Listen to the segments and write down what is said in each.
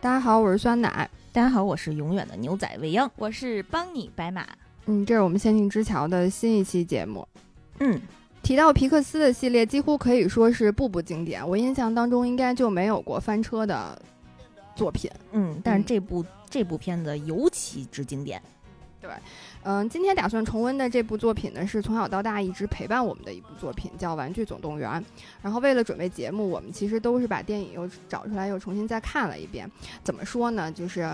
大家好，我是酸奶。大家好，我是永远的牛仔未央。我是帮你白马。嗯，这是我们仙境之桥的新一期节目。嗯，提到皮克斯的系列，几乎可以说是步步经典。我印象当中，应该就没有过翻车的作品。嗯，但是这部、这部片子尤其之经典。对，嗯，今天打算重温的这部作品呢，是从小到大一直陪伴我们的一部作品，叫《玩具总动员》。然后为了准备节目，我们其实都是把电影又找出来，又重新再看了一遍。怎么说呢？就是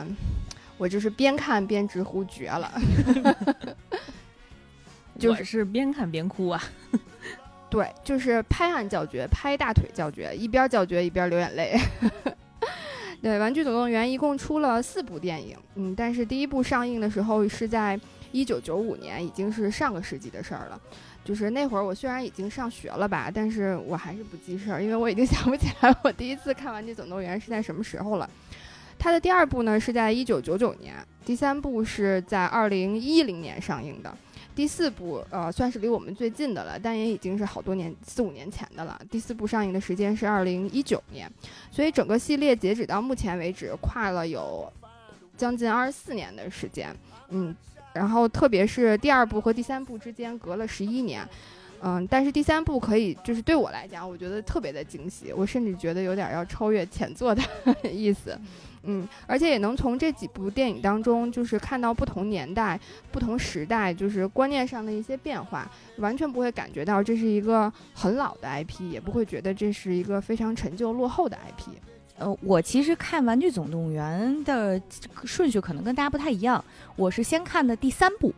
我就是边看边直呼绝了。就是是边看边哭啊。对，就是拍案叫绝，拍大腿叫绝，一边叫绝一边流眼泪。对，《玩具总动员》一共出了四部电影，嗯，但是第一部上映的时候是在一九九五年，已经是上个世纪的事儿了。就是那会儿我虽然已经上学了吧，但是我还是不记事儿，因为我已经 想不起来我第一次看《玩具总动员》是在什么时候了。它的第二部呢是在一九九九年，第三部是在二零一零年上映的。第四部，呃，算是离我们最近的了，但也已经是好多年，四五年前的了。第四部上映的时间是二零一九年，所以整个系列截止到目前为止，跨了有将近二十四年的时间。嗯，然后特别是第二部和第三部之间隔了十一年，嗯，但是第三部可以，就是对我来讲，我觉得特别的惊喜，我甚至觉得有点要超越前作的 意思。嗯，而且也能从这几部电影当中，就是看到不同年代、不同时代，就是观念上的一些变化，完全不会感觉到这是一个很老的 IP，也不会觉得这是一个非常陈旧落后的 IP。呃，我其实看《玩具总动员》的顺序可能跟大家不太一样，我是先看的第三部，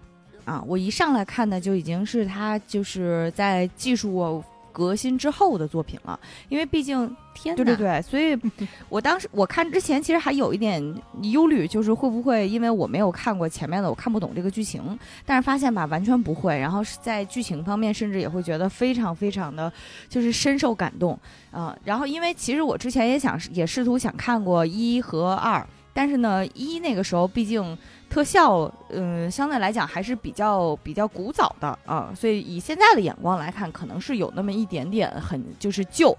啊，我一上来看的就已经是他就是在技术。革新之后的作品了，因为毕竟天，对对对，所以 我当时我看之前其实还有一点忧虑，就是会不会因为我没有看过前面的，我看不懂这个剧情。但是发现吧，完全不会。然后是在剧情方面，甚至也会觉得非常非常的，就是深受感动啊。然后因为其实我之前也想也试图想看过一和二，但是呢，一那个时候毕竟。特效，嗯，相对来讲还是比较比较古早的啊，所以以现在的眼光来看，可能是有那么一点点很就是旧，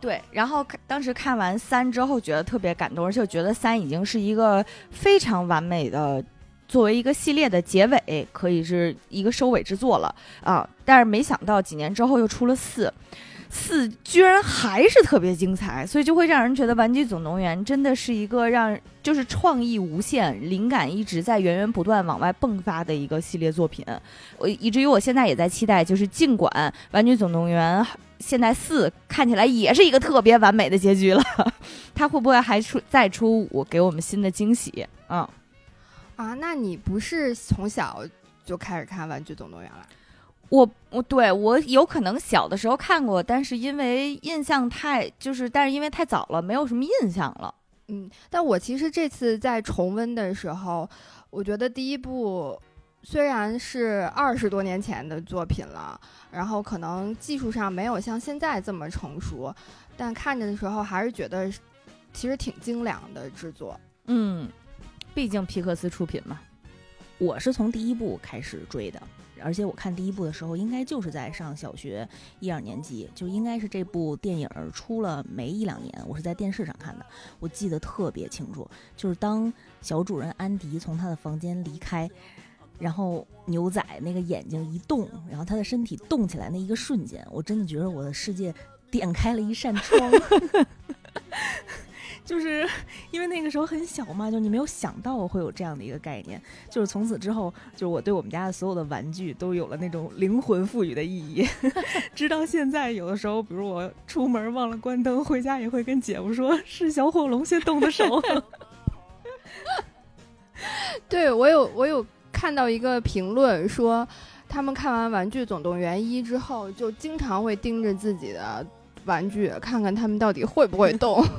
对。然后当时看完三之后，觉得特别感动，而且觉得三已经是一个非常完美的作为一个系列的结尾，可以是一个收尾之作了啊。但是没想到几年之后又出了四。四居然还是特别精彩，所以就会让人觉得《玩具总动员》真的是一个让就是创意无限、灵感一直在源源不断往外迸发的一个系列作品。我以至于我现在也在期待，就是尽管《玩具总动员》现在四看起来也是一个特别完美的结局了，它会不会还出再出五，给我们新的惊喜？嗯，啊，那你不是从小就开始看《玩具总动员》了？我我对我有可能小的时候看过，但是因为印象太就是，但是因为太早了，没有什么印象了。嗯，但我其实这次在重温的时候，我觉得第一部虽然是二十多年前的作品了，然后可能技术上没有像现在这么成熟，但看着的时候还是觉得其实挺精良的制作。嗯，毕竟皮克斯出品嘛。我是从第一部开始追的。而且我看第一部的时候，应该就是在上小学一二年级，就应该是这部电影出了没一两年，我是在电视上看的，我记得特别清楚。就是当小主人安迪从他的房间离开，然后牛仔那个眼睛一动，然后他的身体动起来那一个瞬间，我真的觉得我的世界 点开了一扇窗。就是因为那个时候很小嘛，就你没有想到会有这样的一个概念。就是从此之后，就是我对我们家的所有的玩具都有了那种灵魂赋予的意义。直到现在，有的时候，比如我出门忘了关灯，回家也会跟姐夫说：“是小火龙先动的手。”对我有我有看到一个评论说，他们看完《玩具总动员一》之后，就经常会盯着自己的玩具，看看他们到底会不会动。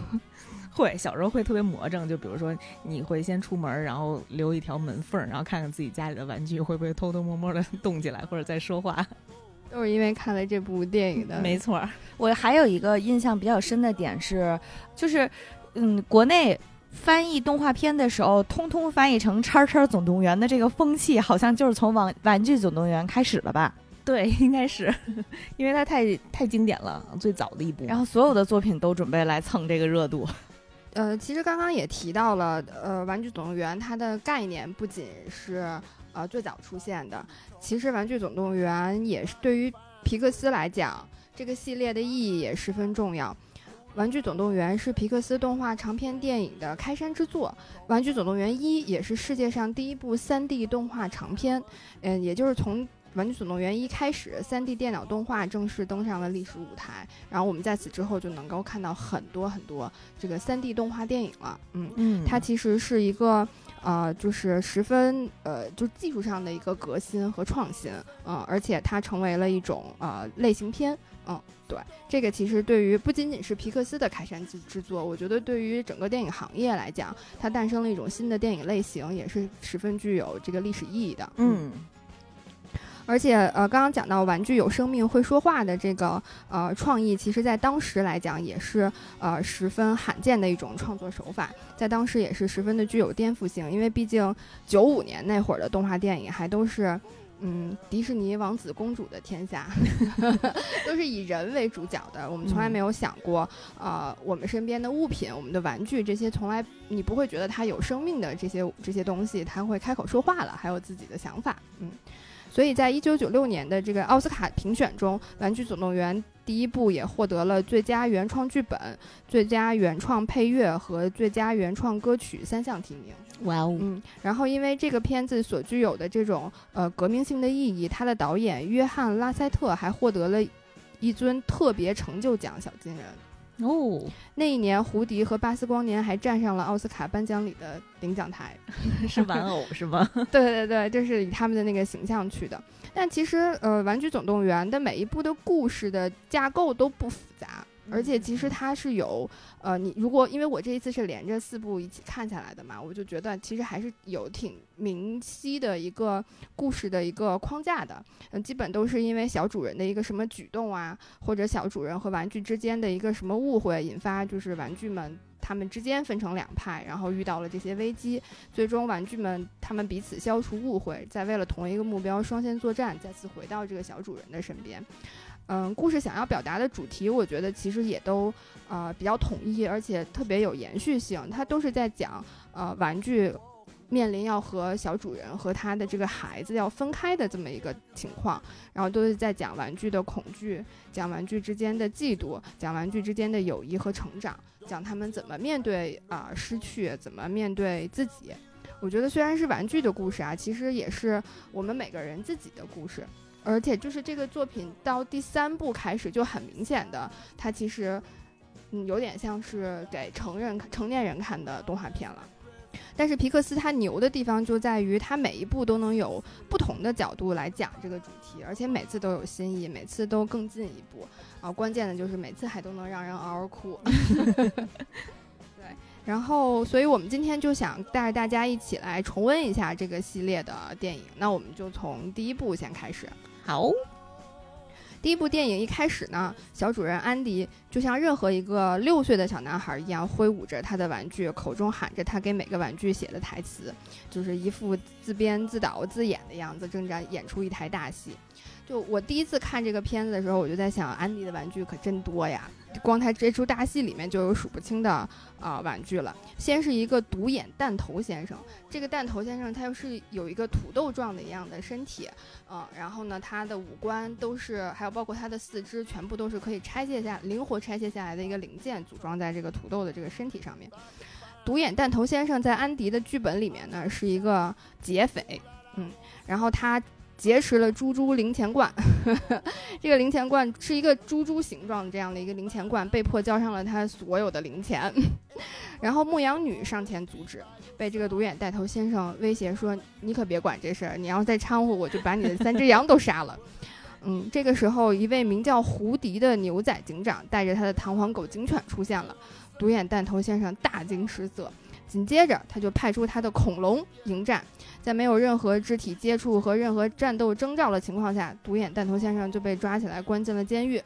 会小时候会特别魔怔，就比如说你会先出门，然后留一条门缝，然后看看自己家里的玩具会不会偷偷摸摸的 动起来或者在说话，都是因为看了这部电影的。没错，我还有一个印象比较深的点是，就是嗯，国内翻译动画片的时候，通通翻译成“叉叉总动员”的这个风气，好像就是从《玩玩具总动员》开始了吧？对，应该是，因为它太太经典了，最早的一部，然后所有的作品都准备来蹭这个热度。呃，其实刚刚也提到了，呃，《玩具总动员》它的概念不仅是呃最早出现的，其实《玩具总动员》也是对于皮克斯来讲，这个系列的意义也十分重要。《玩具总动员》是皮克斯动画长篇电影的开山之作，《玩具总动员一》也是世界上第一部 3D 动画长片，嗯，也就是从。《玩具总动员》一开始，3D 电脑动画正式登上了历史舞台，然后我们在此之后就能够看到很多很多这个 3D 动画电影了。嗯嗯它其实是一个呃，就是十分呃，就技术上的一个革新和创新，嗯、而且它成为了一种呃类型片。嗯，对，这个其实对于不仅仅是皮克斯的开山之之作，我觉得对于整个电影行业来讲，它诞生了一种新的电影类型，也是十分具有这个历史意义的。嗯而且呃，刚刚讲到玩具有生命会说话的这个呃创意，其实在当时来讲也是呃十分罕见的一种创作手法，在当时也是十分的具有颠覆性，因为毕竟九五年那会儿的动画电影还都是。嗯，迪士尼王子公主的天下，都是以人为主角的。我们从来没有想过，呃，我们身边的物品、我们的玩具这些，从来你不会觉得它有生命的这些这些东西，它会开口说话了，还有自己的想法。嗯，所以在一九九六年的这个奥斯卡评选中，《玩具总动员》第一部也获得了最佳原创剧本、最佳原创配乐和最佳原创歌曲三项提名。哇哦，嗯，然后因为这个片子所具有的这种呃革命性的意义，它的导演约翰·拉塞特还获得了一尊特别成就奖小金人。哦，那一年，胡迪和巴斯光年还站上了奥斯卡颁奖礼的领奖台。是玩偶是吗？对对对，就是以他们的那个形象去的。但其实，呃，《玩具总动员》的每一部的故事的架构都不复杂，而且其实它是有，呃，你如果因为我这一次是连着四部一起看下来的嘛，我就觉得其实还是有挺明晰的一个故事的一个框架的。嗯，基本都是因为小主人的一个什么举动啊，或者小主人和玩具之间的一个什么误会，引发就是玩具们。他们之间分成两派，然后遇到了这些危机，最终玩具们他们彼此消除误会，在为了同一个目标双线作战，再次回到这个小主人的身边。嗯，故事想要表达的主题，我觉得其实也都呃比较统一，而且特别有延续性。它都是在讲呃玩具面临要和小主人和他的这个孩子要分开的这么一个情况，然后都是在讲玩具的恐惧，讲玩具之间的嫉妒，讲玩具之间的友谊和成长，讲他们怎么面对啊、失去，怎么面对自己。我觉得虽然是玩具的故事啊，其实也是我们每个人自己的故事。而且就是这个作品到第三部开始就很明显的，它其实嗯有点像是给成人成年人看的动画片了。但是皮克斯它牛的地方就在于，它每一部都能有不同的角度来讲这个主题，而且每次都有新意，每次都更进一步。啊，关键的就是每次还都能让人嗷嗷哭。对，然后所以我们今天就想带大家一起来重温一下这个系列的电影。那我们就从第一部先开始。好，第一部电影一开始呢，小主人安迪就像任何一个六岁的小男孩一样，挥舞着他的玩具，口中喊着他给每个玩具写的台词，就是一副自编自导自演的样子，正在演出一台大戏。就我第一次看这个片子的时候，我就在想，安迪的玩具可真多呀！光他这出大戏里面就有数不清的啊、玩具了。先是一个独眼弹头先生，这个弹头先生他又是有一个土豆状的一样的身体，嗯，然后呢，他的五官都是，还有包括他的四肢，全部都是可以拆卸下、灵活拆卸下来的一个零件，组装在这个土豆的这个身体上面。独眼弹头先生在安迪的剧本里面呢，是一个劫匪，嗯，然后他劫持了猪猪零钱罐，这个零钱罐是一个猪猪形状的这样的一个零钱罐，被迫交上了他所有的零钱，然后牧羊女上前阻止，被这个独眼带头先生威胁说：“你可别管这事儿，你要再掺和，我就把你的三只羊都杀了。” 嗯，这个时候，一位名叫胡迪的牛仔警长带着他的弹簧狗警犬出现了，独眼弹头先生大惊失色。紧接着，他就派出他的恐龙迎战，在没有任何肢体接触和任何战斗征兆的情况下，独眼弹头先生就被抓起来关进了监狱。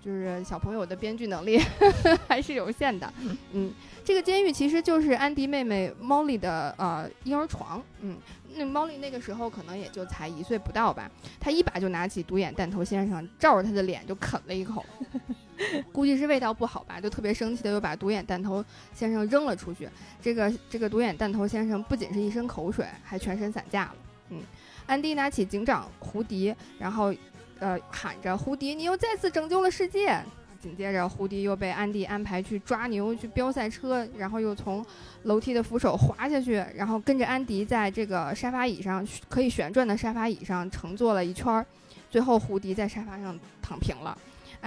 就是小朋友的编剧能力 还是有限的，嗯，这个监狱其实就是安迪妹妹 Molly 的呃婴儿床，嗯，那 Molly 那个时候可能也就才一岁不到吧，她一把就拿起独眼弹头先生，照着他的脸就啃了一口。估计是味道不好吧，就特别生气的又把独眼弹头先生扔了出去。这个这个独眼弹头先生不仅是一身口水，还全身散架了。嗯，安迪拿起警长胡迪，然后呃喊着：“胡迪，你又再次拯救了世界！”紧接着，胡迪又被安迪安排去抓牛、去飙赛车，然后又从楼梯的扶手滑下去，然后跟着安迪在这个沙发椅上可以旋转的沙发椅上乘坐了一圈儿，最后胡迪在沙发上躺平了。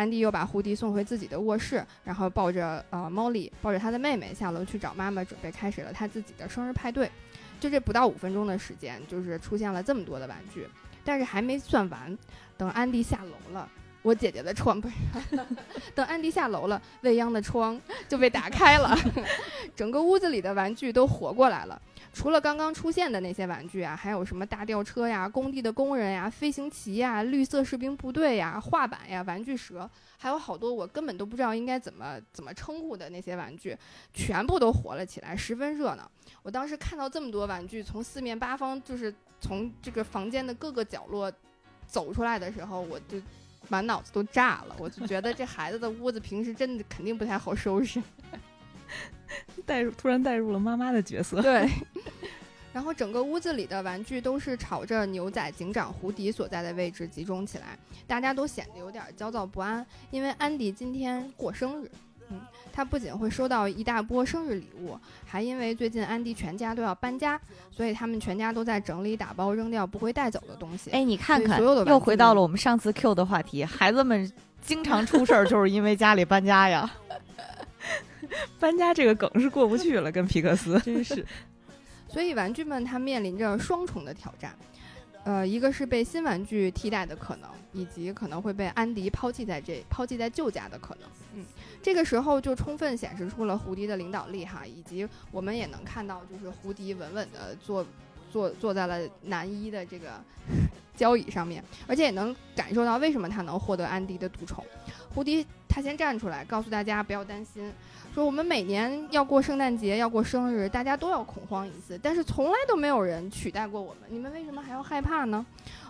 安迪又把胡迪送回自己的卧室，然后抱着呃猫莉，抱着他的妹妹下楼去找妈妈，准备开始了他自己的生日派对。就这不到五分钟的时间，就是出现了这么多的玩具，但是还没算完，等安迪下楼了。我姐姐的窗 不是，等安迪下楼了，未央的窗 就被打开了，整个屋子里的玩具都活过来了。除了刚刚出现的那些玩具啊，还有什么大吊车呀、工地的工人呀、飞行棋呀、绿色士兵部队呀、画板呀、玩具蛇，还有好多我根本都不知道应该怎么怎么称呼的那些玩具，全部都活了起来，十分热闹。我当时看到这么多玩具从四面八方，就是从这个房间的各个角落走出来的时候，我就。满脑子都炸了，我就觉得这孩子的屋子平时真的肯定不太好收拾。带入突然带入了妈妈的角色。对，然后整个屋子里的玩具都是朝着牛仔警长胡迪所在的位置集中起来，大家都显得有点焦躁不安，因为安迪今天过生日。嗯。他不仅会收到一大波生日礼物，还因为最近安迪全家都要搬家，所以他们全家都在整理、打包、扔掉不会带走的东西。哎，你看看，又回到了我们上次 Q 的话题，孩子们经常出事儿，就是因为家里搬家呀。搬家这个梗是过不去了，跟皮克斯 真是。所以玩具们它面临着双重的挑战，呃，一个是被新玩具替代的可能，以及可能会被安迪抛弃在这抛弃在旧家的可能。嗯。这个时候就充分显示出了胡迪的领导力哈，以及我们也能看到，就是胡迪稳稳的坐坐坐在了男一的这个交椅上面，而且也能感受到为什么他能获得安迪的独宠。胡迪他先站出来告诉大家不要担心，说我们每年要过圣诞节要过生日，大家都要恐慌一次，但是从来都没有人取代过我们，你们为什么还要害怕呢？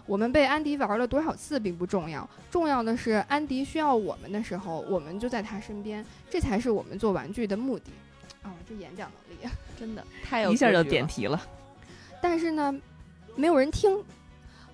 我们被安迪玩了多少次并不重要，重要的是安迪需要我们的时候，我们就在他身边，这才是我们做玩具的目的。啊，这演讲能力 真的太有一下就点题了。但是呢，没有人听，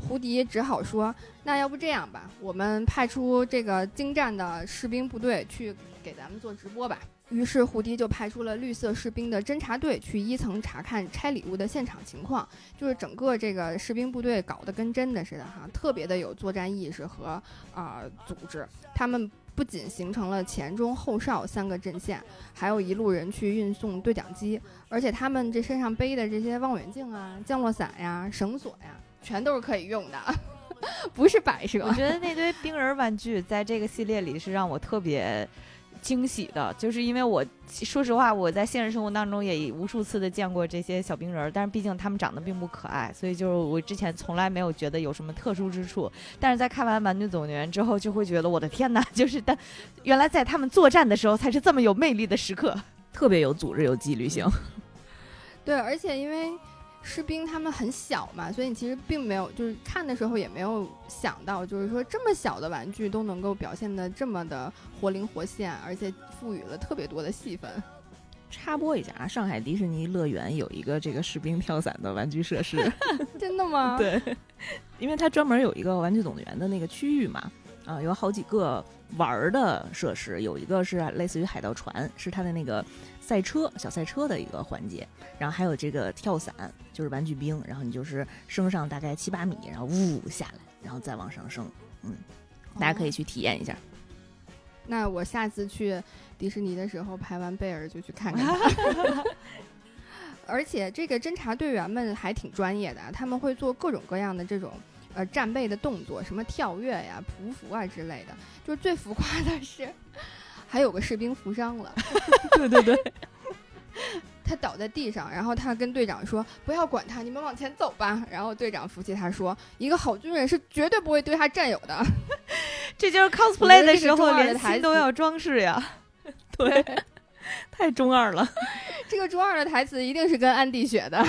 胡迪只好说：“那要不这样吧，我们派出这个精湛的士兵部队去给咱们做直播吧。”于是，胡迪就派出了绿色士兵的侦察队去一层查看拆礼物的现场情况。就是整个这个士兵部队搞得跟真的似的哈，特别的有作战意识和啊组织。他们不仅形成了前中后哨三个阵线，还有一路人去运送对讲机，而且他们这身上背的这些望远镜啊、降落伞呀、绳索呀，全都是可以用的，不是摆设。我觉得那堆冰人玩具在这个系列里是让我特别。惊喜的，就是因为我说实话，我在现实生活当中也无数次的见过这些小冰人儿，但是毕竟他们长得并不可爱，所以就是我之前从来没有觉得有什么特殊之处。但是在看完《玩具总动员》之后，就会觉得我的天哪，就是但原来在他们作战的时候才是这么有魅力的时刻，特别有组织、有纪律性。对，而且因为。士兵他们很小嘛，所以你其实并没有，就是看的时候也没有想到，就是说这么小的玩具都能够表现的这么的活灵活现，而且赋予了特别多的戏份。插播一下啊，上海迪士尼乐园有一个这个士兵跳伞的玩具设施 真的吗？对，因为它专门有一个玩具总动员的那个区域嘛，啊，有好几个玩的设施，有一个是类似于海盗船，是它的那个。赛车小赛车的一个环节，然后还有这个跳伞，就是玩具兵，然后你就是升上大概七八米，然后呜下来，然后再往上升，嗯，大家可以去体验一下。那我下次去迪士尼的时候，排完贝尔就去看看。而且这个侦察队员们还挺专业的，他们会做各种各样的这种呃战备的动作，什么跳跃呀、匍匐啊之类的。就是最浮夸的是。还有个士兵负伤了，对 对对，他倒在地上，然后他跟队长说：“不要管他，你们往前走吧。”然后队长扶起他说：“一个好军人是绝对不会对他战友的。”这就是 cosplay 的时候连心都要装饰呀，对，太中二了。这个中二的台词一定是跟安迪学的。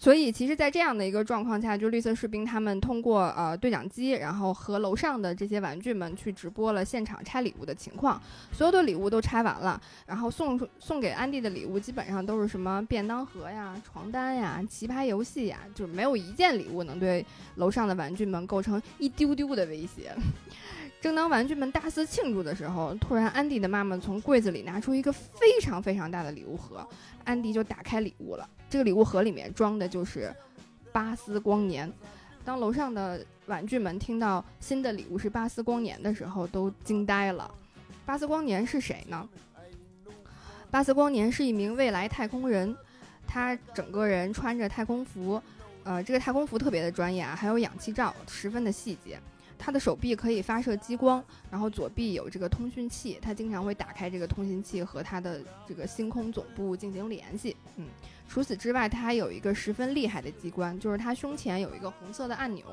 所以，其实，在这样的一个状况下，就绿色士兵他们通过呃对讲机，然后和楼上的这些玩具们去直播了现场拆礼物的情况。所有的礼物都拆完了，然后送送给安迪的礼物基本上都是什么便当盒呀、床单呀、棋牌游戏呀，就是没有一件礼物能对楼上的玩具们构成一丢丢的威胁。正当玩具们大肆庆祝的时候，突然安迪的妈妈从柜子里拿出一个非常非常大的礼物盒，安迪就打开礼物了。这个礼物盒里面装的就是巴斯光年。当楼上的玩具们听到新的礼物是巴斯光年的时候，都惊呆了。巴斯光年是谁呢？巴斯光年是一名未来太空人，他整个人穿着太空服，呃，这个太空服特别的专业啊，还有氧气罩，十分的细节。他的手臂可以发射激光，然后左臂有这个通讯器，他经常会打开这个通讯器和他的这个星空总部进行联系。嗯，除此之外，他还有一个十分厉害的机关，就是他胸前有一个红色的按钮，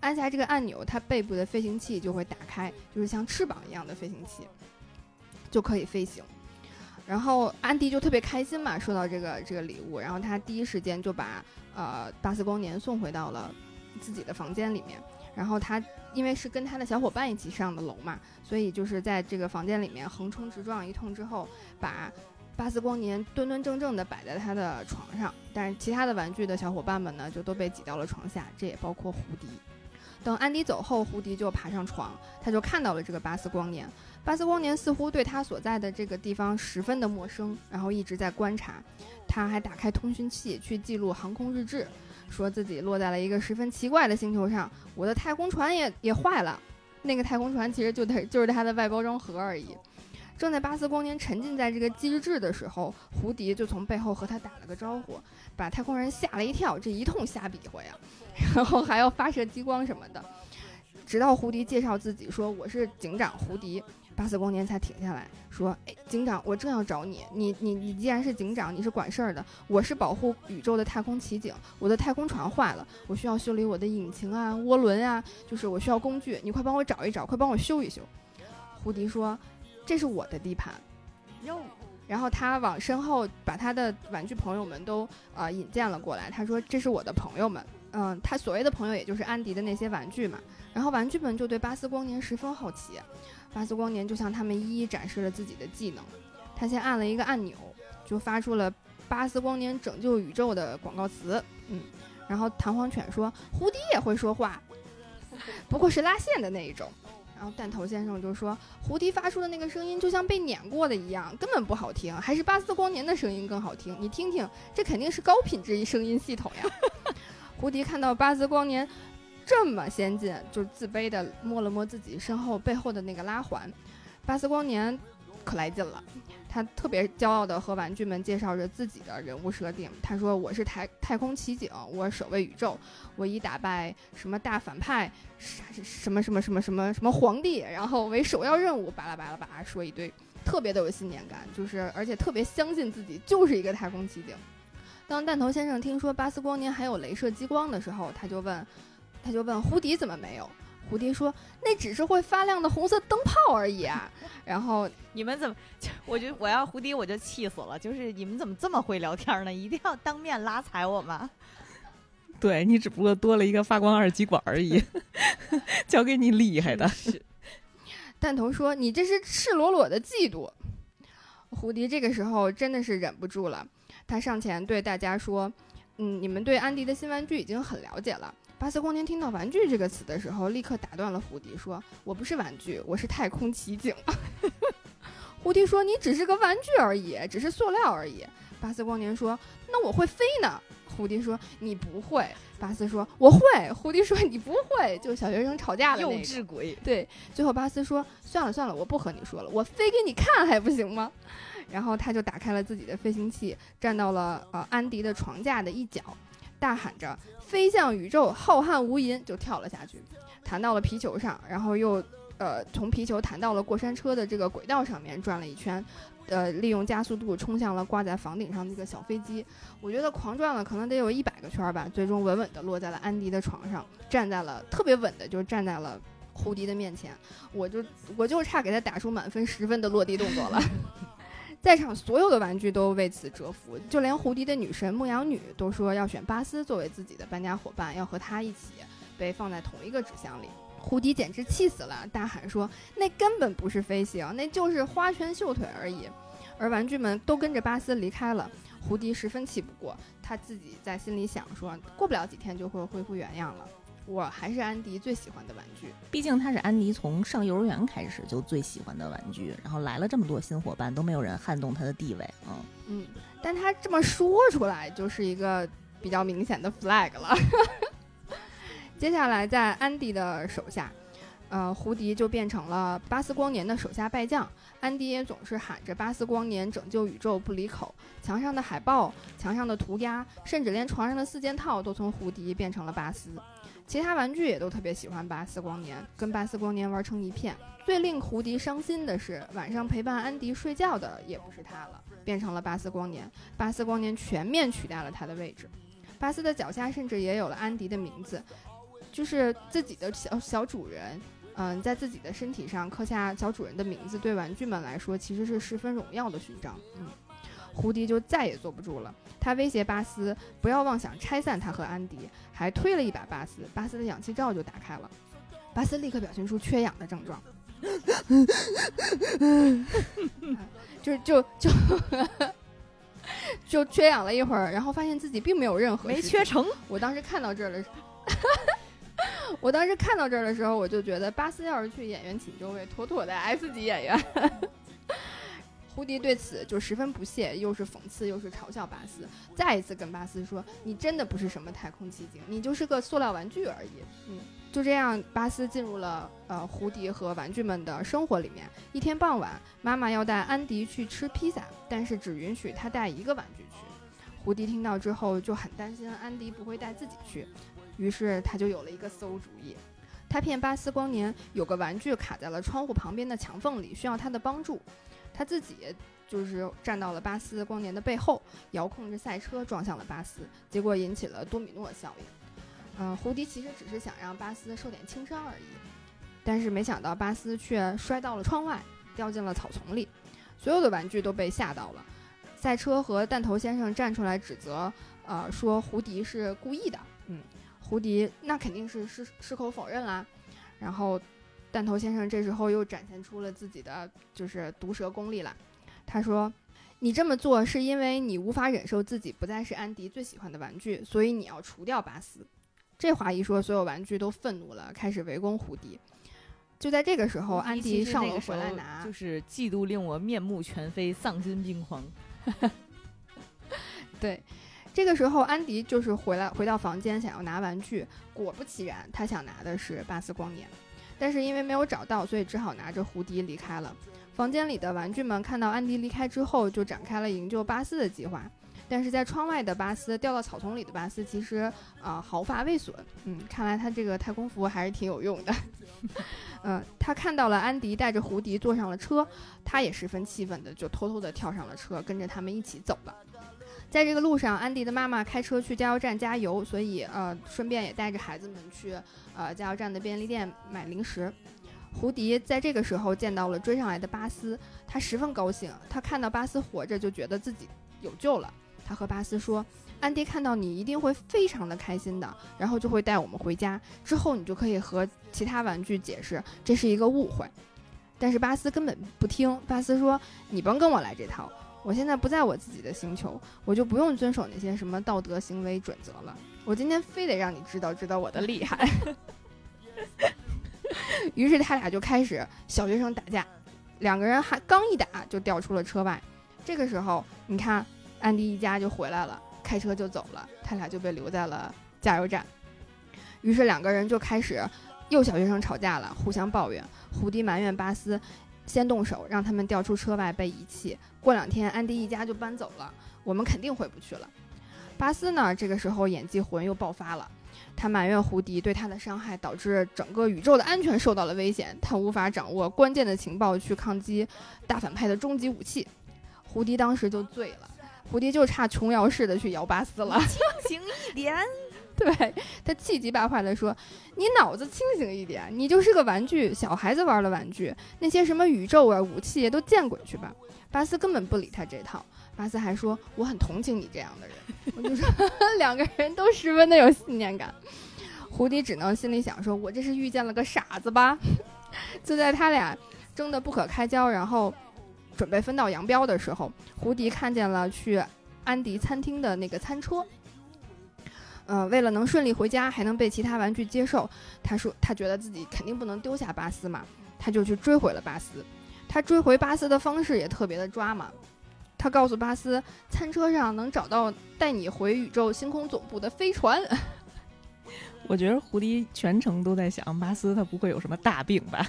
按下这个按钮，他背部的飞行器就会打开，就是像翅膀一样的飞行器，就可以飞行。然后安迪就特别开心嘛，收到这个这个礼物，然后他第一时间就把呃巴斯光年送回到了自己的房间里面，然后他。因为是跟他的小伙伴一起上的楼嘛，所以就是在这个房间里面横冲直撞一通之后，把巴斯光年端端正正的摆在他的床上。但是其他的玩具的小伙伴们呢，就都被挤到了床下，这也包括胡迪。等安迪走后，胡迪就爬上床，他就看到了这个巴斯光年。巴斯光年似乎对他所在的这个地方十分的陌生，然后一直在观察。他还打开通讯器去记录航空日志。说自己落在了一个十分奇怪的星球上，我的太空船也也坏了。那个太空船其实就它就是它的外包装盒而已。正在巴斯光年沉浸在这个机制的时候，胡迪就从背后和他打了个招呼，把太空人吓了一跳。这一通瞎比划呀，然后还要发射激光什么的，直到胡迪介绍自己说我是警长胡迪。巴斯光年才停下来说：“哎，警长，我正要找你。你你你，既然是警长，你是管事儿的。我是保护宇宙的太空奇景。我的太空船坏了，我需要修理我的引擎啊、涡轮啊，就是我需要工具。你快帮我找一找，快帮我修一修。”胡迪说：“这是我的地盘。”哟，然后他往身后把他的玩具朋友们都啊引荐了过来。他说：“这是我的朋友们。”嗯，他所谓的朋友也就是安迪的那些玩具嘛。然后玩具们就对巴斯光年十分好奇。巴斯光年就向他们一一展示了自己的技能。他先按了一个按钮，就发出了“巴斯光年拯救宇宙”的广告词。嗯，然后弹簧犬说：“胡迪也会说话，不过是拉线的那一种。”然后弹头先生就说：“胡迪发出的那个声音就像被碾过的一样，根本不好听，还是巴斯光年的声音更好听。你听听，这肯定是高品质声音系统呀。” 胡迪看到巴斯光年。这么先进，就是自卑的摸了摸自己身后背后的那个拉环。巴斯光年可来劲了，他特别骄傲的和玩具们介绍着自己的人物设定。他说：“我是太太空奇景，我守卫宇宙，我以打败什么大反派，什么什么什么什么什么皇帝，然后为首要任务。”巴拉巴拉巴拉说一堆，特别的有信念感，就是而且特别相信自己就是一个太空奇景。当弹头先生听说巴斯光年还有镭射激光的时候，他就问。他就问胡迪怎么没有？胡迪说：“那只是会发亮的红色灯泡而已啊。”然后 你们怎么？我就我要胡迪我就气死了。就是你们怎么这么会聊天呢？一定要当面拉踩我吗？对你只不过多了一个发光二极管而已，交给你厉害的。弹头说：“你这是赤裸裸的嫉妒。”胡迪这个时候真的是忍不住了，他上前对大家说：“嗯，你们对安迪的新玩具已经很了解了。”巴斯光年听到“玩具”这个词的时候，立刻打断了胡迪，说：“我不是玩具，我是太空奇景。”胡迪说：“你只是个玩具而已，只是塑料而已。”巴斯光年说：“那我会飞呢。”胡迪说：“你不会。”巴斯说：“我会。”胡迪说：“你不会。”就小学生吵架的幼稚鬼。对，最后巴斯说：“算了算了，我不和你说了，我飞给你看还不行吗？”然后他就打开了自己的飞行器，站到了呃安迪的床架的一角，大喊着。飞向宇宙，浩瀚无垠，就跳了下去，弹到了皮球上，然后又，呃，从皮球弹到了过山车的这个轨道上面转了一圈，呃，利用加速度冲向了挂在房顶上的那个小飞机。我觉得狂转了可能得有一百个圈吧，最终稳稳地落在了安迪的床上，站在了特别稳的，就站在了胡迪的面前。我就我就差给他打出满分十分的落地动作了。在场所有的玩具都为此折服，就连胡迪的女神牧羊女都说要选巴斯作为自己的搬家伙伴，要和他一起被放在同一个纸箱里。胡迪简直气死了，大喊说：“那根本不是飞行，那就是花拳绣腿而已。”而玩具们都跟着巴斯离开了，胡迪十分气不过，他自己在心里想说：“过不了几天就会恢复原样了。”我还是安迪最喜欢的玩具，毕竟他是安迪从上幼儿园开始就最喜欢的玩具，然后来了这么多新伙伴都没有人撼动他的地位，嗯嗯，但他这么说出来就是一个比较明显的 flag 了。接下来在安迪的手下，呃，胡迪就变成了巴斯光年的手下败将，安迪也总是喊着巴斯光年拯救宇宙不离口，墙上的海报、墙上的涂鸦，甚至连床上的四件套都从胡迪变成了巴斯。其他玩具也都特别喜欢巴斯光年，跟巴斯光年玩成一片。最令胡迪伤心的是，晚上陪伴安迪睡觉的也不是他了，变成了巴斯光年。巴斯光年全面取代了他的位置。巴斯的脚下甚至也有了安迪的名字，就是自己的小小主人。嗯，在自己的身体上刻下小主人的名字，对玩具们来说其实是十分荣耀的勋章。嗯。胡迪就再也坐不住了，他威胁巴斯不要妄想拆散他和安迪，还推了一把巴斯，巴斯的氧气罩就打开了，巴斯立刻表现出缺氧的症状，就就就就缺氧了一会儿，然后发现自己并没有任何没缺成。我当时看到这儿的时候，我当时看到这儿的时候，我就觉得巴斯要是去演员请就位，妥妥的 S 级演员。胡迪对此就十分不屑，又是讽刺又是嘲笑巴斯，再一次跟巴斯说：“你真的不是什么太空奇景，你就是个塑料玩具而已。”嗯，就这样，巴斯进入了呃胡迪和玩具们的生活里面。一天傍晚，妈妈要带安迪去吃披萨，但是只允许他带一个玩具去。胡迪听到之后就很担心安迪不会带自己去，于是他就有了一个馊主意，他骗巴斯光年有个玩具卡在了窗户旁边的墙缝里，需要他的帮助。他自己就是站到了巴斯光年的背后，遥控着赛车撞向了巴斯，结果引起了多米诺效应。嗯，胡迪其实只是想让巴斯受点轻伤而已，但是没想到巴斯却摔到了窗外，掉进了草丛里。所有的玩具都被吓到了。赛车和弹头先生站出来指责，呃，说胡迪是故意的。嗯，胡迪那肯定是矢矢口否认啦。然后。弹头先生这时候又展现出了自己的就是毒舌功力了。他说：“你这么做是因为你无法忍受自己不再是安迪最喜欢的玩具，所以你要除掉巴斯。”这话一说，所有玩具都愤怒了，开始围攻胡迪。就在这个时候，安迪上楼回来拿，就是嫉妒令我面目全非，丧心病狂。对，这个时候安迪就是回来回到房间想要拿玩具，果不其然，他想拿的是巴斯光年。但是因为没有找到，所以只好拿着胡迪离开了。房间里的玩具们看到安迪离开之后，就展开了营救巴斯的计划。但是在窗外的巴斯掉到草丛里的巴斯，其实啊毫发未损。嗯，看来他这个太空服还是挺有用的。嗯，他看到了安迪带着胡迪坐上了车，他也十分气愤的就偷偷的跳上了车，跟着他们一起走了。在这个路上，安迪的妈妈开车去加油站加油，所以呃，顺便也带着孩子们去呃加油站的便利店买零食。胡迪在这个时候见到了追上来的巴斯，他十分高兴，他看到巴斯活着就觉得自己有救了。他和巴斯说：“安迪看到你一定会非常的开心的，然后就会带我们回家，之后你就可以和其他玩具解释这是一个误会。”但是巴斯根本不听，巴斯说：“你甭跟我来这套。”我现在不在我自己的星球，我就不用遵守那些什么道德行为准则了。我今天非得让你知道知道我的厉害。于是他俩就开始小学生打架，两个人还刚一打就掉出了车外。这个时候，你看安迪一家就回来了，开车就走了，他俩就被留在了加油站。于是两个人就开始又小学生吵架了，互相抱怨。胡迪埋怨巴斯。先动手，让他们掉出车外被遗弃。过两天，安迪一家就搬走了，我们肯定回不去了。巴斯呢？这个时候演技魂又爆发了，他埋怨胡迪对他的伤害导致整个宇宙的安全受到了危险，他无法掌握关键的情报去抗击大反派的终极武器。胡迪当时就醉了，胡迪就差琼瑶式的去摇巴斯了。清醒一点。对他气急败坏地说：“你脑子清醒一点，你就是个玩具，小孩子玩的玩具，那些什么宇宙啊、武器都见鬼去吧！”巴斯根本不理他这套，巴斯还说：“我很同情你这样的人。”我就说 两个人都十分的有信念感。胡迪只能心里想：说我这是遇见了个傻子吧？就在他俩争得不可开交，然后准备分道扬镳的时候，胡迪看见了去安迪餐厅的那个餐车。呃，为了能顺利回家，还能被其他玩具接受，他说他觉得自己肯定不能丢下巴斯嘛，他就去追回了巴斯。他追回巴斯的方式也特别的抓嘛，他告诉巴斯，餐车上能找到带你回宇宙星空总部的飞船。我觉得胡迪全程都在想，巴斯他不会有什么大病吧？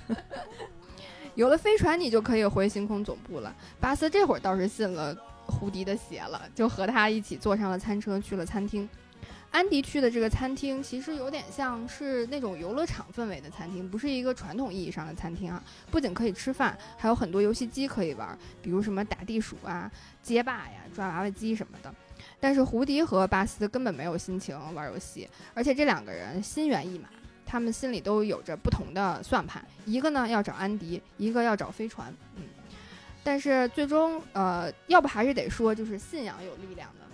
有了飞船，你就可以回星空总部了。巴斯这会儿倒是信了胡迪的邪了，就和他一起坐上了餐车，去了餐厅。安迪去的这个餐厅其实有点像是那种游乐场氛围的餐厅，不是一个传统意义上的餐厅啊。不仅可以吃饭，还有很多游戏机可以玩，比如什么打地鼠啊、街霸呀、抓娃娃机什么的。但是胡迪和巴斯根本没有心情玩游戏，而且这两个人心猿意马，他们心里都有着不同的算盘，一个呢要找安迪，一个要找飞船。嗯，但是最终，呃，要不还是得说，就是信仰有力量的，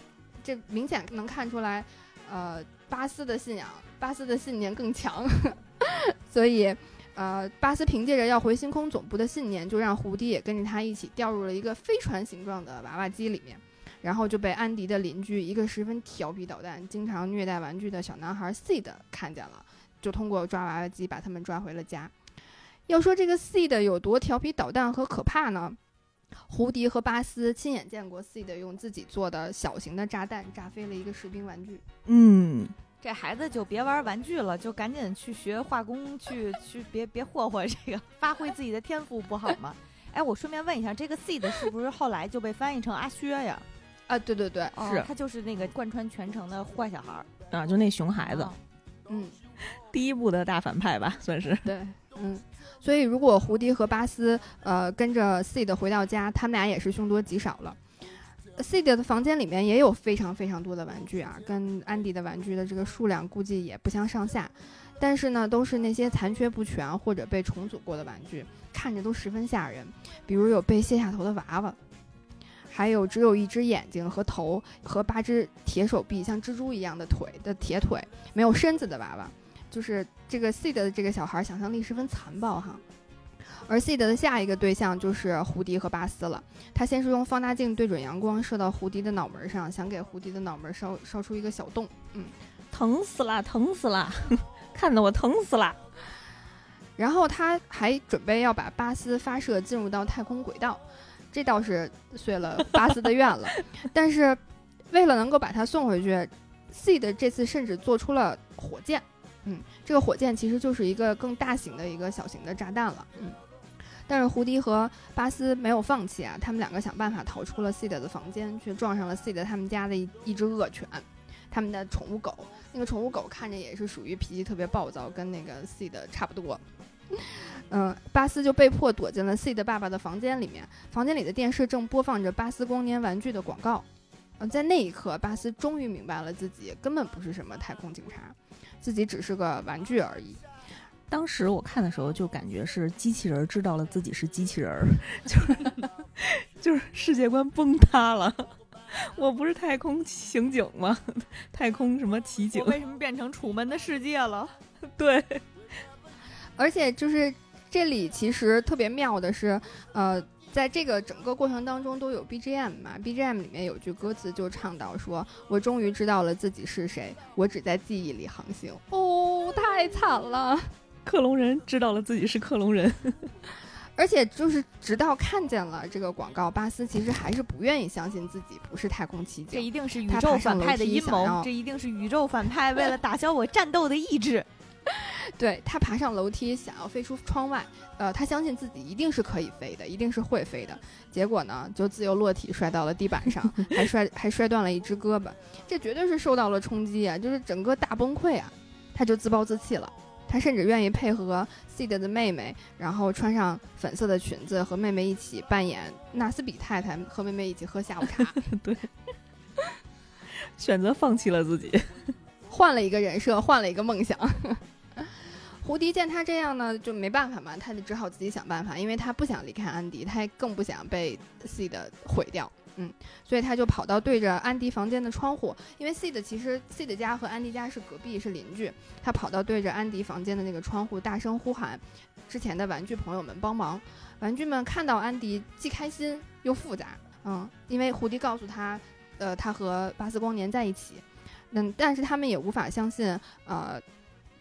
这明显能看出来。呃，巴斯的信仰，巴斯的信念更强，所以，呃，巴斯凭借着要回星空总部的信念，就让胡迪也跟着他一起掉入了一个飞船形状的娃娃机里面，然后就被安迪的邻居一个十分调皮捣蛋、经常虐待玩具的小男孩 Seed 看见了，就通过抓娃娃机把他们抓回了家。要说这个 Seed 有多调皮捣蛋和可怕呢？胡迪和巴斯亲眼见过 Seed 用自己做的小型的炸弹炸飞了一个士兵玩具。嗯，这孩子就别玩玩具了，就赶紧去学化工，去去别别霍霍这个，发挥自己的天赋不好吗？哎，我顺便问一下，这个 Seed 是不是后来就被翻译成阿薛呀？啊，对对对，是他就是那个贯穿全程的坏小孩儿啊，就那熊孩子，嗯，第一部的大反派吧，算是。对，嗯。所以，如果胡迪和巴斯呃跟着 Sid 回到家，他们俩也是凶多吉少了。C 的房间里面也有非常非常多的玩具啊，跟安迪的玩具的这个数量估计也不相上下。但是呢，都是那些残缺不全或者被重组过的玩具，看着都十分吓人。比如有被卸下头的娃娃，还有只有一只眼睛和头和八只铁手臂，像蜘蛛一样的腿的铁腿，没有身子的娃娃。就是这个 seed 的这个小孩想象力十分残暴哈，而 seed 的下一个对象就是胡迪和巴斯了。他先是用放大镜对准阳光射到胡迪的脑门上，想给胡迪的脑门烧烧出一个小洞。嗯，疼死了，疼死了，看得我疼死了。然后他还准备要把巴斯发射进入到太空轨道，这倒是遂了巴斯的愿了。但是为了能够把他送回去，seed 这次甚至做出了火箭。嗯，这个火箭其实就是一个更大型的一个小型的炸弹了。嗯，但是胡迪和巴斯没有放弃啊，他们两个想办法逃出了 C 的的房间，却撞上了 C 的他们家的一一只恶犬，他们的宠物狗。那个宠物狗看着也是属于脾气特别暴躁，跟那个 C 的差不多。嗯，巴斯就被迫躲进了 C 的爸爸的房间里面，房间里的电视正播放着巴斯光年玩具的广告。嗯，在那一刻，巴斯终于明白了自己根本不是什么太空警察。自己只是个玩具而已。当时我看的时候就感觉是机器人知道了自己是机器人，就是就是世界观崩塌了。我不是太空刑警吗？太空什么奇警？为什么变成楚门的世界了？对，而且就是这里其实特别妙的是，呃。在这个整个过程当中都有 BGM 嘛，BGM 里面有句歌词就唱到说：“我终于知道了自己是谁，我只在记忆里航行。”哦，太惨了！克隆人知道了自己是克隆人，而且就是直到看见了这个广告，巴斯其实还是不愿意相信自己不是太空奇景。这一定是宇宙反派的阴谋，这一定是宇宙反派为了打消我战斗的意志。对他爬上楼梯，想要飞出窗外。呃，他相信自己一定是可以飞的，一定是会飞的。结果呢，就自由落体摔到了地板上，还摔还摔断了一只胳膊。这绝对是受到了冲击啊，就是整个大崩溃啊。他就自暴自弃了。他甚至愿意配合 C 的的妹妹，然后穿上粉色的裙子，和妹妹一起扮演纳斯比太太，和妹妹一起喝下午茶。对，选择放弃了自己。换了一个人设，换了一个梦想。胡迪见他这样呢，就没办法嘛，他就只好自己想办法，因为他不想离开安迪，他也更不想被 C 的毁掉，嗯，所以他就跑到对着安迪房间的窗户，因为 C 的其实 C 的家和安迪家是隔壁，是邻居，他跑到对着安迪房间的那个窗户，大声呼喊之前的玩具朋友们帮忙。玩具们看到安迪既开心又复杂，嗯，因为胡迪告诉他，呃，他和巴斯光年在一起，嗯，但是他们也无法相信，呃。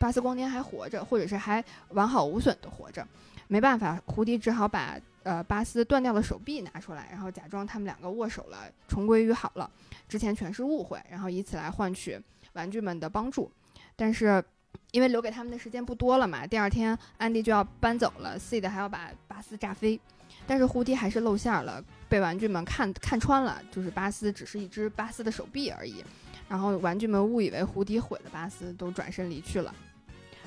巴斯光年还活着，或者是还完好无损的活着，没办法，胡迪只好把呃巴斯断掉的手臂拿出来，然后假装他们两个握手了，重归于好了。之前全是误会，然后以此来换取玩具们的帮助。但是因为留给他们的时间不多了嘛，第二天安迪就要搬走了，Seed 还要把巴斯炸飞，但是胡迪还是露馅了，被玩具们看看穿了，就是巴斯只是一只巴斯的手臂而已。然后玩具们误以为胡迪毁了巴斯，都转身离去了。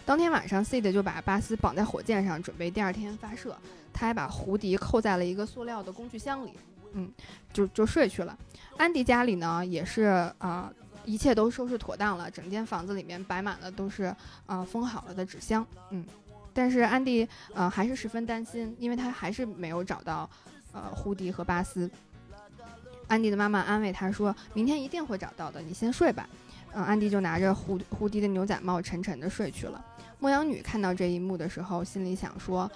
当天晚上，Seed 就把巴斯绑在火箭上，准备第二天发射。他还把胡迪扣在了一个塑料的工具箱里，嗯，就就睡去了。安迪家里呢，也是啊，一切都收拾妥当了，整间房子里面摆满了都是啊封好了的纸箱，嗯。但是安迪呃还是十分担心，因为他还是没有找到呃胡迪和巴斯。安迪的妈妈安慰他说：“明天一定会找到的，你先睡吧。”嗯，安迪就拿着胡胡迪的牛仔帽沉沉的睡去了。牧羊女看到这一幕的时候，心里想说：“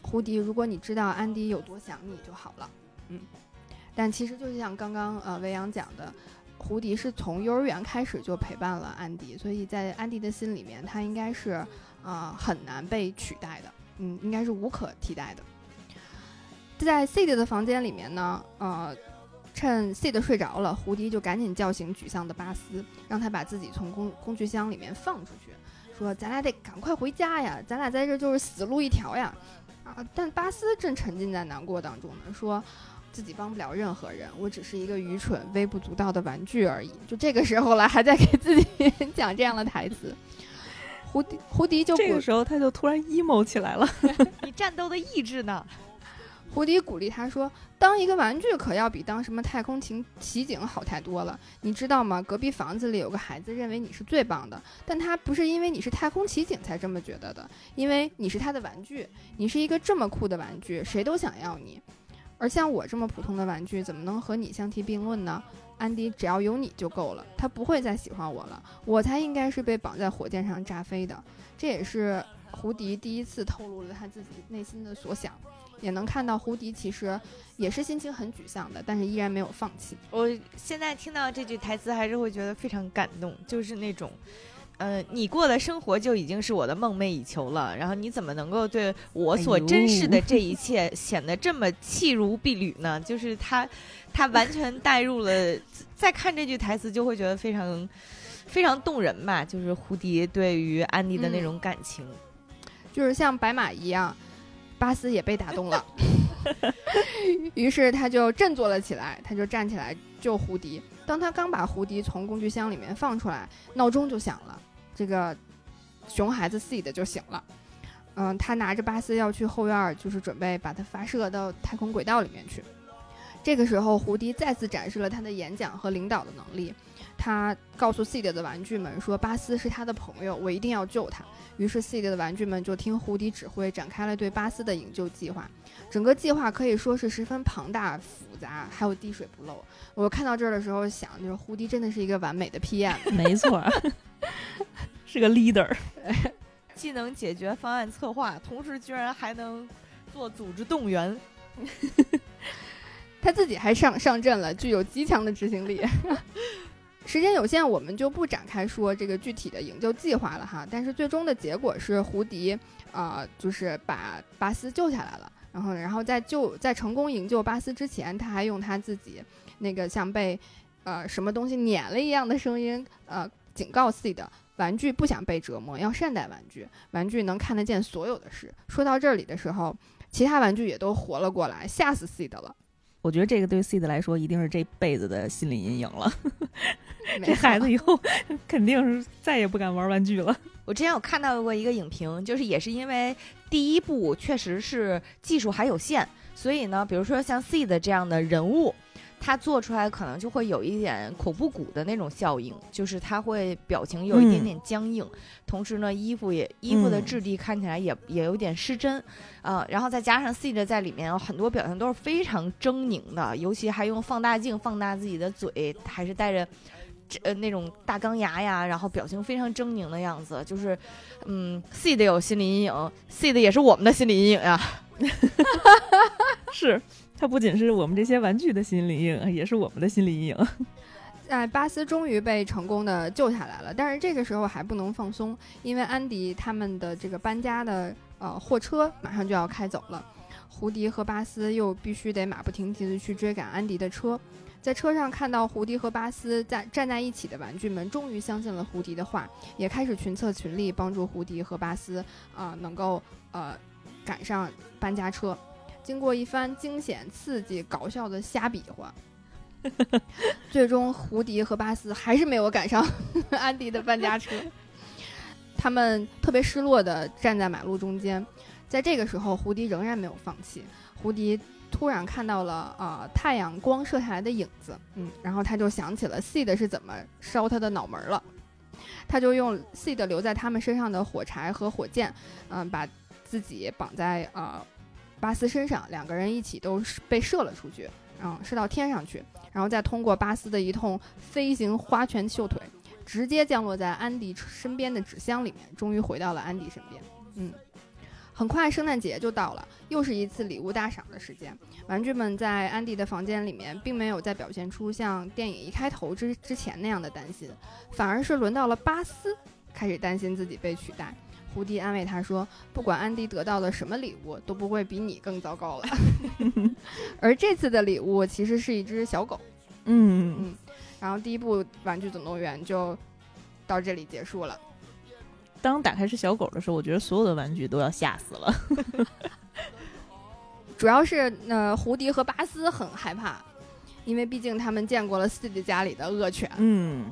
胡迪，如果你知道安迪有多想你就好了。”嗯，但其实就像刚刚呃维扬讲的，胡迪是从幼儿园开始就陪伴了安迪，所以在安迪的心里面，他应该是啊很难被取代的，嗯，应该是无可替代的。在 C 的的房间里面呢，呃，趁 C 的睡着了，胡迪就赶紧叫醒沮丧的巴斯，让他把自己从工工具箱里面放出去。说咱俩得赶快回家呀，咱俩在这就是死路一条呀，啊！但巴斯正沉浸在难过当中呢，说自己帮不了任何人，我只是一个愚蠢、微不足道的玩具而已。就这个时候了，还在给自己 讲这样的台词。胡迪，胡迪就这个时候他就突然 emo 起来了。你战斗的意志呢？胡迪鼓励他说：“当一个玩具可要比当什么太空情奇景好太多了，你知道吗？隔壁房子里有个孩子认为你是最棒的，但他不是因为你是太空奇景才这么觉得的，因为你是他的玩具，你是一个这么酷的玩具，谁都想要你。而像我这么普通的玩具，怎么能和你相提并论呢？安迪，只要有你就够了，他不会再喜欢我了，我才应该是被绑在火箭上炸飞的。这也是胡迪第一次透露了他自己内心的所想。”也能看到胡迪其实也是心情很沮丧的，但是依然没有放弃。我现在听到这句台词，还是会觉得非常感动，就是那种，呃，你过的生活就已经是我的梦寐以求了，然后你怎么能够对我所珍视的这一切 显得这么弃如敝履呢？就是他，他完全带入了，再看这句台词就会觉得非常非常动人吧。就是胡迪对于安迪的那种感情，就是像白马一样。巴斯也被打动了，于是他就振作了起来，他就站起来救胡迪。当他刚把胡迪从工具箱里面放出来，闹钟就响了，这个熊孩子 C 的就醒了。嗯，他拿着巴斯要去后院，就是准备把它发射到太空轨道里面去。这个时候，胡迪再次展示了他的演讲和领导的能力。他告诉 C 的的玩具们说：“巴斯是他的朋友，我一定要救他。”于是 C 的玩具们就听胡迪指挥，展开了对巴斯的营救计划。整个计划可以说是十分庞大、复杂，还有滴水不漏。我看到这儿的时候想，就是胡迪真的是一个完美的 PM，没错，是个 leader，既能解决方案策划，同时居然还能做组织动员。他自己还上上阵了，具有极强的执行力。时间有限，我们就不展开说这个具体的营救计划了哈。但是最终的结果是，胡迪啊，就是把巴斯救下来了。然后，然后在救在成功营救巴斯之前，他还用他自己那个像被呃什么东西碾了一样的声音，呃，警告自己的玩具不想被折磨，要善待玩具，玩具能看得见所有的事。说到这里的时候，其他玩具也都活了过来，吓死 C 的了。我觉得这个对 C 的来说一定是这辈子的心理阴影了。这孩子以后 肯定是再也不敢玩玩具了。我之前有看到过一个影评，就是也是因为第一部确实是技术还有限，所以呢，比如说像 C 的这样的人物。它做出来可能就会有一点恐怖谷的那种效应，就是它会表情有一点点僵硬，同时呢，衣服也衣服的质地看起来也也有点失真，呃，然后再加上 seed 在里面有很多表情都是非常狰狞的，尤其还用放大镜放大自己的嘴，还是带着。呃，那种大钢牙呀，然后表情非常狰狞的样子，就是，嗯，C 的有心理阴影，C 的也是我们的心理阴影呀。是，它不仅是我们这些玩具的心理阴影，也是我们的心理阴影。在 巴斯终于被成功的救下来了，但是这个时候还不能放松，因为安迪他们的这个搬家的呃货车马上就要开走了，胡迪和巴斯又必须得马不停蹄的去追赶安迪的车。在车上看到胡迪和巴斯在站在一起的玩具们，终于相信了胡迪的话，也开始群策群力帮助胡迪和巴斯啊，能够呃赶上搬家车。经过一番惊险、刺激、搞笑的瞎比划，最终胡迪和巴斯还是没有赶上 安迪的搬家车。他们特别失落地站在马路中间。在这个时候，胡迪仍然没有放弃。胡迪。突然看到了呃太阳光射下来的影子，嗯，然后他就想起了 Seed 是怎么烧他的脑门了，他就用 Seed 留在他们身上的火柴和火箭，嗯，把自己绑在呃巴斯身上，两个人一起都被射了出去，嗯，射到天上去，然后再通过巴斯的一通飞行花拳绣腿，直接降落在安迪身边的纸箱里面，终于回到了安迪身边，嗯。很快，圣诞节就到了，又是一次礼物大赏的时间。玩具们在安迪的房间里面，并没有再表现出像电影一开头之之前那样的担心，反而是轮到了巴斯开始担心自己被取代。胡迪安慰他说：“不管安迪得到了什么礼物，都不会比你更糟糕了。”而这次的礼物其实是一只小狗。嗯嗯。然后第一部《玩具总动员》就到这里结束了。当打开是小狗的时候，我觉得所有的玩具都要吓死了。主要是呃，胡迪和巴斯很害怕，因为毕竟他们见过了自己家里的恶犬。嗯。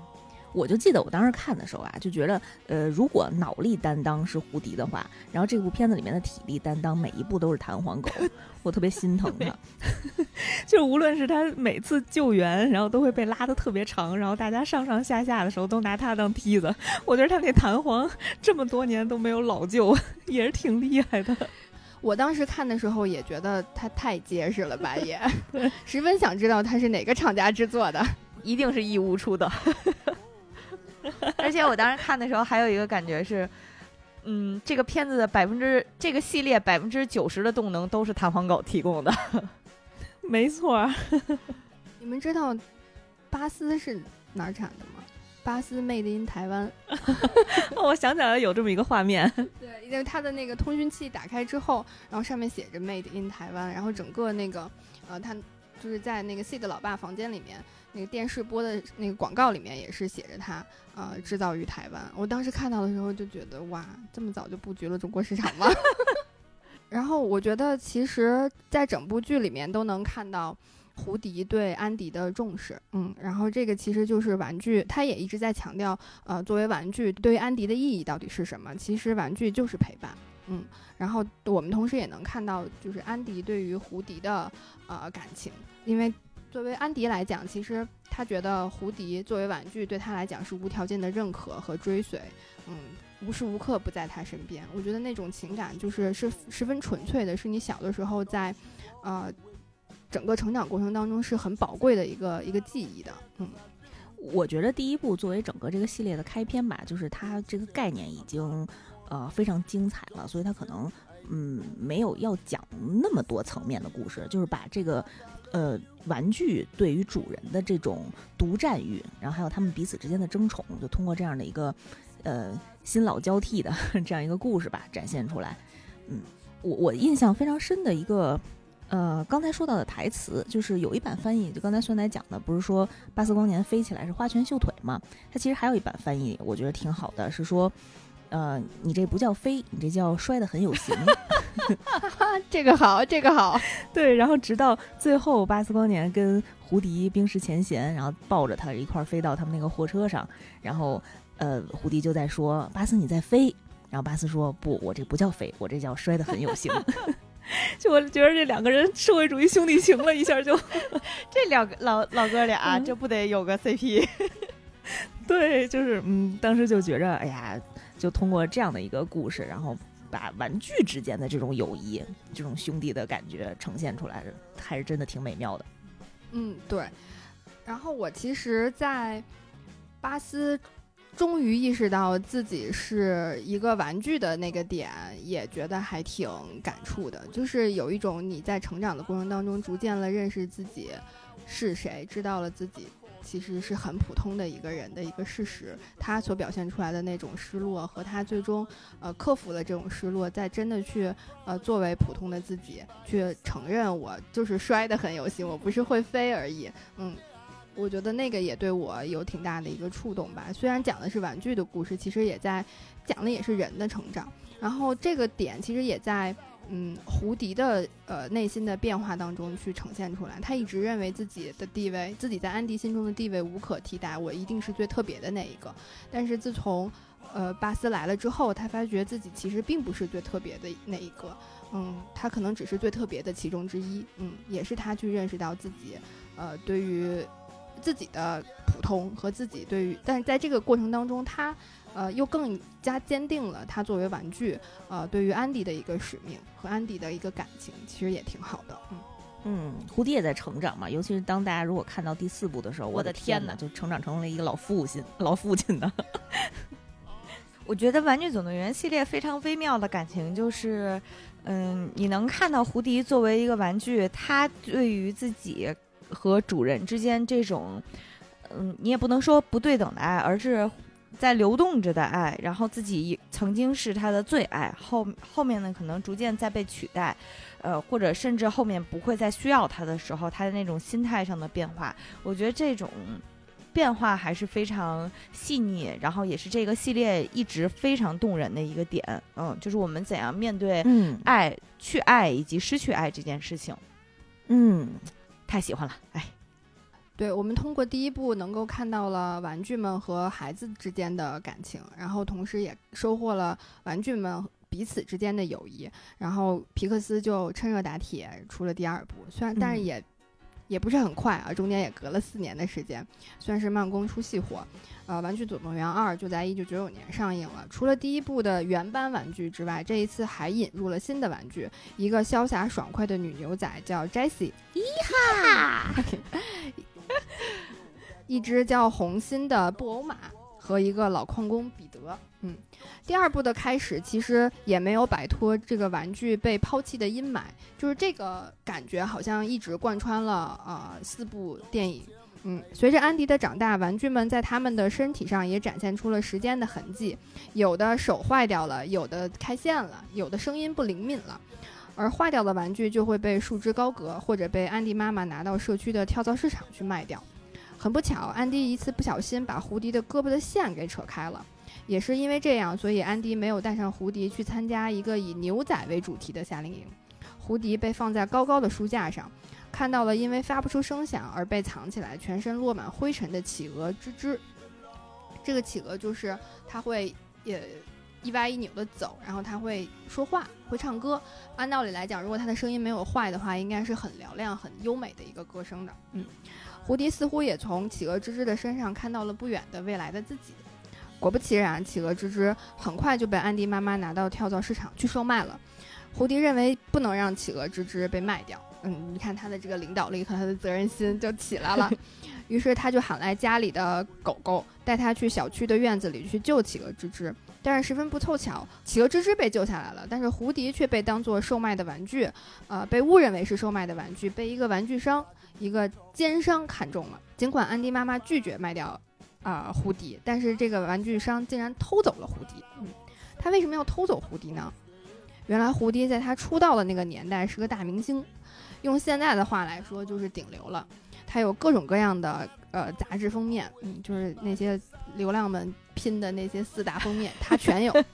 我就记得我当时看的时候啊，就觉得，呃，如果脑力担当是胡迪的话，然后这部片子里面的体力担当每一步都是弹簧狗，我特别心疼他。就无论是他每次救援，然后都会被拉的特别长，然后大家上上下下的时候都拿他当梯子。我觉得他那弹簧这么多年都没有老旧，也是挺厉害的。我当时看的时候也觉得他太结实了吧，也十分想知道他是哪个厂家制作的，一定是义乌出的。而且我当时看的时候，还有一个感觉是，嗯，这个片子的百分之这个系列百分之九十的动能都是弹簧狗提供的，没错。你们知道巴斯是哪儿产的吗？巴斯 Made in 台湾。我想起来了，有这么一个画面。对，因为它的那个通讯器打开之后，然后上面写着 Made in 台湾，然后整个那个呃，他就是在那个 C 的老爸房间里面。那个电视播的那个广告里面也是写着它，呃，制造于台湾。我当时看到的时候就觉得，哇，这么早就布局了中国市场吗？然后我觉得，其实，在整部剧里面都能看到胡迪对安迪的重视，嗯，然后这个其实就是玩具，他也一直在强调，呃，作为玩具对于安迪的意义到底是什么？其实玩具就是陪伴，嗯，然后我们同时也能看到，就是安迪对于胡迪的呃感情，因为。作为安迪来讲，其实他觉得胡迪作为玩具对他来讲是无条件的认可和追随，嗯，无时无刻不在他身边。我觉得那种情感就是是十分纯粹的，是你小的时候在，呃，整个成长过程当中是很宝贵的一个一个记忆的。嗯，我觉得第一部作为整个这个系列的开篇吧，就是它这个概念已经呃非常精彩了，所以它可能嗯没有要讲那么多层面的故事，就是把这个。呃，玩具对于主人的这种独占欲，然后还有他们彼此之间的争宠，就通过这样的一个呃新老交替的这样一个故事吧，展现出来。嗯，我我印象非常深的一个呃，刚才说到的台词，就是有一版翻译，就刚才酸奶讲的，不是说巴斯光年飞起来是花拳绣腿吗？它其实还有一版翻译，我觉得挺好的，是说。呃，你这不叫飞，你这叫摔得很有型。这个好，这个好。对，然后直到最后，巴斯光年跟胡迪冰释前嫌，然后抱着他一块飞到他们那个货车上，然后呃，胡迪就在说：“巴斯你在飞。”然后巴斯说：“不，我这不叫飞，我这叫摔得很有型。”就我觉得这两个人社会主义兄弟情了一下就，这两个老老哥俩，嗯这不得有个 CP？对，就是嗯，当时就觉着，哎呀，就通过这样的一个故事，然后把玩具之间的这种友谊、这种兄弟的感觉呈现出来，还是真的挺美妙的。嗯，对。然后我其实，在巴斯终于意识到自己是一个玩具的那个点，也觉得还挺感触的。就是有一种你在成长的过程当中，逐渐了认识自己是谁，知道了自己其实是很普通的一个人的一个事实。他所表现出来的那种失落，和他最终呃克服了这种失落，在真的去呃作为普通的自己去承认我就是摔得很有心，我不是会飞而已。嗯，我觉得那个也对我有挺大的一个触动吧。虽然讲的是玩具的故事，其实也在讲的也是人的成长。然后这个点其实也在嗯胡迪的呃内心的变化当中去呈现出来。他一直认为自己的地位，自己在安迪心中的地位无可替代，我一定是最特别的那一个。但是自从呃巴斯来了之后，他发觉自己其实并不是最特别的那一个。嗯，他可能只是最特别的其中之一。嗯，也是他去认识到自己，呃，对于自己的普通和自己对于，但是在这个过程当中，他呃又更加坚定了他作为玩具，呃，对于安迪的一个使命和安迪的一个感情，其实也挺好的。嗯，嗯，胡迪也在成长嘛，尤其是当大家如果看到第四部的时候，我我的的天哪呐，就成长成了一个老父亲，老父亲的。我觉得《玩具总动员》系列非常微妙的感情就是，嗯，你能看到胡迪作为一个玩具，他对于自己和主人之间这种，嗯，你也不能说不对等的爱，而是在流动着的爱。然后自己曾经是他的最爱，后后面呢可能逐渐在被取代，呃，或者甚至后面不会再需要他的时候，他的那种心态上的变化，我觉得这种。变化还是非常细腻，然后也是这个系列一直非常动人的一个点。嗯，就是我们怎样面对嗯爱、去爱以及失去爱这件事情，嗯，太喜欢了。哎，对，我们通过第一部能够看到了玩具们和孩子之间的感情，然后同时也收获了玩具们彼此之间的友谊。然后皮克斯就趁热打铁出了第二部，虽然但是嗯也、也不是很快啊，中间也隔了四年的时间，算是慢工出细活。呃，《玩具总动员二》就在一九九九年上映了。除了第一部的原班玩具之外，这一次还引入了新的玩具，一个潇洒爽快的女牛仔叫 Jessie，一只叫红心的布偶马和一个老矿工彼得。嗯，第二部的开始其实也没有摆脱这个玩具被抛弃的阴霾，就是这个感觉好像一直贯穿了呃四部电影。嗯，随着安迪的长大，玩具们在他们的身体上也展现出了时间的痕迹，有的手坏掉了，有的开线了，有的声音不灵敏了。而坏掉的玩具就会被束之高阁，或者被安迪妈妈拿到社区的跳蚤市场去卖掉。很不巧，安迪一次不小心把胡迪的胳膊的线给扯开了。也是因为这样，所以安迪没有带上胡迪去参加一个以牛仔为主题的夏令营。胡迪被放在高高的书架上，看到了因为发不出声响而被藏起来、全身落满灰尘的企鹅吱吱。这个企鹅就是它会也一歪一扭的走，然后它会说话、会唱歌。按道理来讲，如果他的声音没有坏的话，应该是很嘹亮、很优美的一个歌声的。嗯，胡迪似乎也从企鹅吱吱的身上看到了不远的未来的自己。果不其然，企鹅吱吱很快就被安迪妈妈拿到跳蚤市场去售卖了。胡迪认为不能让企鹅吱吱被卖掉。嗯，你看他的这个领导力和他的责任心就起来了。于是他就喊来家里的狗狗，带他去小区的院子里去救企鹅吱吱。但是十分不凑巧，企鹅芝芝被救下来了，但是胡迪却被当做售卖的玩具，呃，被误认为是售卖的玩具，被一个玩具商、一个奸商看中了。尽管安迪妈妈拒绝卖掉啊、胡迪，但是这个玩具商竟然偷走了胡迪。嗯，他为什么要偷走胡迪呢？原来胡迪在他出道的那个年代是个大明星，用现在的话来说就是顶流了。他有各种各样的呃杂志封面，嗯，就是那些流量们拼的那些四大封面，他全有。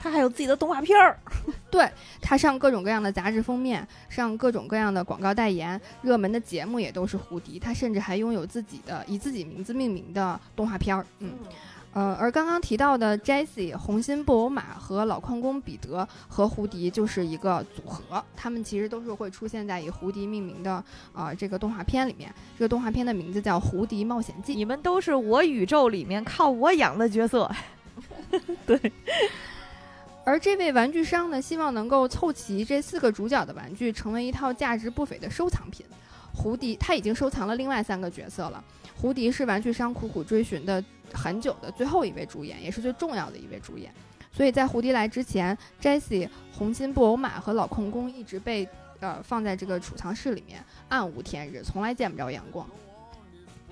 他还有自己的动画片儿，对他上各种各样的杂志封面，上各种各样的广告代言，热门的节目也都是胡迪。他甚至还拥有自己的以自己名字命名的动画片儿。嗯，呃，而刚刚提到的 Jessie、红心布偶马和老矿工彼得和胡迪就是一个组合，他们其实都是会出现在以胡迪命名的啊、呃这个动画片里面。这个动画片的名字叫《胡迪冒险记》。你们都是我宇宙里面靠我养的角色。对而这位玩具商呢，希望能够凑齐这四个主角的玩具，成为一套价值不菲的收藏品。胡迪他已经收藏了另外三个角色了。胡迪是玩具商苦苦追寻的很久的最后一位主演，也是最重要的一位主演。所以在胡迪来之前，Jesse、红心布偶马和老控工一直被呃放在这个储藏室里面，暗无天日，从来见不着阳光。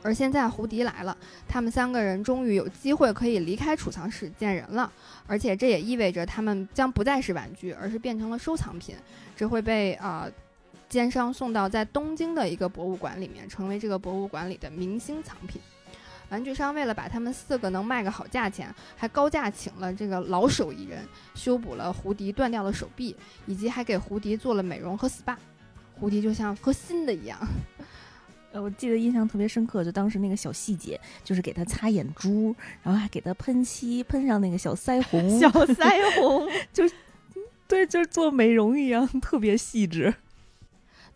而现在胡迪来了，他们三个人终于有机会可以离开储藏室见人了。而且这也意味着他们将不再是玩具，而是变成了收藏品。这会被啊、呃奸商送到在东京的一个博物馆里面，成为这个博物馆里的明星藏品。玩具商为了把他们四个能卖个好价钱，还高价请了这个老手艺人修补了胡迪断掉的手臂，以及还给胡迪做了美容和 SPA。胡迪就像和新的一样。呃，我记得印象特别深刻，就当时那个小细节，就是给他擦眼珠，然后还给他喷漆，喷上那个小腮红，小腮红，就对，就是做美容一样，特别细致。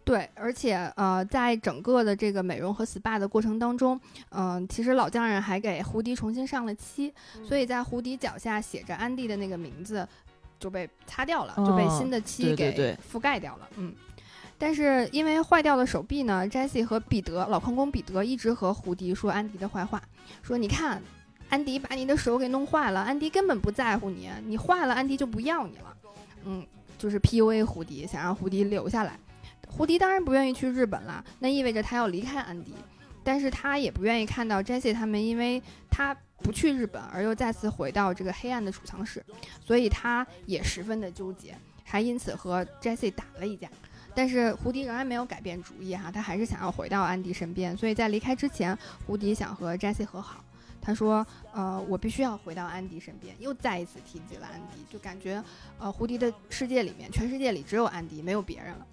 对，而且呃，在整个的这个美容和 SPA 的过程当中，嗯、其实老匠人还给胡迪重新上了漆，所以在胡迪脚下写着安迪的那个名字就被擦掉了，就被哦新的漆给覆盖掉了。嗯，但是因为坏掉的手臂呢，Jessie 和彼得老矿工彼得一直和胡迪说安迪的坏话，说你看。安迪把你的手给弄坏了，安迪根本不在乎你，你坏了，安迪就不要你了。嗯，就是 PUA 胡迪，想让胡迪留下来。胡迪当然不愿意去日本了，那意味着他要离开安迪，但是他也不愿意看到 Jessie 他们因为他不去日本而又再次回到这个黑暗的储藏室，所以他也十分的纠结，还因此和 Jessie 打了一架。但是胡迪仍然没有改变主意哈，他还是想要回到安迪身边，所以在离开之前，胡迪想和 Jessie 和好。他说：“呃，我必须要回到安迪身边。”又再一次提及了安迪，就感觉呃，胡迪的世界里面，全世界里只有安迪，没有别人了。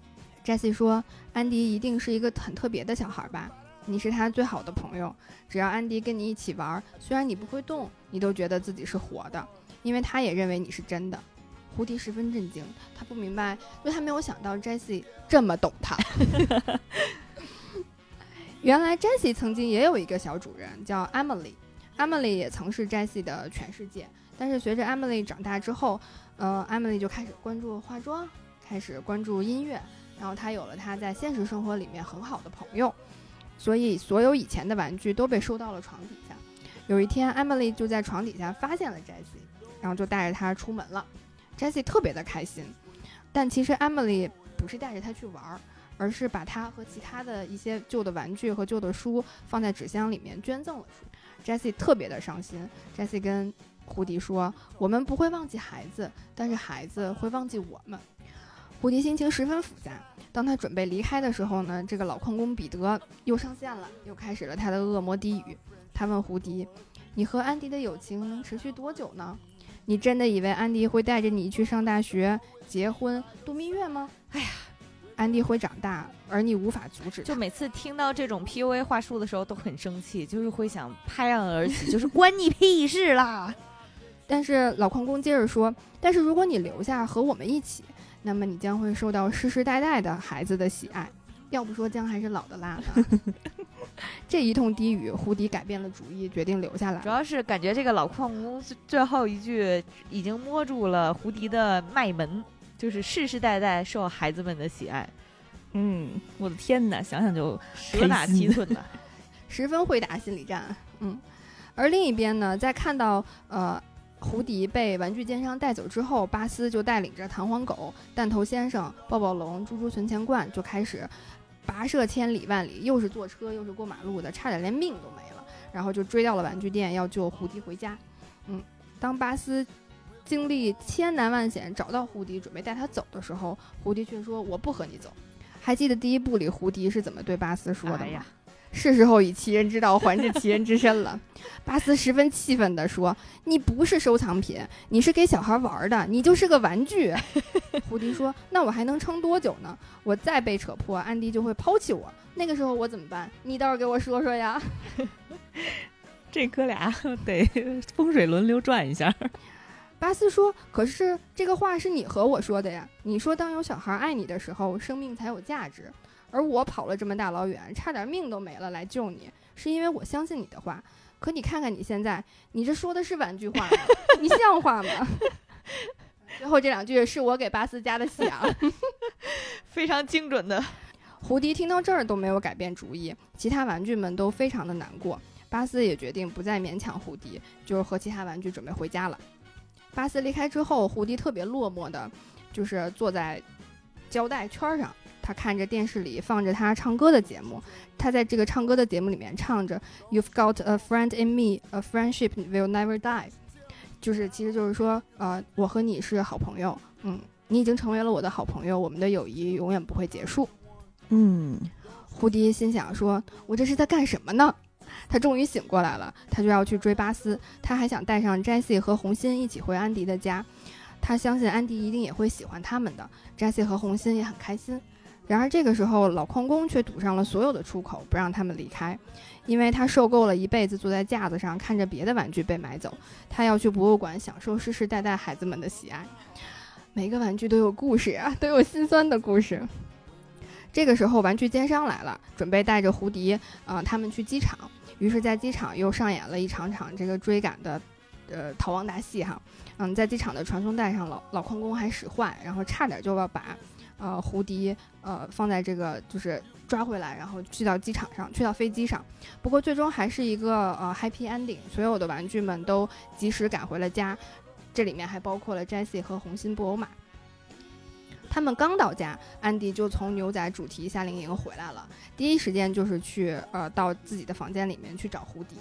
Jesse 说：“安迪一定是一个很特别的小孩吧？你是他最好的朋友，只要安迪跟你一起玩，虽然你不会动，你都觉得自己是活的，因为他也认为你是真的。”胡迪十分震惊，他不明白，因为他没有想到 Jesse 这么懂他。原来 Jessie 曾经也有一个小主人叫 Emily，Emily 也曾是 Jessie 的全世界。但是随着 Emily 长大之后，呃，Emily 就开始关注化妆，开始关注音乐，然后他有了他在现实生活里面很好的朋友，所以所有以前的玩具都被收到了床底下。有一天，Emily 就在床底下发现了 Jessie，然后就带着她出门了。Jessie 特别的开心，但其实 Emily 不是带着她去玩儿，而是把她和其他的一些旧的玩具和旧的书放在纸箱里面捐赠了出去。Jessie 特别的伤心，Jessie 跟胡迪说：“我们不会忘记孩子，但是孩子会忘记我们。”胡迪心情十分复杂。当他准备离开的时候呢，这个老矿工彼得又上线了，又开始了他的恶魔低语。他问胡迪：“你和安迪的友情能持续多久呢？你真的以为安迪会带着你去上大学、结婚、度蜜月吗？”哎呀，安迪会长大，而你无法阻止。就每次听到这种 PUA 话术的时候都很生气，就是会想拍案而起，就是关你屁事啦！但是老矿工接着说：“但是如果你留下和我们一起，那么你将会受到世世代代的孩子的喜爱。要不说姜还是老的辣呢。”这一通低语，胡迪改变了主意，决定留下来。主要是感觉这个老矿工最最后一句已经摸住了胡迪的脉门，就是世世代代受孩子们的喜爱，嗯，我的天哪，想想就蛇打七寸的。十分会打心理战。嗯，而另一边呢，在看到呃胡迪被玩具奸商带走之后，巴斯就带领着弹簧狗、弹头先生、抱抱龙、猪猪存钱罐就开始跋涉千里万里，又是坐车又是过马路的，差点连命都没了。然后就追到了玩具店，要救胡迪回家。嗯，当巴斯经历千难万险找到胡迪，准备带他走的时候，胡迪却说：“我不和你走。”还记得第一部里胡迪是怎么对巴斯说的吗？是时候以其人之道还治其人之身了。巴斯十分气愤地说：“你不是收藏品，你是给小孩玩的，你就是个玩具。”胡迪说：“那我还能撑多久呢？我再被扯破，安迪就会抛弃我。那个时候我怎么办？你倒是给我说说呀。”这哥俩得风水轮流转一下。巴斯说：“可是这个话是你和我说的呀，你说当有小孩爱你的时候，生命才有价值。而我跑了这么大老远，差点命都没了来救你，是因为我相信你的话。可你看看你现在，你这说的是玩具话吗？你像话吗？” 最后这两句是我给巴斯加的戏啊，非常精准的。胡迪听到这儿都没有改变主意，其他玩具们都非常的难过。巴斯也决定不再勉强胡迪，就是和其他玩具准备回家了。巴斯离开之后，胡迪特别落寞的，就是坐在胶带圈上，他看着电视里放着他唱歌的节目。他在这个唱歌的节目里面唱着 "You've got a friend in me, a friendship will never die"，就是其实就是说，呃，我和你是好朋友，嗯，你已经成为了我的好朋友，我们的友谊永远不会结束。嗯，胡迪心想说：“我这是在干什么呢？”他终于醒过来了，他就要去追巴斯。他还想带上 Jessie 和红心一起回安迪的家。他相信安迪一定也会喜欢他们的。Jessie 和红心也很开心。然而这个时候，老矿工却堵上了所有的出口，不让他们离开，因为他受够了一辈子坐在架子上看着别的玩具被买走。他要去博物馆享受世世代代孩子们的喜爱。每个玩具都有故事啊，都有心酸的故事。这个时候，玩具奸商来了，准备带着胡迪，呃，他们去机场。于是，在机场又上演了一场场这个追赶的，呃，逃亡大戏哈。嗯，在机场的传送带上，老老矿工还使坏，然后差点就要把，呃，胡迪，呃，放在这个就是抓回来，然后去到机场上，去到飞机上。不过，最终还是一个呃 happy ending，所有的玩具们都及时赶回了家。这里面还包括了 Jessie 和红心布偶马。他们刚到家，安迪就从牛仔主题夏令营回来了。第一时间就是去呃到自己的房间里面去找胡迪。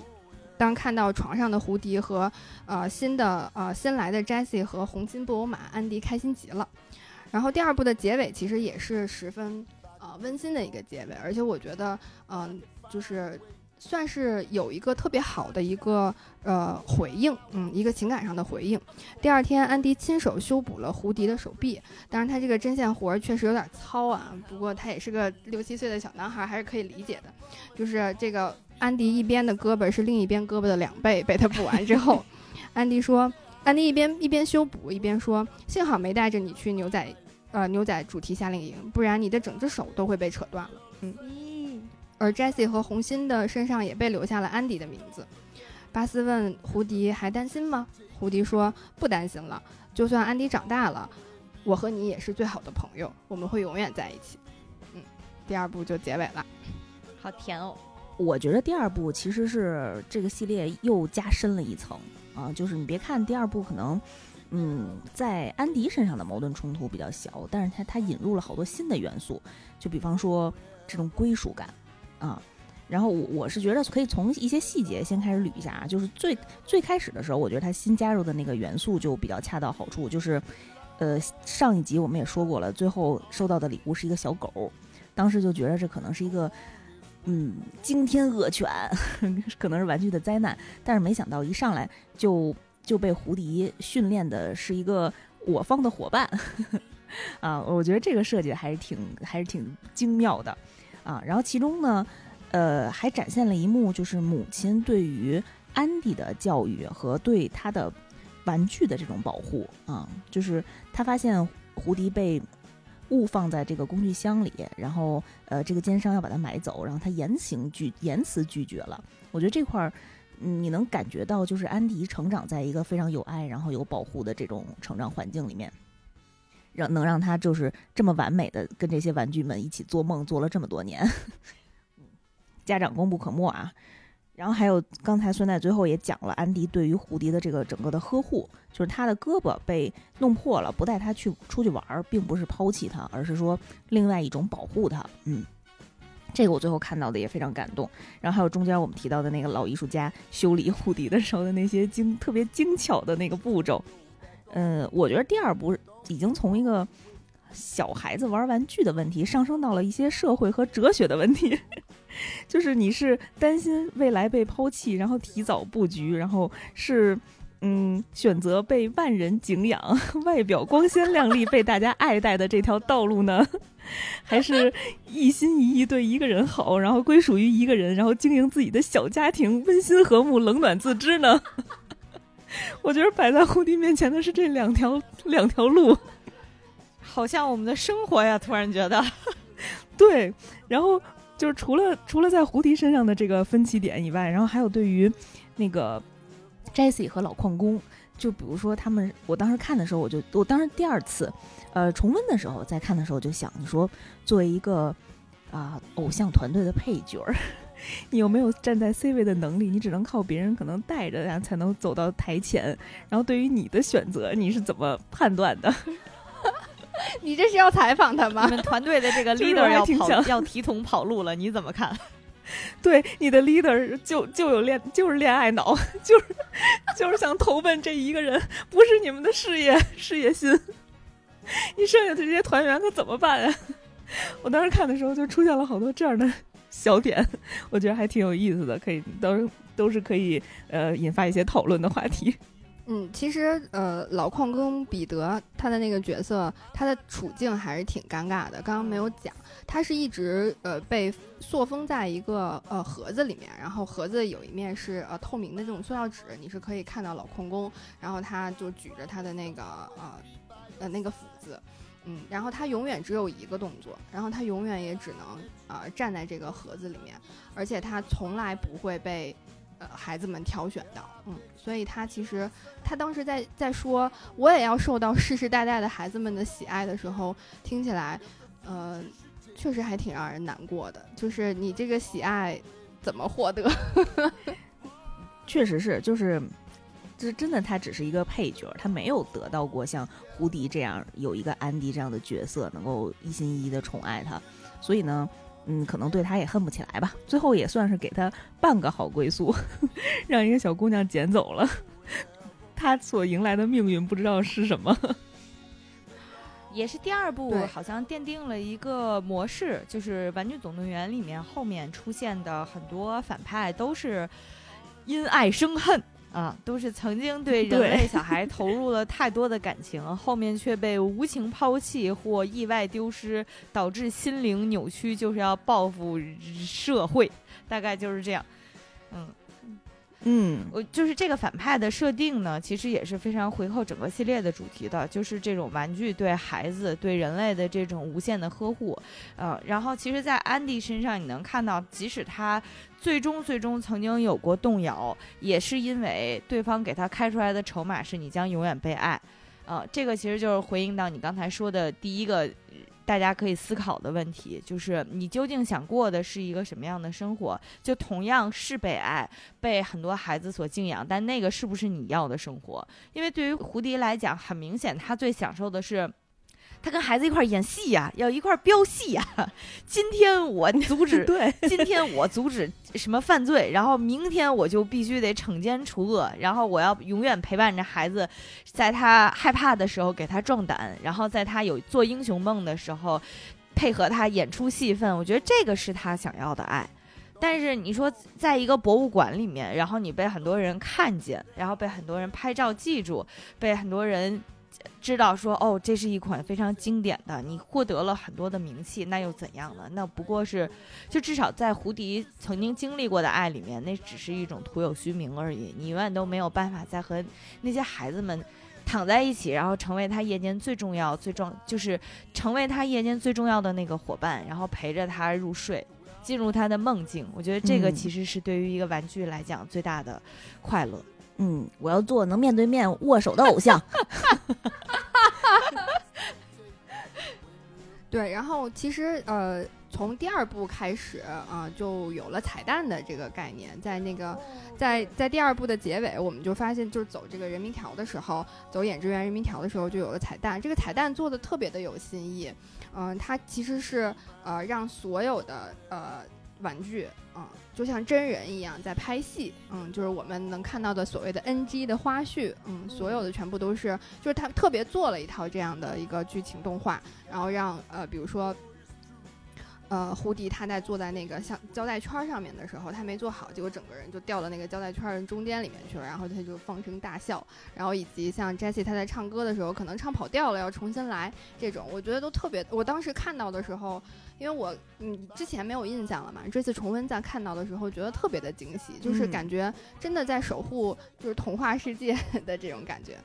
当看到床上的胡迪和呃新的呃新来的 Jessie 和红心布偶马，安迪开心极了。然后第二部的结尾其实也是十分呃温馨的一个结尾，而且我觉得嗯就是。算是有一个特别好的一个呃回应，嗯，一个情感上的回应。第二天，安迪亲手修补了胡迪的手臂，当然他这个针线活儿确实有点糙啊，不过他也是个六七岁的小男孩，还是可以理解的。就是这个安迪一边的胳膊是另一边胳膊的两倍，被他补完之后，安迪说，安迪一边一边修补一边说，幸好没带着你去牛仔，呃牛仔主题夏令营，不然你的整只手都会被扯断了。嗯。而 Jessie 和红心的身上也被留下了安迪的名字。巴斯问胡迪：“还担心吗？”胡迪说：“不担心了。就算安迪长大了，我和你也是最好的朋友，我们会永远在一起。”嗯，第二部就结尾了，好甜哦。我觉得第二部其实是这个系列又加深了一层啊，就是你别看第二部可能，嗯，在安迪身上的矛盾冲突比较小，但是他他引入了好多新的元素，就比方说这种归属感。啊，然后我我是觉得可以从一些细节先开始捋一下啊，就是最最开始的时候，我觉得他新加入的那个元素就比较恰到好处，就是，呃，上一集我们也说过了，最后收到的礼物是一个小狗，当时就觉得这可能是一个，嗯，惊天恶犬，可能是玩具的灾难，但是没想到一上来就就被胡迪训练的是一个我方的伙伴，啊，我觉得这个设计还是挺还是挺精妙的。啊，然后其中呢，呃，还展现了一幕，就是母亲对于安迪的教育和对他的玩具的这种保护啊，就是他发现胡迪被误放在这个工具箱里，然后呃，这个奸商要把它买走，然后他言行拒言辞拒绝了。我觉得这块儿，你能感觉到，就是安迪成长在一个非常有爱，然后有保护的这种成长环境里面。让能让他就是这么完美的跟这些玩具们一起做梦做了这么多年，家长功不可没啊。然后还有刚才孙奈最后也讲了安迪对于胡迪的这个整个的呵护，就是他的胳膊被弄破了，不带他去出去玩，并不是抛弃他，而是说另外一种保护他。嗯，这个我最后看到的也非常感动。然后还有中间我们提到的那个老艺术家修理胡迪的时候的那些精特别精巧的那个步骤。嗯，我觉得第二部已经从一个小孩子玩玩具的问题上升到了一些社会和哲学的问题，就是你是担心未来被抛弃，然后提早布局，然后是嗯选择被万人敬仰、外表光鲜亮丽、被大家爱戴的这条道路呢，还是一心一意对一个人好，然后归属于一个人，然后经营自己的小家庭，温馨和睦，冷暖自知呢？我觉得摆在胡迪面前的是这两条两条路，好像我们的生活呀，突然觉得，对，然后就是除了除了在胡迪身上的这个分歧点以外，然后还有对于那个 Jessie 和老矿工，就比如说他们，我当时看的时候，我就我当时第二次，呃，重温的时候在看的时候就想，你说作为一个啊、偶像团队的配角儿。你有没有站在 C 位的能力？你只能靠别人可能带着，然后才能走到台前。然后对于你的选择，你是怎么判断的？你这是要采访他吗你？们团队的这个 leader 要跑挺想要提桶跑路了，你怎么看？对你的 leader 就就有恋就是恋爱脑，就是就是想投奔这一个人，不是你们的事业事业心。你剩下的这些团员可怎么办呀？我当时看的时候就出现了好多这样的小点，我觉得还挺有意思的，可以都都是可以呃引发一些讨论的话题。嗯，其实呃，老矿工彼得他的那个角色，他的处境还是挺尴尬的。刚刚没有讲，他是一直呃被塑封在一个呃盒子里面，然后盒子有一面是呃透明的这种塑料纸，你是可以看到老矿工，然后他就举着他的那个呃呃那个子。嗯，然后他永远只有一个动作，然后他永远也只能呃站在这个盒子里面，而且他从来不会被呃孩子们挑选到，嗯，所以他其实他当时在在说我也要受到世世代代的孩子们的喜爱的时候，听起来，呃，确实还挺让人难过的，就是你这个喜爱怎么获得？确实是，就是，这真的他只是一个配角，他没有得到过像胡迪这样有一个安迪这样的角色，能够一心一意的宠爱他，所以呢，嗯，可能对他也恨不起来吧。最后也算是给他半个好归宿，让一个小姑娘捡走了，他所迎来的命运不知道是什么。也是第二部好像奠定了一个模式，就是《玩具总动员》里面后面出现的很多反派都是因爱生恨啊，都是曾经 对人类小孩投入了太多的感情，后面却被无情抛弃或意外丢失，导致心灵扭曲，就是要报复社会，大概就是这样。嗯，嗯，我就是这个反派的设定呢，其实也是非常回扣整个系列的主题的，就是这种玩具对孩子、对人类的这种无限的呵护，呃，然后其实，在安迪身上，你能看到，即使他最终最终曾经有过动摇，也是因为对方给他开出来的筹码是你将永远被爱，呃，这个其实就是回应到你刚才说的第一个。大家可以思考的问题就是，你究竟想过的是一个什么样的生活？就同样是被爱，被很多孩子所敬仰，但那个是不是你要的生活？因为对于胡迪来讲，很明显他最享受的是。他跟孩子一块儿演戏呀、要一块儿飙戏呀、今天我阻止，对，今天我阻止什么犯罪，然后明天我就必须得惩奸除恶，然后我要永远陪伴着孩子，在他害怕的时候给他壮胆，然后在他有做英雄梦的时候，配合他演出戏份。我觉得这个是他想要的爱。但是你说，在一个博物馆里面，然后你被很多人看见，然后被很多人拍照记住，被很多人知道说，哦，这是一款非常经典的，你获得了很多的名气，那又怎样呢？那不过是，就至少在胡迪曾经经历过的爱里面，那只是一种徒有虚名而已，你永远都没有办法再和那些孩子们。躺在一起，然后成为他夜间最重要、最重，就是成为他夜间最重要的那个伙伴，然后陪着他入睡，进入他的梦境。我觉得这个其实是对于一个玩具来讲最大的快乐。我要做能面对面握手的偶像。对，然后其实呃，从第二部开始啊、就有了彩蛋的这个概念，在那个在在第二部的结尾，我们就发现，就是走这个人民条的时候，走演职员人民条的时候，就有了彩蛋。这个彩蛋做的特别的有新意，嗯、它其实是呃让所有的呃玩具，嗯、就像真人一样在拍戏，嗯，就是我们能看到的所谓的 NG 的花絮，嗯，所有的全部都是，就是他特别做了一套这样的一个剧情动画，然后让呃，比如说。呃，胡迪他在坐在那个像胶带圈上面的时候，他没坐好，结果整个人就掉到那个胶带圈中间里面去了，然后他就放声大笑。然后以及像 Jessie 他在唱歌的时候，可能唱跑调了，要重新来这种，我觉得都特别。我当时看到的时候，因为我嗯之前没有印象了嘛，这次重温再看到的时候，觉得特别的惊喜，就是嗯感觉真的在守护就是童话世界 的这种感觉。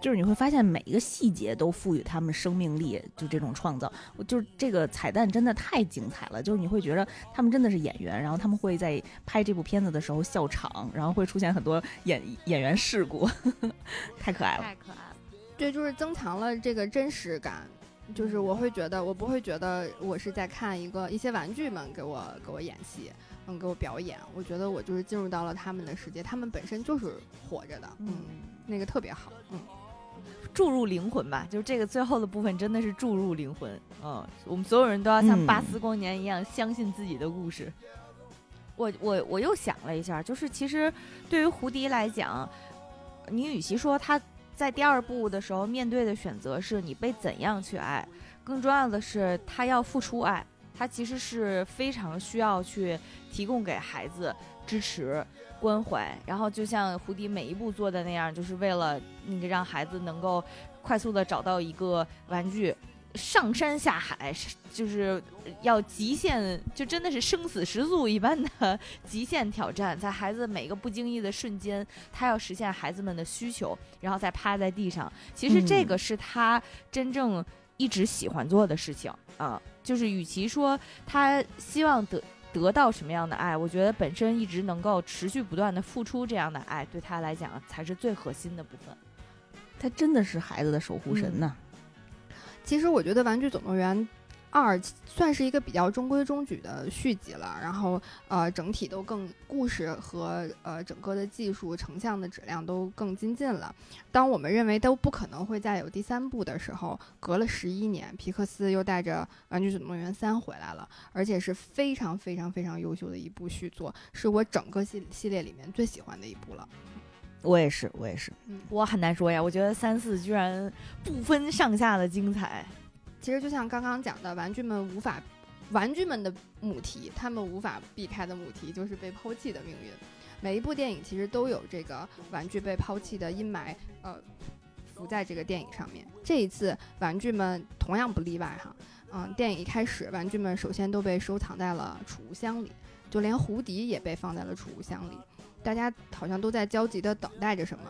就是你会发现每一个细节都赋予他们生命力，就这种创造，我就是这个彩蛋真的太精彩了。就是你会觉得他们真的是演员，然后他们会在拍这部片子的时候笑场，然后会出现很多演演员事故，太可爱了。太可爱了。对，就是增强了这个真实感。就是我会觉得，我不会觉得我是在看一个一些玩具们给我给我演戏，嗯，给我表演。我觉得我就是进入到了他们的世界，他们本身就是活着的，嗯，那个特别好，嗯。注入灵魂吧，就是这个最后的部分真的是注入灵魂。嗯，我们所有人都要像嗯巴斯光年一样相信自己的故事。我我我又想了一下，就是其实对于胡迪来讲，你与其说他在第二步的时候面对的选择是你被怎样去爱，更重要的是他要付出爱，他其实是非常需要去提供给孩子支持。关怀，然后就像胡迪每一步做的那样，就是为了那个让孩子能够快速的找到一个玩具，上山下海，就是要极限，就真的是生死时速一般的 极限挑战，在孩子每个不经意的瞬间，他要实现孩子们的需求，然后再趴在地上。其实这个是他真正一直喜欢做的事情啊，就是与其说他希望得。得到什么样的爱？我觉得本身一直能够持续不断的付出这样的爱，对他来讲才是最核心的部分。他真的是孩子的守护神呐、其实我觉得《玩具总动员二》算是一个比较中规中矩的续集了，然后呃整体都更故事和呃整个的技术成像的质量都更精进了。当我们认为都不可能会再有第三部的时候，隔了十一年，皮克斯又带着《玩具总动员三》回来了，而且是非常非常非常优秀的一部续作，是我整个系系列里面最喜欢的一部了。我也是，我也是。我很难说呀，我觉得三四居然不分上下的精彩。其实就像刚刚讲的，玩具们无法，玩具们的母题，他们无法避开的母题就是被抛弃的命运。每一部电影其实都有这个玩具被抛弃的阴霾，呃，浮在这个电影上面。这一次，玩具们同样不例外哈。嗯，电影一开始，玩具们首先都被收藏在了储物箱里，就连胡迪也被放在了储物箱里。大家好像都在焦急地等待着什么。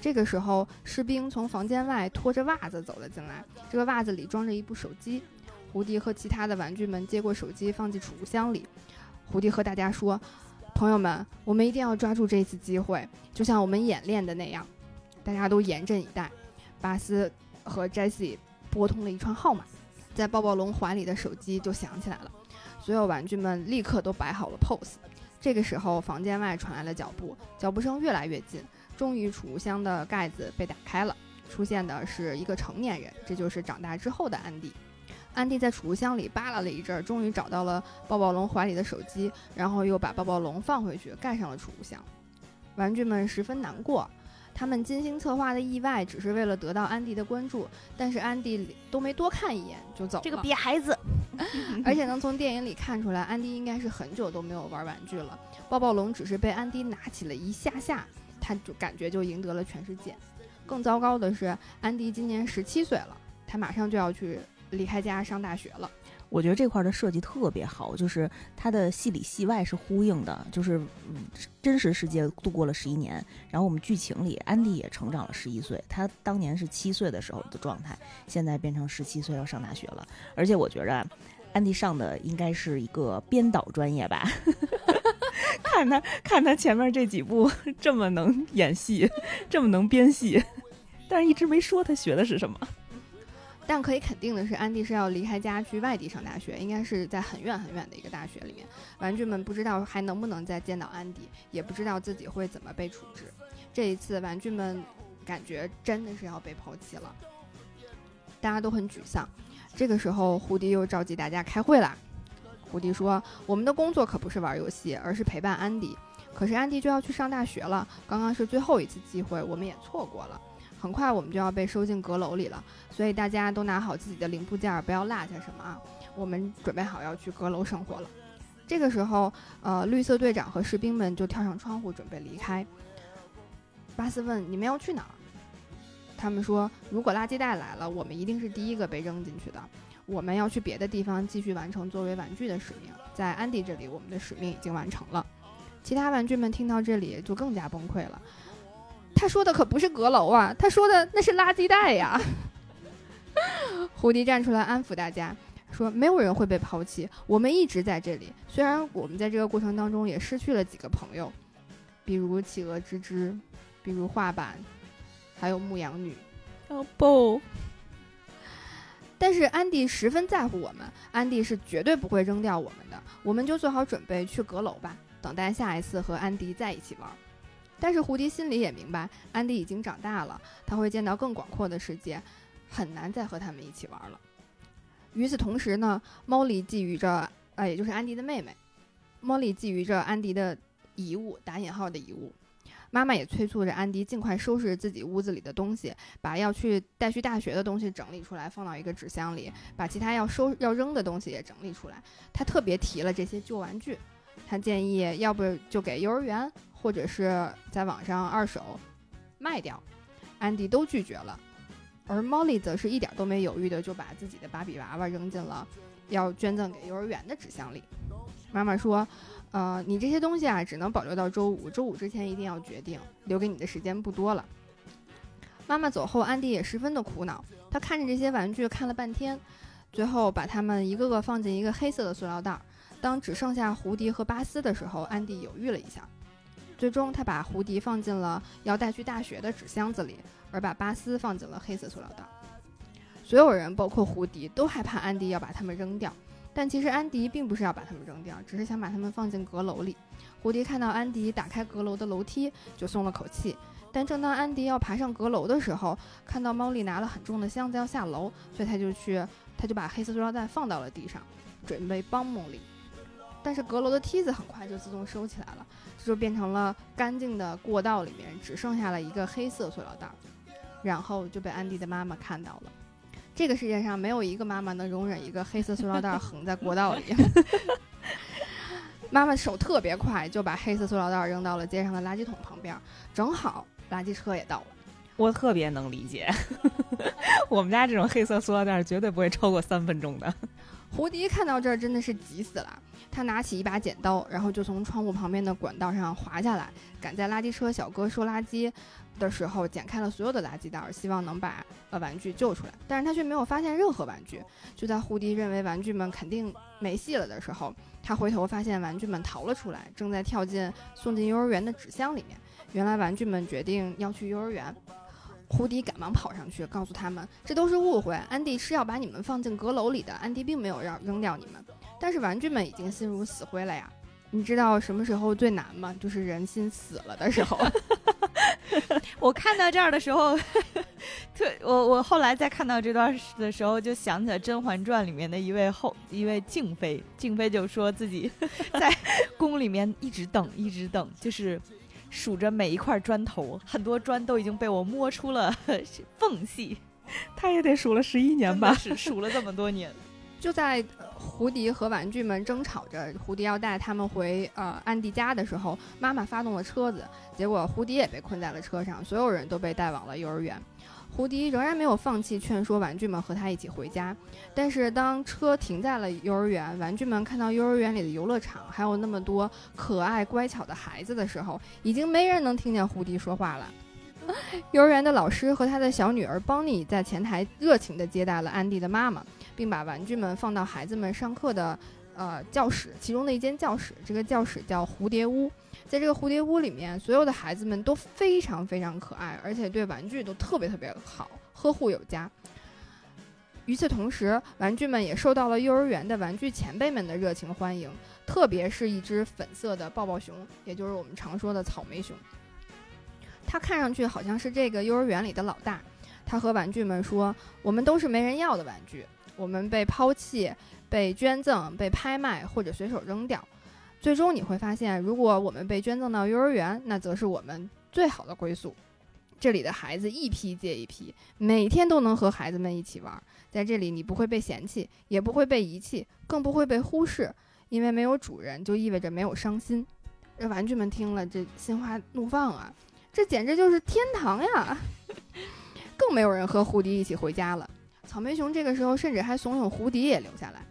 这个时候，士兵从房间外拖着袜子走了进来，这个袜子里装着一部手机。胡迪和其他的玩具们接过手机，放进储物箱里。胡迪和大家说：“朋友们，我们一定要抓住这次机会，就像我们演练的那样。”大家都严阵以待。巴斯和 Jesse 拨通了一串号码，在抱抱龙怀里的手机就响起来了。所有玩具们立刻都摆好了 pose。这个时候，房间外传来了脚步，脚步声越来越近。终于，储物箱的盖子被打开了，出现的是一个成年人，这就是长大之后的安迪。安迪在储物箱里扒拉了一阵儿，终于找到了抱抱龙怀里的手机，然后又把抱抱龙放回去，盖上了储物箱。玩具们十分难过，他们精心策划的意外只是为了得到安迪的关注，但是安迪都没多看一眼就走了。这个瘪孩子，而且能从电影里看出来，安迪应该是很久都没有玩玩具了。抱抱龙只是被安迪拿起了一下下，他就感觉就赢得了全世界。更糟糕的是，安迪今年十七岁了，他马上就要去离开家上大学了。我觉得这块的设计特别好，就是它的戏里戏外是呼应的，就是嗯，真实世界度过了十一年，然后我们剧情里安迪也成长了十一岁，他当年是七岁的时候的状态，现在变成十七岁要上大学了，而且我觉着安迪上的应该是一个编导专业吧。看他看他前面这几部这么能演戏，这么能编戏，但是一直没说他学的是什么。但可以肯定的是，安迪是要离开家去外地上大学，应该是在很远很远的一个大学里面。玩具们不知道还能不能再见到安迪，也不知道自己会怎么被处置。这一次，玩具们感觉真的是要被抛弃了，大家都很沮丧。这个时候，胡迪又召集大家开会啦。胡迪说：“我们的工作可不是玩游戏，而是陪伴安迪。可是安迪就要去上大学了，刚刚是最后一次机会，我们也错过了。很快我们就要被收进阁楼里了，所以大家都拿好自己的零部件，不要落下什么啊！我们准备好要去阁楼生活了。这个时候，呃，绿色队长和士兵们就跳上窗户准备离开。巴斯问：“你们要去哪儿？”他们说：“如果垃圾袋来了，我们一定是第一个被扔进去的。我们要去别的地方继续完成作为玩具的使命。在安迪这里，我们的使命已经完成了。”其他玩具们听到这里就更加崩溃了。他说的可不是阁楼啊，他说的那是垃圾袋呀。胡迪站出来安抚大家，说：“没有人会被抛弃，我们一直在这里。虽然我们在这个过程当中也失去了几个朋友，比如企鹅吱吱，比如画板，还有牧羊女。哦不，但是安迪十分在乎我们，安迪是绝对不会扔掉我们的。我们就做好准备去阁楼吧，等待下一次和安迪在一起玩。”但是胡迪心里也明白，安迪已经长大了，他会见到更广阔的世界，很难再和他们一起玩了。与此同时呢，猫莉觊觎着，呃，也就是安迪的妹妹，猫莉觊觎着安迪的遗物（打引号的遗物）。妈妈也催促着安迪尽快收拾自己屋子里的东西，把要去带去大学的东西整理出来，放到一个纸箱里，把其他要收要扔的东西也整理出来。他特别提了这些旧玩具，他建议要不就给幼儿园。或者是在网上二手卖掉，安迪都拒绝了，而猫莉则是一点都没犹豫的就把自己的芭比娃娃扔进了要捐赠给幼儿园的纸箱里。妈妈说：“呃，你这些东西啊，只能保留到周五，周五之前一定要决定，留给你的时间不多了。”妈妈走后，安迪也十分的苦恼，他看着这些玩具看了半天，最后把它们一个个放进一个黑色的塑料袋。当只剩下胡迪和巴斯的时候，安迪犹豫了一下。最终，他把胡迪放进了要带去大学的纸箱子里，而把巴斯放进了黑色塑料袋。所有人，包括胡迪，都害怕安迪要把他们扔掉。但其实安迪并不是要把他们扔掉，只是想把他们放进阁楼里。胡迪看到安迪打开阁楼的楼梯，就松了口气。但正当安迪要爬上阁楼的时候，看到猫莉拿了很重的箱子要下楼，所以他就去，他就把黑色塑料袋放到了地上，准备帮猫莉。但是阁楼的梯子很快就自动收起来了，这就变成了干净的过道，里面只剩下了一个黑色塑料袋，然后就被安迪的妈妈看到了。这个世界上没有一个妈妈能容忍一个黑色塑料袋横在过道里。妈妈手特别快，就把黑色塑料袋扔到了街上的垃圾桶旁边，正好垃圾车也到了。我特别能理解，我们家这种黑色塑料袋绝对不会超过三分钟的。胡迪看到这儿真的是急死了。他拿起一把剪刀，然后就从窗户旁边的管道上滑下来，赶在垃圾车小哥收垃圾的时候剪开了所有的垃圾袋，希望能把呃玩具救出来。但是他却没有发现任何玩具。就在胡迪认为玩具们肯定没戏了的时候，他回头发现玩具们逃了出来，正在跳进送进幼儿园的纸箱里面。原来玩具们决定要去幼儿园。胡迪赶忙跑上去，告诉他们这都是误会，安迪是要把你们放进阁楼里的，安迪并没有让扔掉你们。但是玩具们已经心如死灰了呀！你知道什么时候最难吗？就是人心死了的时候。我看到这儿的时候，特我我后来再看到这段的时候，就想起了《甄嬛传》里面的一位后一位静妃，静妃就说自己 在宫里面一直等，一直等，就是数着每一块砖头，很多砖都已经被我摸出了 缝隙。他也得数了十一年吧？是数了这么多年。就在胡迪和玩具们争吵着，胡迪要带他们回呃安迪家的时候，妈妈发动了车子，结果胡迪也被困在了车上，所有人都被带往了幼儿园。胡迪仍然没有放弃劝说玩具们和他一起回家，但是当车停在了幼儿园，玩具们看到幼儿园里的游乐场还有那么多可爱乖巧的孩子的时候，已经没人能听见胡迪说话了。幼儿园的老师和他的小女儿邦尼在前台热情地接待了安迪的妈妈。并把玩具们放到孩子们上课的呃教室，其中的一间教室。这个教室叫蝴蝶屋。在这个蝴蝶屋里面，所有的孩子们都非常非常可爱，而且对玩具都特别特别好，呵护有加。与此同时，玩具们也受到了幼儿园的玩具前辈们的热情欢迎，特别是一只粉色的抱抱熊，也就是我们常说的草莓熊。它看上去好像是这个幼儿园里的老大。他和玩具们说：“我们都是没人要的玩具。”我们被抛弃、被捐赠、被拍卖或者随手扔掉，最终你会发现，如果我们被捐赠到幼儿园，那则是我们最好的归宿。这里的孩子一批接一批，每天都能和孩子们一起玩。在这里，你不会被嫌弃，也不会被遗弃，更不会被忽视，因为没有主人就意味着没有伤心。这玩具们听了，这心花怒放啊！这简直就是天堂呀！更没有人和胡迪一起回家了。草莓熊这个时候甚至还怂恿胡迪也留下来。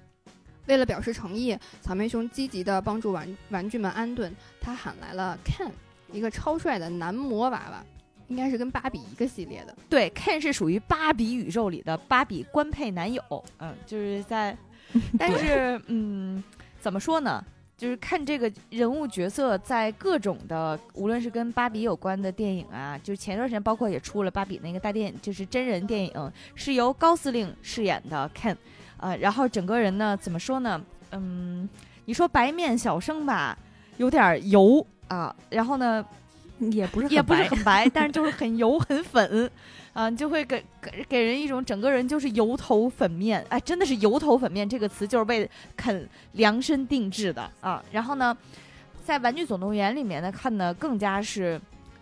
为了表示诚意，草莓熊积极地帮助玩玩具们安顿。他喊来了 Ken，一个超帅的男模娃娃，应该是跟芭比一个系列的。对，Ken 是属于芭比宇宙里的芭比官配男友，嗯，就是在，但是嗯，怎么说呢？就是看这个人物角色在各种的，无论是跟芭比有关的电影啊，就是前段时间包括也出了芭比那个大电影，就是真人电影，是由高司令饰演的 Ken，呃，然后整个人呢，怎么说呢？嗯，你说白面小生吧，有点油啊，然后呢，也不是也不是很白很白，但是就是很油很粉，啊、就会给给给人一种整个人就是油头粉面，哎，真的是油头粉面这个词就是为肯量身定制的啊。然后呢，在《玩具总动员》里面呢，看的更加是。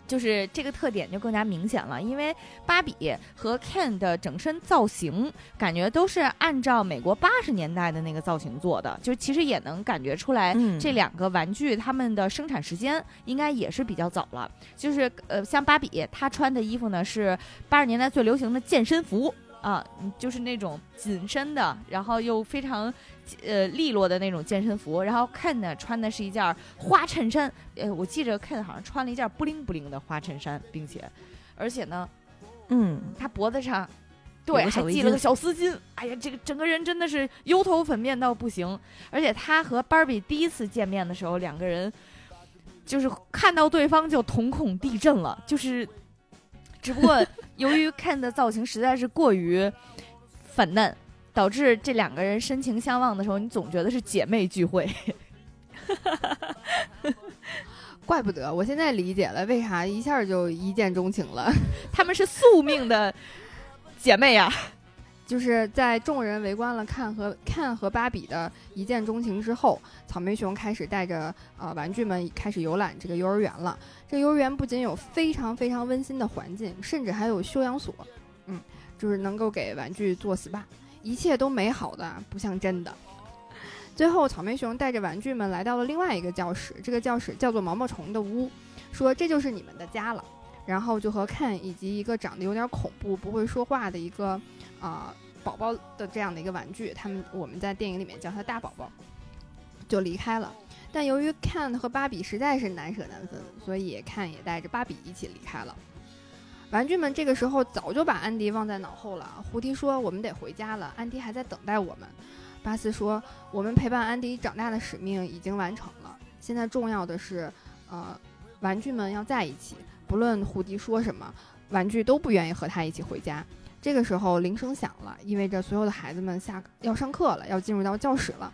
就是这个特点就更加明显了，因为芭比和 Ken 的整身造型感觉都是按照美国八十年代的那个造型做的，就其实也能感觉出来，嗯这两个玩具它们的生产时间应该也是比较早了。就是呃，像芭比她穿的衣服呢是八十年代最流行的健身服啊，嗯就是那种紧身的，然后又非常呃利落的那种健身服。然后 Ken 呢穿的是一件花衬衫，呃，我记着 Ken 好像穿了一件布灵布灵的花衬衫，并且而且呢，嗯，他脖子上。对，还系了个小丝巾。哎呀，这个整个人真的是油头粉面到不行。而且他和芭比第一次见面的时候，两个人就是看到对方就瞳孔地震了，就是，只不过 由于 Ken 的造型实在是过于粉嫩，导致这两个人深情相望的时候，你总觉得是姐妹聚会。怪不得我现在理解了为啥一下就一见钟情了。他们是宿命的姐妹呀、就是在众人围观了看和看和芭比的一见钟情之后，草莓熊开始带着呃玩具们开始游览这个幼儿园了。这幼儿园不仅有非常非常温馨的环境，甚至还有休养所，嗯，就是能够给玩具做 SPA，一切都美好的不像真的。最后，草莓熊带着玩具们来到了另外一个教室，这个教室叫做毛毛虫的屋，说这就是你们的家了。然后就和 Ken 以及一个长得有点恐怖、不会说话的一个啊、宝宝的这样的一个玩具，他们我们在电影里面叫他大宝宝，就离开了。但由于 Ken 和芭比实在是难舍难分，所以 Ken 也带着芭比一起离开了。玩具们这个时候早就把安迪忘在脑后了。胡迪说：“我们得回家了，安迪还在等待我们。”巴斯说：“我们陪伴安迪长大的使命已经完成了，现在重要的是，呃，玩具们要在一起，不论胡迪说什么，玩具都不愿意和他一起回家。”这个时候铃声响了，意味着所有的孩子们下要上课了，要进入到教室了。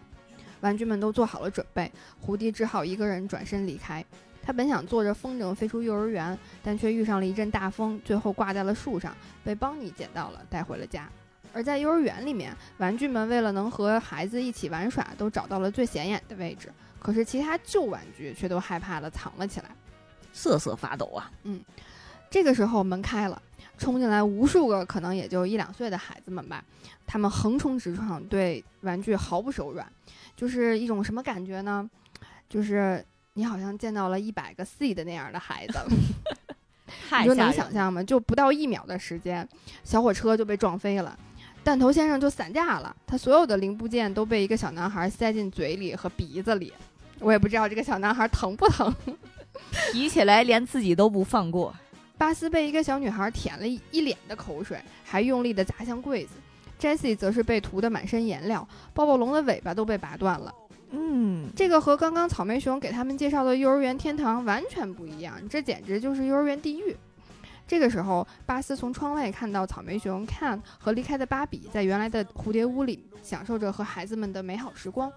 玩具们都做好了准备，胡迪只好一个人转身离开。他本想坐着风筝飞出幼儿园，但却遇上了一阵大风，最后挂在了树上，被邦尼捡到了，带回了家。而在幼儿园里面，玩具们为了能和孩子一起玩耍，都找到了最显眼的位置。可是其他旧玩具却都害怕的藏了起来。瑟瑟发抖啊！嗯这个时候门开了，冲进来无数个可能也就一两岁的孩子们吧，他们横冲直撞，对玩具毫不手软，就是一种什么感觉呢？就是你好像见到了一百个 C 的那样的孩子，你就能想象吗？就不到一秒的时间，小火车就被撞飞了。弹头先生就散架了，他所有的零部件都被一个小男孩塞进嘴里和鼻子里，我也不知道这个小男孩疼不疼。提起来连自己都不放过。巴斯被一个小女孩舔了一一脸的口水，还用力地砸向柜子。Jessie 则是被涂得满身颜料，抱抱龙的尾巴都被拔断了。嗯，这个和刚刚草莓熊给他们介绍的幼儿园天堂完全不一样，这简直就是幼儿园地狱。这个时候，巴斯从窗外看到草莓熊看和离开的芭比在原来的蝴蝶屋里享受着和孩子们的美好时光。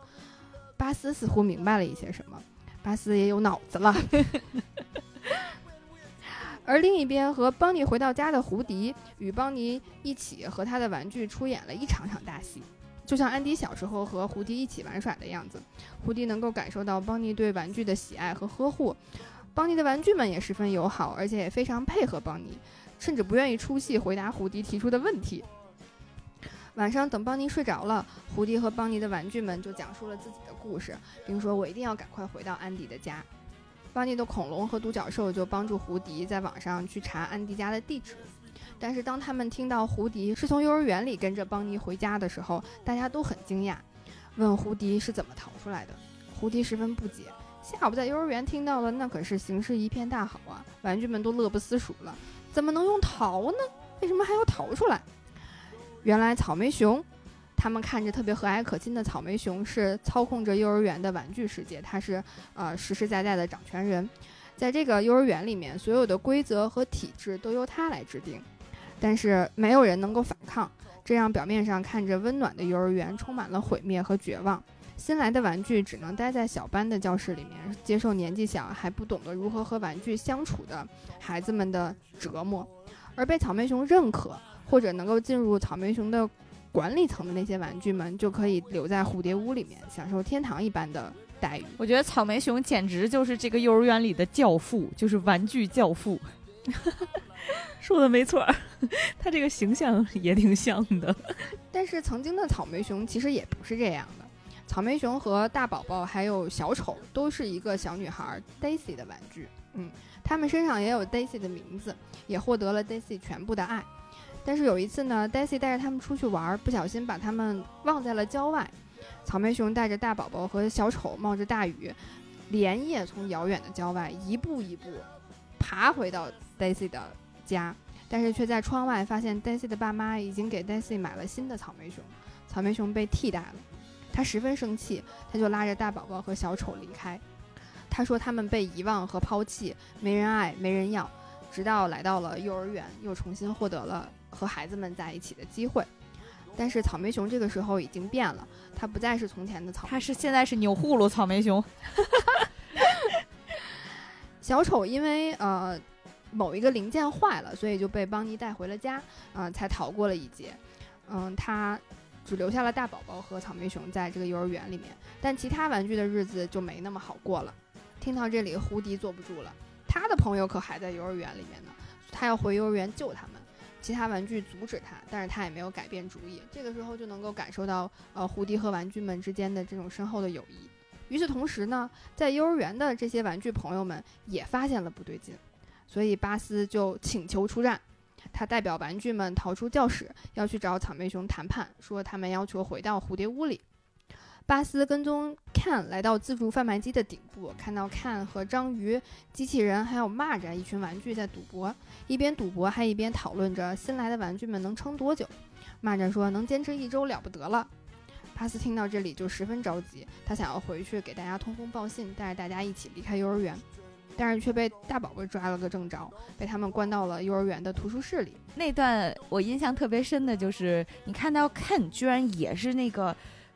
巴斯似乎明白了一些什么，巴斯也有脑子了。而另一边，和邦尼回到家的胡迪与邦尼一起和他的玩具出演了一场场大戏，就像安迪小时候和胡迪一起玩耍的样子。胡迪能够感受到邦尼对玩具的喜爱和呵护，邦尼的玩具们也十分友好，而且也非常配合邦尼，甚至不愿意出戏回答胡迪提出的问题。晚上等邦尼睡着了，胡迪和邦尼的玩具们就讲述了自己的故事，并说：“我一定要赶快回到安迪的家。”邦尼的恐龙和独角兽就帮助胡迪在网上去查安迪家的地址。但是当他们听到胡迪是从幼儿园里跟着邦尼回家的时候，大家都很惊讶，问胡迪是怎么逃出来的。胡迪十分不解，下午在幼儿园听到的那可是形势一片大好啊，玩具们都乐不思蜀了，怎么能用逃呢？为什么还要逃出来？原来草莓熊，他们看着特别和蔼可亲的草莓熊是操控着幼儿园的玩具世界，它是呃实实在在的掌权人，在这个幼儿园里面，所有的规则和体制都由他来制定。但是没有人能够反抗，这让表面上看着温暖的幼儿园充满了毁灭和绝望。新来的玩具只能待在小班的教室里面，接受年纪小还不懂得如何和玩具相处的孩子们的折磨。而被草莓熊认可或者能够进入草莓熊的管理层的那些玩具们，就可以留在蝴蝶屋里面，享受天堂一般的待遇。我觉得草莓熊简直就是这个幼儿园里的教父，就是玩具教父。说的没错，他这个形象也挺像的。但是曾经的草莓熊其实也不是这样的。草莓熊和大宝宝还有小丑都是一个小女孩 Daisy 的玩具。嗯，他们身上也有 Daisy 的名字，也获得了 Daisy 全部的爱。但是有一次呢，Daisy 带着他们出去玩，不小心把他们忘在了郊外。草莓熊带着大宝宝和小丑冒着大雨，连夜从遥远的郊外一步一步爬回到 Daisy 的。家，但是却在窗外发现 Daisy 的爸妈已经给 Daisy 买了新的草莓熊，草莓熊被替代了，他十分生气，他就拉着大宝宝和小丑离开。他说他们被遗忘和抛弃，没人爱，没人要，直到来到了幼儿园，又重新获得了和孩子们在一起的机会。但是草莓熊这个时候已经变了，他不再是从前的草莓，他是现在是钮祜禄草莓熊。小丑因为呃。某一个零件坏了，所以就被邦尼带回了家，嗯，才逃过了一劫。嗯，他只留下了大宝宝和草莓熊在这个幼儿园里面，但其他玩具的日子就没那么好过了。听到这里，胡迪坐不住了，他的朋友可还在幼儿园里面呢，他要回幼儿园救他们。其他玩具阻止他，但是他也没有改变主意。这个时候就能够感受到，呃，胡迪和玩具们之间的这种深厚的友谊。与此同时呢，在幼儿园的这些玩具朋友们也发现了不对劲。所以巴斯就请求出战，他代表玩具们逃出教室，要去找草莓熊谈判，说他们要求回到蝴蝶屋里。巴斯跟踪 Ken 来到自助贩卖机的顶部，看到 Ken 和章鱼、机器人还有蚂蚱一群玩具在赌博，一边赌博还一边讨论着新来的玩具们能撑多久。蚂蚱说能坚持一周了不得了。巴斯听到这里就十分着急，他想要回去给大家通风报信，带着大家一起离开幼儿园。但是却被大宝贝抓了个正着，被他们关到了幼儿园的图书室里。那段我印象特别深的就是，你看到 Ken 居然也是那个，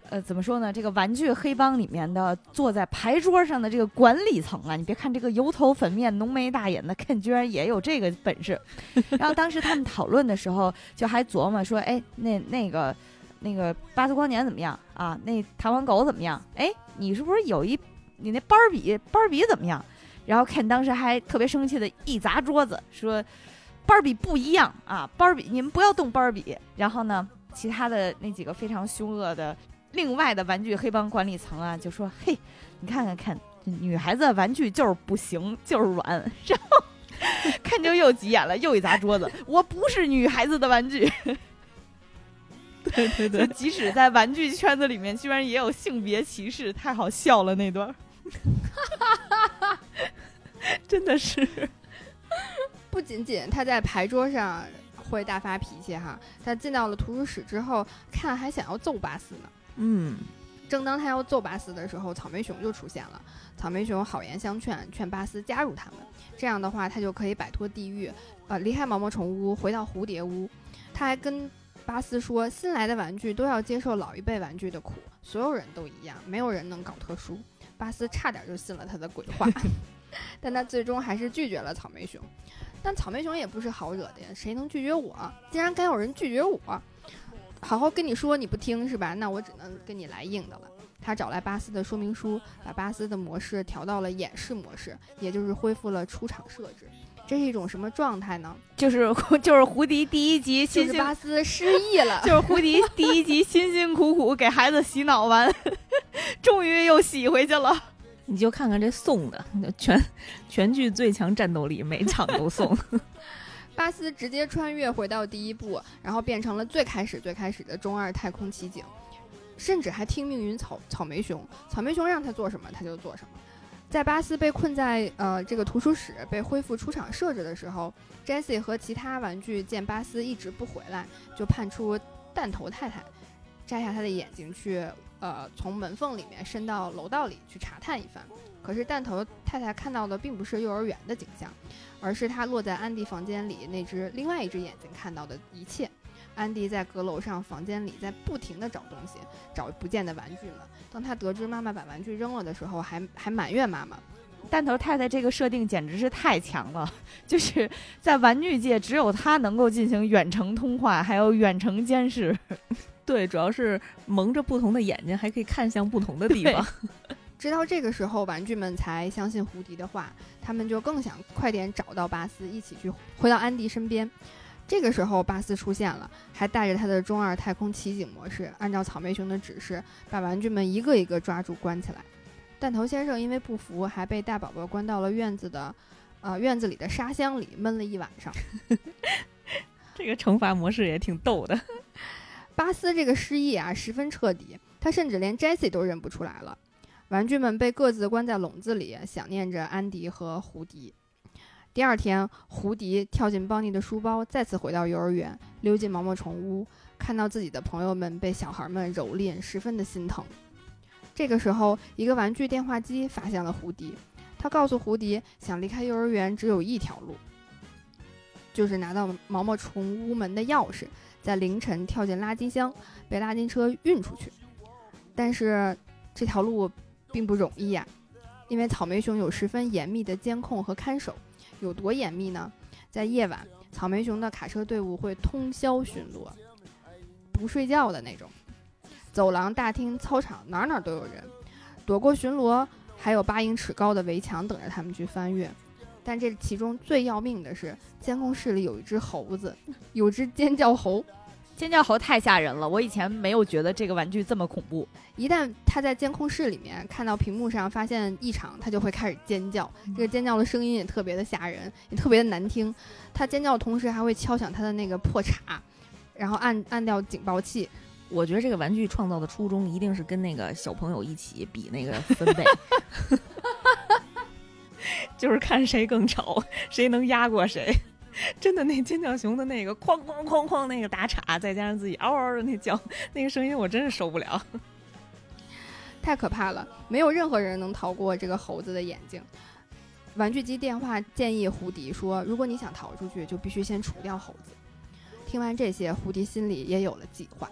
呃，怎么说呢？这个玩具黑帮里面的坐在牌桌上的这个管理层啊！你别看这个油头粉面、浓眉大眼的 Ken，居然也有这个本事。然后当时他们讨论的时候，就还琢磨说：“哎，那那个那个巴斯光年怎么样啊？那弹簧狗怎么样？哎，你是不是有一你那芭比芭比怎么样？”然后 Ken 当时还特别生气的一砸桌子，说：“芭比不一样啊，芭比你们不要动芭比。”然后呢，其他的那几个非常凶恶的另外的玩具黑帮管理层啊，就说：“嘿，你看看看，女孩子的玩具就是不行，就是软。”然后 Ken 就又急眼了，又一砸桌子：“我不是女孩子的玩具。”对对对，即使在玩具圈子里面，居然也有性别歧视，太好笑了那段。真的是，不仅仅他在牌桌上会大发脾气哈，他进到了图书室之后，看还想要揍巴斯呢。嗯，正当他要揍巴斯的时候，草莓熊就出现了。草莓熊好言相劝，劝巴斯加入他们，这样的话他就可以摆脱地狱，呃，离开毛毛虫屋，回到蝴蝶屋。他还跟巴斯说，新来的玩具都要接受老一辈玩具的苦，所有人都一样，没有人能搞特殊。巴斯差点就信了他的鬼话，但他最终还是拒绝了草莓熊。但草莓熊也不是好惹的呀，谁能拒绝我？竟然敢有人拒绝我！好好跟你说你不听是吧？那我只能跟你来硬的了。他找来巴斯的说明书，把巴斯的模式调到了演示模式，也就是恢复了出厂设置。这是一种什么状态呢？就是就是胡迪第一集就是辛辛，巴斯失忆了，就是胡迪第一集辛辛苦苦给孩子洗脑完，终于又洗回去了。你就看看这送的，全全剧最强战斗力，每场都送。巴斯直接穿越回到第一部，然后变成了最开始最开始的中二太空奇景，甚至还听命于草草莓熊，草莓熊让他做什么他就做什么。在巴斯被困在呃这个图书室被恢复出厂设置的时候，Jesse 和其他玩具见巴斯一直不回来，就派出弹头太太摘下他的眼睛去呃从门缝里面伸到楼道里去查探一番。可是弹头太太看到的并不是幼儿园的景象。而是他落在安迪房间里那只另外一只眼睛看到的一切。安迪在阁楼上房间里在不停地找东西，找不见的玩具们。当他得知妈妈把玩具扔了的时候，还还埋怨妈妈。弹头太太这个设定简直是太强了，就是在玩具界只有他能够进行远程通话，还有远程监视。对，主要是蒙着不同的眼睛，还可以看向不同的地方。直到这个时候，玩具们才相信胡迪的话，他们就更想快点找到巴斯，一起去回到安迪身边。这个时候，巴斯出现了，还带着他的中二太空奇景模式，按照草莓熊的指示，把玩具们一个一个抓住关起来。弹头先生因为不服，还被大宝宝关到了院子的，呃院子里的沙箱里闷了一晚上。这个惩罚模式也挺逗的。巴斯这个失忆啊，十分彻底，他甚至连 Jessie 都认不出来了。玩具们被各自关在笼子里，想念着安迪和胡迪。第二天，胡迪跳进邦尼的书包，再次回到幼儿园，溜进毛毛虫屋，看到自己的朋友们被小孩们蹂躏，十分的心疼。这个时候，一个玩具电话机发现了胡迪，他告诉胡迪，想离开幼儿园只有一条路，就是拿到毛毛虫屋门的钥匙，在凌晨跳进垃圾箱，被垃圾车运出去。但是这条路并不容易呀、因为草莓熊有十分严密的监控和看守。有多严密呢？在夜晚，草莓熊的卡车队伍会通宵巡逻，不睡觉的那种。走廊、大厅、操场，哪哪都有人。躲过巡逻，还有八英尺高的围墙等着他们去翻越。但这其中最要命的是，监控室里有一只猴子，有只尖叫猴。尖叫猴太吓人了，我以前没有觉得这个玩具这么恐怖。一旦他在监控室里面看到屏幕上发现异常，他就会开始尖叫。这个尖叫的声音也特别的吓人，也特别的难听。他尖叫的同时还会敲响他的那个破叉，然后按按掉警报器。我觉得这个玩具创造的初衷一定是跟那个小朋友一起比那个分贝，就是看谁更吵，谁能压过谁。真的，那尖叫熊的那个哐哐哐哐那个打岔，再加上自己嗷嗷的那叫，那个声音我真是受不了。太可怕了，没有任何人能逃过这个猴子的眼睛。玩具机电话建议胡迪说：“如果你想逃出去，就必须先除掉猴子。”听完这些，胡迪心里也有了计划。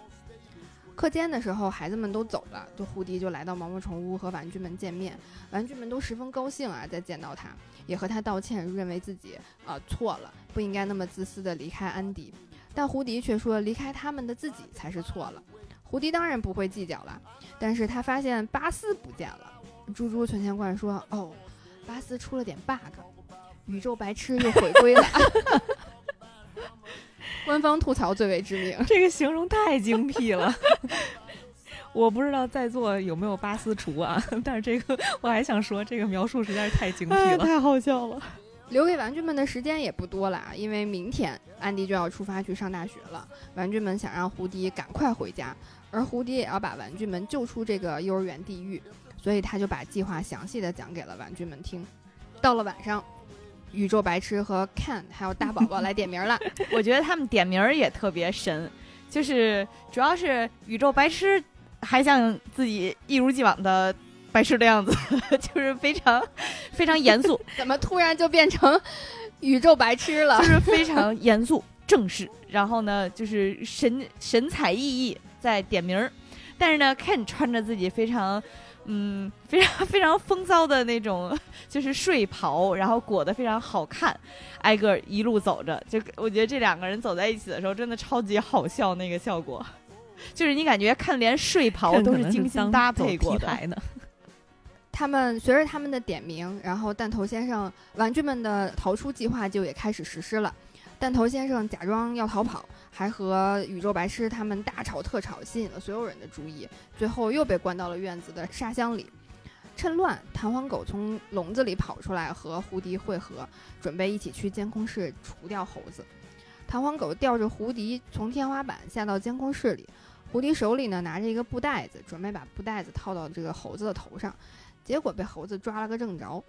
课间的时候，孩子们都走了，就胡迪就来到毛毛虫屋和玩具们见面。玩具们都十分高兴啊，再见到他，也和他道歉，认为自己啊、错了，不应该那么自私的离开安迪。但胡迪却说，离开他们的自己才是错了。胡迪当然不会计较了，但是他发现巴斯不见了。猪猪存钱罐说：“哦，巴斯出了点 bug，宇宙白痴又回归了。”官方吐槽最为致命。这个形容太精辟了。我不知道在座有没有巴斯厨啊，但是这个我还想说，这个描述实在是太精辟了，太好笑了。留给玩具们的时间也不多了，啊因为明天安迪就要出发去上大学了。玩具们想让胡迪赶快回家，而胡迪也要把玩具们救出这个幼儿园地狱，所以他就把计划详细的讲给了玩具们听。到了晚上，宇宙白痴和 Ken 还有大宝宝来点名了。我觉得他们点名儿也特别神，就是主要是宇宙白痴还像自己一如既往的白痴的样子，就是非常非常严肃，怎么突然就变成宇宙白痴了就？是非常严肃正式，然后呢，就是神神采奕奕在点名儿，但是呢，Ken 穿着自己非常。嗯，非常 非常风骚的那种，就是睡袍，然后裹得非常好看，挨个一路走着，就我觉得这两个人走在一起的时候，真的超级好笑，那个效果。就是你感觉看连睡袍都是精心搭配过的。呢。他们随着他们的点名，然后弹头先生玩具们的逃出计划就也开始实施了。弹头先生假装要逃跑，还和宇宙白痴他们大吵特吵，吸引了所有人的注意，最后又被关到了院子的沙箱里。趁乱，弹簧狗从笼子里跑出来，和胡迪会合，准备一起去监控室除掉猴子。弹簧狗吊着胡迪从天花板下到监控室里，胡迪手里呢拿着一个布袋子，准备把布袋子套到这个猴子的头上，结果被猴子抓了个正着。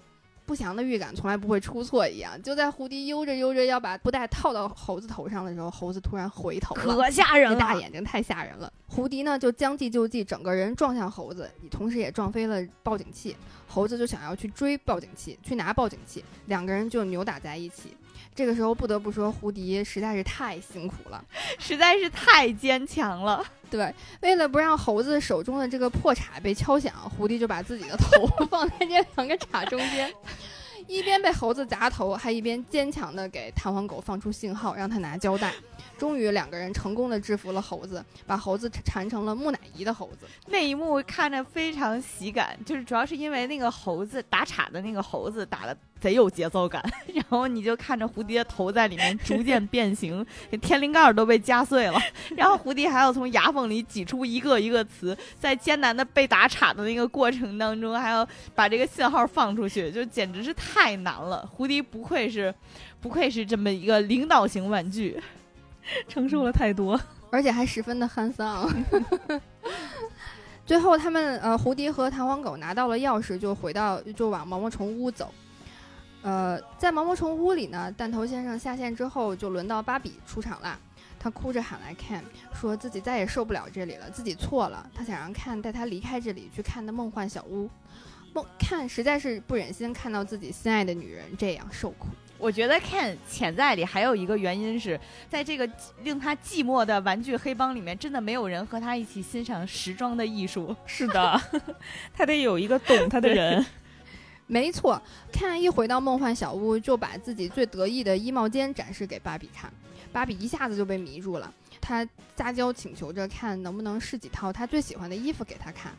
不祥的预感从来不会出错一样，就在胡迪悠着悠着要把布袋套到猴子头上的时候，猴子突然回头了，可吓人了，大眼睛太吓人了。胡迪呢就将计就计，整个人撞向猴子，同时也撞飞了报警器。猴子就想要去追报警器，去拿报警器，两个人就扭打在一起。这个时候不得不说，胡迪实在是太辛苦了，实在是太坚强了。对，为了不让猴子手中的这个破叉被敲响，胡迪就把自己的头 放在这两个叉中间，一边被猴子砸头，还一边坚强的给弹簧狗放出信号，让他拿胶带。终于，两个人成功的制服了猴子，把猴子缠成了木乃伊的猴子。那一幕看着非常喜感，就是主要是因为那个猴子打岔的那个猴子打的。贼有节奏感，然后你就看着蝴蝶头在里面逐渐变形，天灵盖都被夹碎了，然后蝴蝶还要从牙缝里挤出一个一个词，在艰难的被打岔的那个过程当中，还要把这个信号放出去，就简直是太难了。蝴蝶不愧是，不愧是这么一个领导型玩具，承受了太多，而且还十分的憨丧。最后，他们呃，胡迪和弹簧狗拿到了钥匙，就回到就往毛毛虫屋走。呃，在毛毛虫屋里呢，弹头先生下线之后，就轮到芭比出场啦。他哭着喊来 Ken，说自己再也受不了这里了，自己错了。他想让 Ken 带他离开这里，去看那梦幻小屋。梦 Ken 实在是不忍心看到自己心爱的女人这样受苦。我觉得 Ken 潜在里还有一个原因是在这个令他寂寞的玩具黑帮里面，真的没有人和他一起欣赏时装的艺术。是的，他得有一个懂他的人。没错，看一回到梦幻小屋，就把自己最得意的衣帽间展示给芭比看，芭比一下子就被迷住了，他撒娇请求着看能不能试几套他最喜欢的衣服给他看。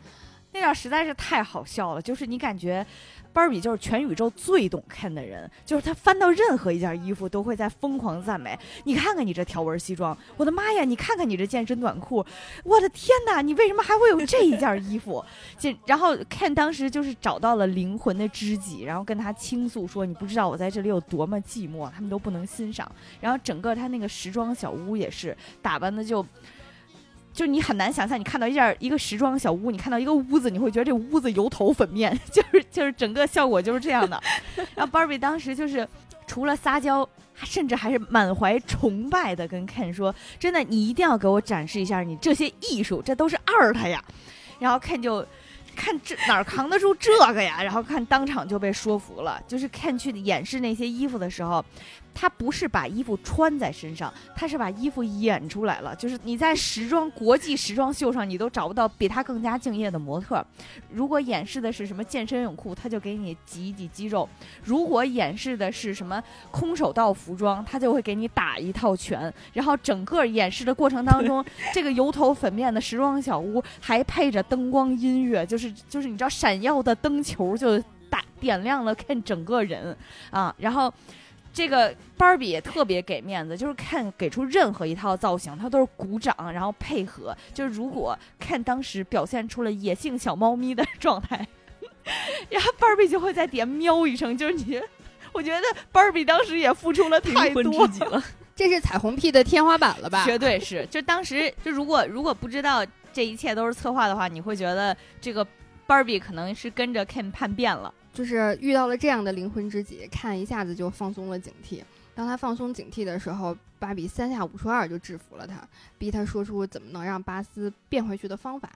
那段实在是太好笑了，就是你感觉，芭比就是全宇宙最懂 Ken 的人，就是他翻到任何一件衣服都会在疯狂赞美。你看看你这条纹西装，我的妈呀！你看看你这健身短裤，我的天哪！你为什么还会有这一件衣服？这然后 Ken 当时就是找到了灵魂的知己，然后跟他倾诉说：“你不知道我在这里有多么寂寞，他们都不能欣赏。”然后整个他那个时装小屋也是打扮的就。就是你很难想象，你看到一件一个时装小屋，你看到一个屋子，你会觉得这屋子油头粉面，就是就是整个效果就是这样的。然后 Barbie 当时就是除了撒娇，甚至还是满怀崇拜的跟 Ken 说：“真的，你一定要给我展示一下你这些艺术，这都是二他呀。”然后 Ken 就看这哪儿扛得住这个呀？然后看当场就被说服了，就是 Ken 去演示那些衣服的时候。他不是把衣服穿在身上，他是把衣服演出来了。就是你在时装国际时装秀上，你都找不到比他更加敬业的模特。如果演示的是什么健身泳裤，他就给你挤一挤肌肉；如果演示的是什么空手道服装，他就会给你打一套拳。然后整个演示的过程当中，这个油头粉面的时装小屋还配着灯光音乐，就是就是你知道闪耀的灯球就打点亮了看整个人啊，然后。这个芭比也特别给面子，就是看给出任何一套造型，他都是鼓掌，然后配合。就是如果看当时表现出了野性小猫咪的状态，然后芭比就会在底下喵一声。就是你，我觉得芭比当时也付出了太多了，这是彩虹屁的天花板了吧？绝对是。就当时就如果如果不知道这一切都是策划的话，你会觉得这个芭比可能是跟着 Ken 叛变了。就是遇到了这样的灵魂知己，看一下子就放松了警惕。当他放松警惕的时候，芭比三下五除二就制服了他，逼他说出怎么能让巴斯变回去的方法。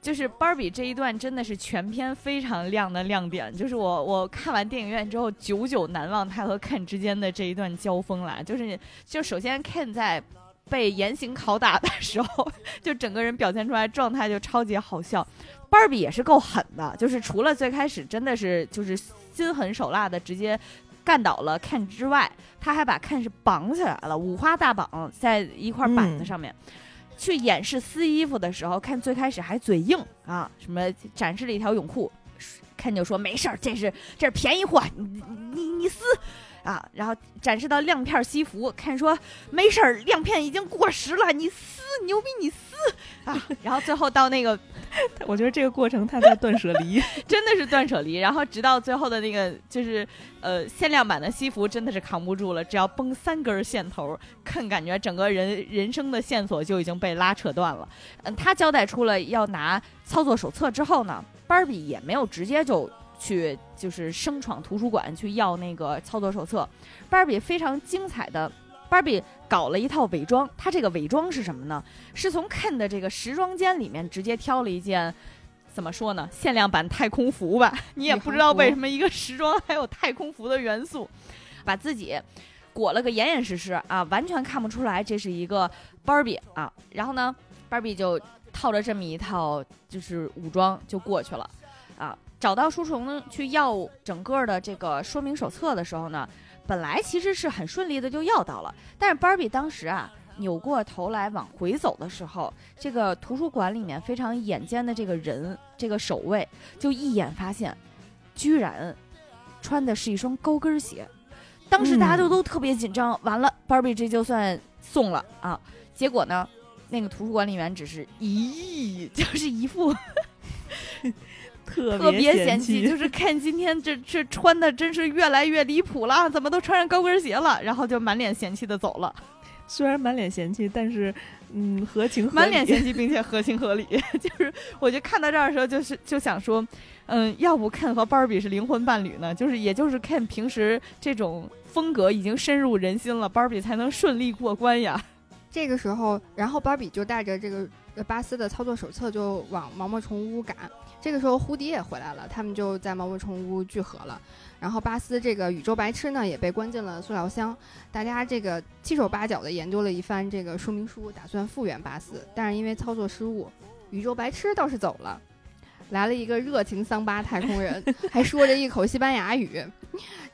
就是芭比这一段真的是全片非常亮的亮点。就是我我看完电影院之后，久久难忘他和 Ken 之间的这一段交锋啦。就是就首先 Ken 在被严刑拷打的时候，就整个人表现出来状态就超级好笑。芭比也是够狠的，就是除了最开始真的是就是心狠手辣的直接干倒了 Ken 之外，他还把 Ken 是绑起来了，五花大绑在一块板子上面。去演示撕衣服的时候，看最开始还嘴硬啊，什么展示了一条泳裤，看就说没事儿，这是这是便宜货，你你你撕啊，然后展示到亮片西服，看说没事儿，亮片已经过时了，你撕牛逼你撕啊，然后最后到那个。我觉得这个过程他在断舍离，真的是断舍离。然后直到最后的那个，就是呃限量版的西服，真的是扛不住了。只要崩三根线头，看感觉整个人人生的线索就已经被拉扯断了。嗯，他交代出了要拿操作手册之后呢，芭比也没有直接就去就是生闯图书馆去要那个操作手册。芭比非常精彩的。芭比搞了一套伪装，她这个伪装是什么呢？是从 Ken 的这个时装间里面直接挑了一件，怎么说呢？限量版太空服吧？你也不知道为什么一个时装还有太空服的元素，把自己裹了个严严实实啊，完全看不出来这是一个芭比啊。然后呢，芭比就套着这么一套就是武装就过去了啊。找到书虫去要整个的这个说明手册的时候呢。本来其实是很顺利的就要到了，但是芭比当时啊扭过头来往回走的时候，这个图书馆里面非常眼尖的这个人，这个守卫就一眼发现，居然穿的是一双高跟鞋。当时大家都都特别紧张，完了，芭比这就算送了啊。结果呢，那个图书管理员只是咦，就是一副。特别嫌弃，就是看今天这这穿的真是越来越离谱了，怎么都穿上高跟鞋了？然后就满脸嫌弃的走了。虽然满脸嫌弃，但是嗯，合情合理。满脸嫌弃并且合情合理，就是我就看到这儿的时候，就是就想说，嗯，要不 Ken 和芭比是灵魂伴侣呢？就是也就是 Ken 平时这种风格已经深入人心了，芭比才能顺利过关呀。这个时候，然后芭比就带着这个巴斯的操作手册就往毛毛虫屋赶。这个时候，胡迪也回来了，他们就在毛毛虫屋聚合了。然后巴斯这个宇宙白痴呢，也被关进了塑料箱。大家这个七手八脚的研究了一番这个说明书，打算复原巴斯，但是因为操作失误，宇宙白痴倒是走了。来了一个热情桑巴太空人，还说着一口西班牙语，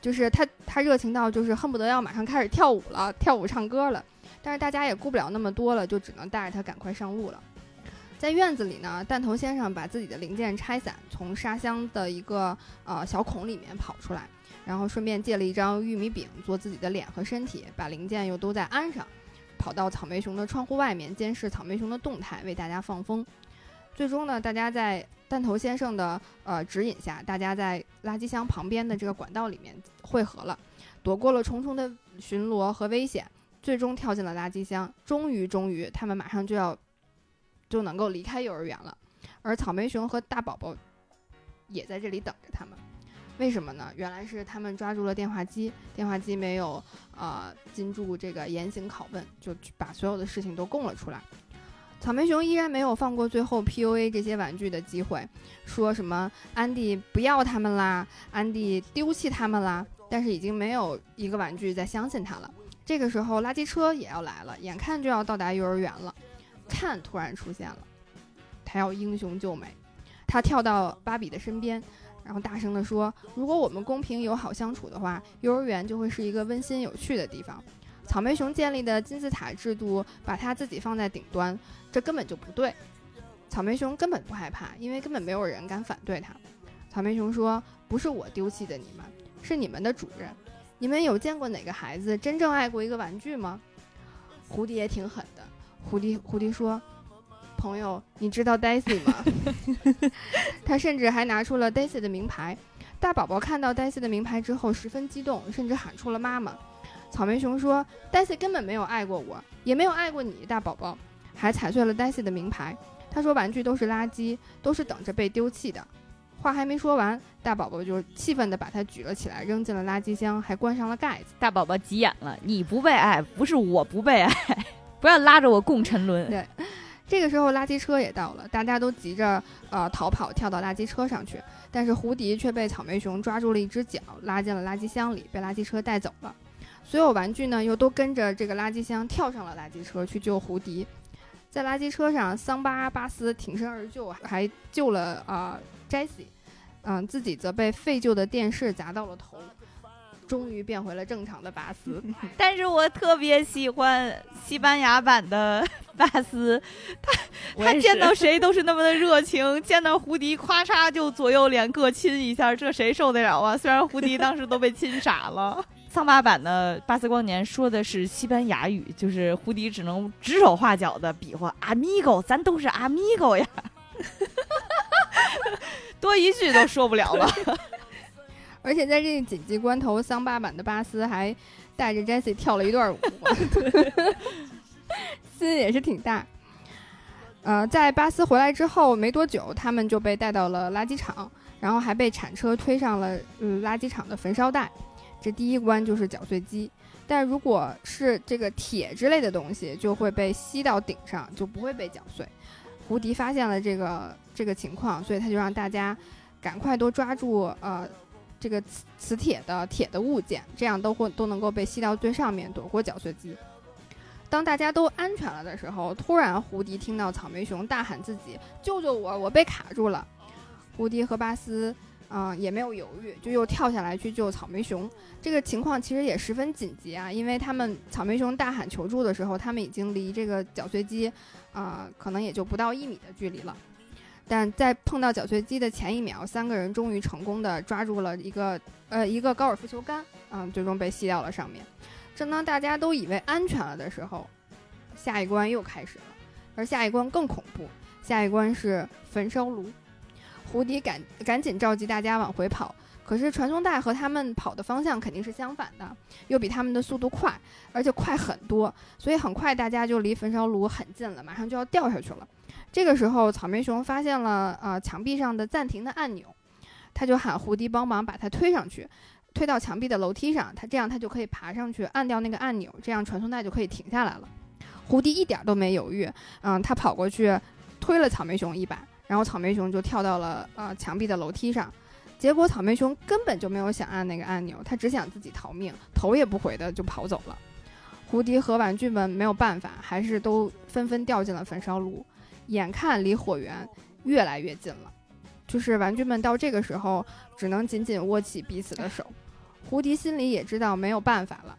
就是他他热情到就是恨不得要马上开始跳舞了，跳舞唱歌了。但是大家也顾不了那么多了，就只能带着他赶快上路了。在院子里呢，弹头先生把自己的零件拆散，从沙箱的一个呃小孔里面跑出来，然后顺便借了一张玉米饼做自己的脸和身体，把零件又都在安上，跑到草莓熊的窗户外面监视草莓熊的动态，为大家放风。最终呢，大家在弹头先生的呃指引下，大家在垃圾箱旁边的这个管道里面汇合了，躲过了重重的巡逻和危险，最终跳进了垃圾箱。终于，终于，他们马上就要。就能够离开幼儿园了，而草莓熊和大宝宝也在这里等着他们。为什么呢？原来是他们抓住了电话机，电话机没有呃禁住这个严刑拷问，就把所有的事情都供了出来。草莓熊依然没有放过最后 PUA 这些玩具的机会，说什么安迪不要他们啦，安迪丢弃他们啦。但是已经没有一个玩具再相信他了。这个时候垃圾车也要来了，眼看就要到达幼儿园了。看，突然出现了，他要英雄救美。他跳到芭比的身边，然后大声地说：“如果我们公平友好相处的话，幼儿园就会是一个温馨有趣的地方。”草莓熊建立的金字塔制度把他自己放在顶端，这根本就不对。草莓熊根本不害怕，因为根本没有人敢反对他。草莓熊说：“不是我丢弃的你们，是你们的主人。你们有见过哪个孩子真正爱过一个玩具吗？”蝴蝶挺狠的。蝴蝶蝴蝶说：“朋友，你知道 Daisy 吗？” 他甚至还拿出了 Daisy 的名牌。大宝宝看到 Daisy 的名牌之后十分激动，甚至喊出了“妈妈”。草莓熊说：“Daisy 根本没有爱过我，也没有爱过你，大宝宝。”还踩碎了 Daisy 的名牌。他说：“玩具都是垃圾，都是等着被丢弃的。”话还没说完，大宝宝就气愤地把它举了起来，扔进了垃圾箱，还关上了盖子。大宝宝急眼了：“你不被爱，不是我不被爱。”不要拉着我共沉沦。对，这个时候垃圾车也到了，大家都急着呃逃跑，跳到垃圾车上去。但是胡迪却被草莓熊抓住了一只脚，拉进了垃圾箱里，被垃圾车带走了。所有玩具呢，又都跟着这个垃圾箱跳上了垃圾车去救胡迪。在垃圾车上，桑巴巴斯挺身而救，还救了啊 Jesse 嗯，自己则被废旧的电视砸到了头。终于变回了正常的巴斯。但是我特别喜欢西班牙版的 巴斯，他他见到谁都是那么的热情，见到胡迪咔嚓就左右脸各亲一下，这谁受得了啊？虽然胡迪当时都被亲傻了。桑巴版的巴斯光年说的是西班牙语，就是胡迪只能指手画脚的比划，amigo，咱都是 amigo 呀，多一句都说不了了。而且在这个紧急关头，桑巴版的巴斯还带着 Jessie 跳了一段舞，心也是挺大。呃，在巴斯回来之后没多久，他们就被带到了垃圾场，然后还被铲车推上了嗯垃圾场的焚烧带。这第一关就是搅碎机，但如果是这个铁之类的东西，就会被吸到顶上，就不会被搅碎。胡迪发现了这个这个情况，所以他就让大家赶快都抓住呃这个磁磁铁的铁的物件，这样都会都能够被吸到最上面，躲过搅碎机。当大家都安全了的时候，突然胡迪听到草莓熊大喊自己：“救救我！我被卡住了！”胡迪和巴斯。嗯，也没有犹豫，就又跳下来去救草莓熊。这个情况其实也十分紧急啊，因为他们草莓熊大喊求助的时候，他们已经离这个搅碎机，啊，可能也就不到一米的距离了。但在碰到搅碎机的前一秒，三个人终于成功的抓住了一个呃一个高尔夫球杆，嗯，最终被吸到了上面。正当大家都以为安全了的时候，下一关又开始了，而下一关更恐怖，下一关是焚烧炉。胡迪赶赶紧召集大家往回跑，可是传送带和他们跑的方向肯定是相反的，又比他们的速度快，而且快很多，所以很快大家就离焚烧炉很近了，马上就要掉下去了。这个时候，草莓熊发现了啊墙壁上的暂停的按钮，他就喊胡迪帮忙把它推上去，推到墙壁的楼梯上，他这样他就可以爬上去按掉那个按钮，这样传送带就可以停下来了。胡迪一点都没犹豫，嗯，他跑过去推了草莓熊一把。然后草莓熊就跳到了呃墙壁的楼梯上，结果草莓熊根本就没有想按那个按钮，他只想自己逃命，头也不回的就跑走了。胡迪和玩具们没有办法，还是都纷纷掉进了焚烧炉，眼看离火源越来越近了，就是玩具们到这个时候只能紧紧握起彼此的手。胡迪心里也知道没有办法了，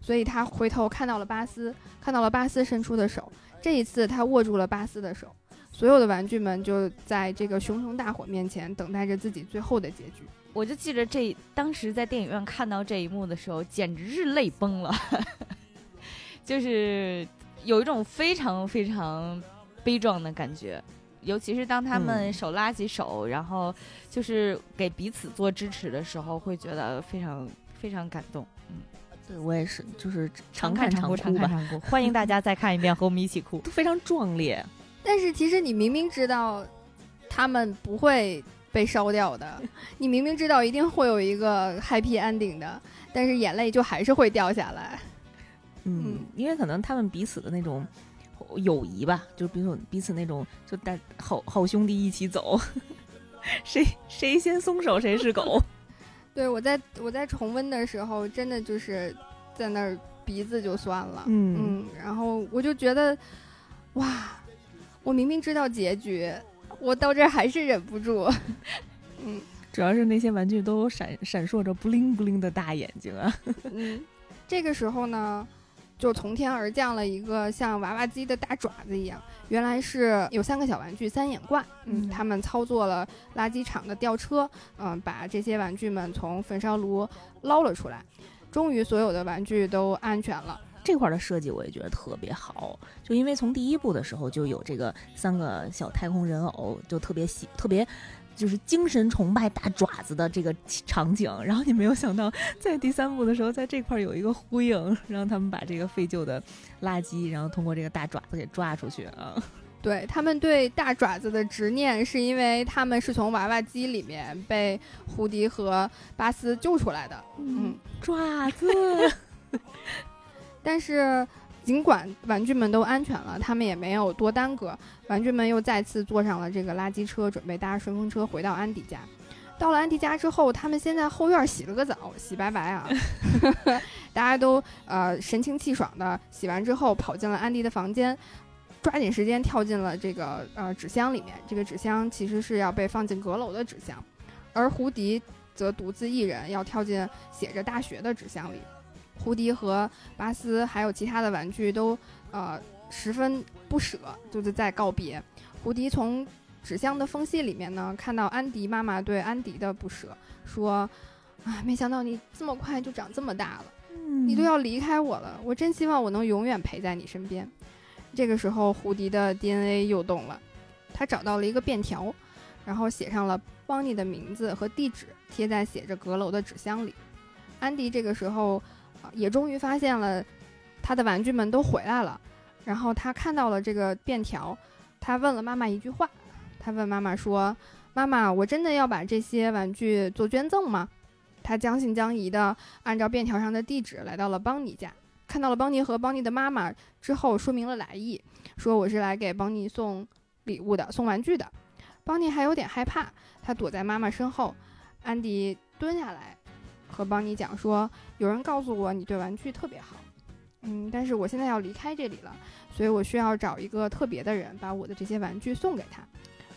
所以他回头看到了巴斯，看到了巴斯伸出的手，这一次他握住了巴斯的手。所有的玩具们就在这个熊熊大火面前等待着自己最后的结局。我就记着这当时在电影院看到这一幕的时候，简直是泪崩了，就是有一种非常非常悲壮的感觉。尤其是当他们手拉起手，然后就是给彼此做支持的时候，会觉得非常非常感动。嗯，对我也是，就是常看常哭，常看常哭。欢迎大家再看一遍，和我们一起哭，都非常壮烈。但是其实你明明知道，他们不会被烧掉的，你明明知道一定会有一个 happy ending 的，但是眼泪就还是会掉下来。嗯，因为可能他们彼此的那种友谊吧，就比如彼此那种就带好好兄弟一起走，谁谁先松手谁是狗。对我在我在重温的时候，真的就是在那儿鼻子就酸了。嗯嗯，然后我就觉得，哇。我明明知道结局，我到这儿还是忍不住。嗯，主要是那些玩具都闪闪烁着不灵不灵的大眼睛啊。嗯，这个时候呢，就从天而降了一个像娃娃机的大爪子一样，原来是有三个小玩具三眼怪。嗯，他们操作了垃圾场的吊车，嗯，把这些玩具们从焚烧炉捞了出来。终于，所有的玩具都安全了。这块的设计我也觉得特别好，就因为从第一部的时候就有这个三个小太空人偶，就特别喜特别就是精神崇拜大爪子的这个场景。然后你没有想到，在第三部的时候，在这块有一个呼应，让他们把这个废旧的垃圾，然后通过这个大爪子给抓出去啊！对他们对大爪子的执念，是因为他们是从娃娃机里面被胡迪和巴斯救出来的。嗯，爪子。但是，尽管玩具们都安全了，他们也没有多耽搁。玩具们又再次坐上了这个垃圾车，准备搭顺风车回到安迪家。到了安迪家之后，他们先在后院洗了个澡，洗白白啊！大家都呃神清气爽的洗完之后，跑进了安迪的房间，抓紧时间跳进了这个呃纸箱里面。这个纸箱其实是要被放进阁楼的纸箱，而胡迪则独自一人要跳进写着“大学”的纸箱里。胡迪和巴斯还有其他的玩具都呃十分不舍，就是在告别。胡迪从纸箱的缝隙里面呢，看到安迪妈妈对安迪的不舍，说：“啊，没想到你这么快就长这么大了，你都要离开我了。我真希望我能永远陪在你身边。”这个时候，胡迪的 DNA 又动了，他找到了一个便条，然后写上了邦尼的名字和地址，贴在写着阁楼的纸箱里。安迪这个时候。也终于发现了，他的玩具们都回来了。然后他看到了这个便条，他问了妈妈一句话。他问妈妈说：“妈妈，我真的要把这些玩具做捐赠吗？”他将信将疑的按照便条上的地址来到了邦尼家，看到了邦尼和邦尼的妈妈之后，说明了来意，说我是来给邦尼送礼物的，送玩具的。邦尼还有点害怕，他躲在妈妈身后。安迪蹲下来。和邦尼讲说，有人告诉我你对玩具特别好，嗯，但是我现在要离开这里了，所以我需要找一个特别的人把我的这些玩具送给他。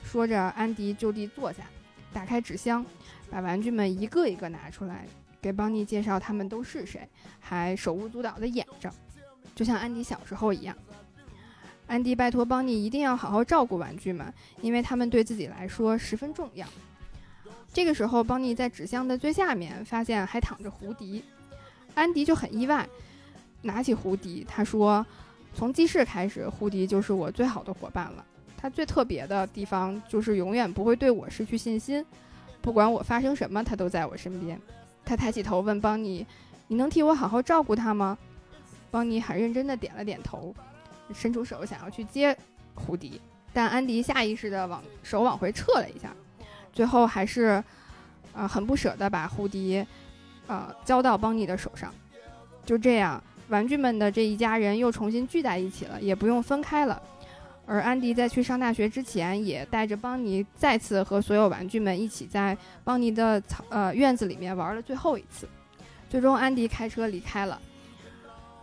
说着，安迪就地坐下，打开纸箱，把玩具们一个一个拿出来，给邦尼介绍他们都是谁，还手舞足蹈地演着，就像安迪小时候一样。安迪拜托邦尼一定要好好照顾玩具们，因为他们对自己来说十分重要。这个时候，邦尼在纸箱的最下面发现还躺着胡迪，安迪就很意外，拿起胡迪，他说：“从记事开始，胡迪就是我最好的伙伴了。他最特别的地方就是永远不会对我失去信心，不管我发生什么，他都在我身边。”他抬起头问邦尼：“你能替我好好照顾他吗？”邦尼很认真地点了点头，伸出手想要去接胡迪，但安迪下意识地往手往回撤了一下。最后还是，呃，很不舍得把胡迪，呃，交到邦尼的手上。就这样，玩具们的这一家人又重新聚在一起了，也不用分开了。而安迪在去上大学之前，也带着邦尼再次和所有玩具们一起在邦尼的草呃院子里面玩了最后一次。最终，安迪开车离开了，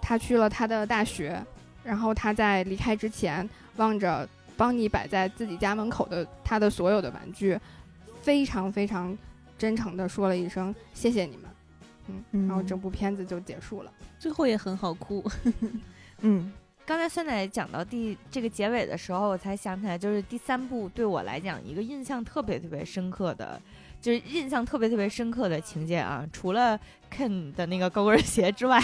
他去了他的大学。然后他在离开之前，望着邦尼摆在自己家门口的他的所有的玩具。非常非常真诚的说了一声谢谢你们，嗯，然后整部片子就结束了，最后也很好哭，嗯，刚才酸奶讲到第这个结尾的时候，我才想起来，就是第三部对我来讲一个印象特别特别深刻的，就是印象特别特别深刻的情节啊，除了 Ken 的那个高跟鞋之外。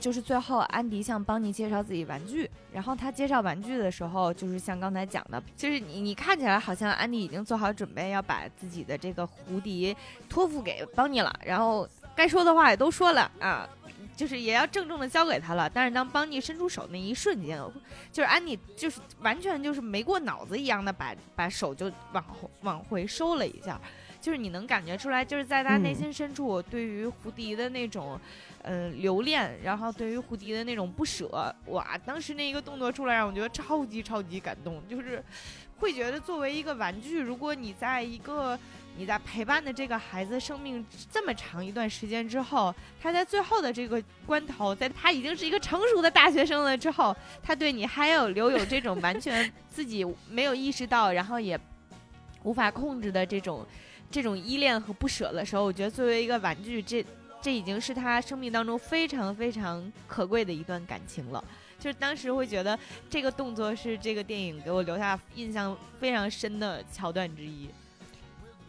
就是最后，安迪向邦尼介绍自己玩具，然后他介绍玩具的时候，就是像刚才讲的，就是你你看起来好像安迪已经做好准备要把自己的这个胡迪托付给邦尼了，然后该说的话也都说了啊，就是也要郑重的交给他了。但是当邦尼伸出手那一瞬间，就是安迪就是完全就是没过脑子一样的把把手就往往回收了一下，就是你能感觉出来，就是在他内心深处对于胡迪的那种。嗯，留恋，然后对于胡迪的那种不舍，哇，当时那一个动作出来，让我觉得超级超级感动。就是会觉得，作为一个玩具，如果你在一个你在陪伴的这个孩子生命这么长一段时间之后，他在最后的这个关头，在他已经是一个成熟的大学生了之后，他对你还有留有这种完全 自己没有意识到，然后也无法控制的这种这种依恋和不舍的时候，我觉得作为一个玩具，这。这已经是他生命当中非常非常可贵的一段感情了，就是当时会觉得这个动作是这个电影给我留下印象非常深的桥段之一。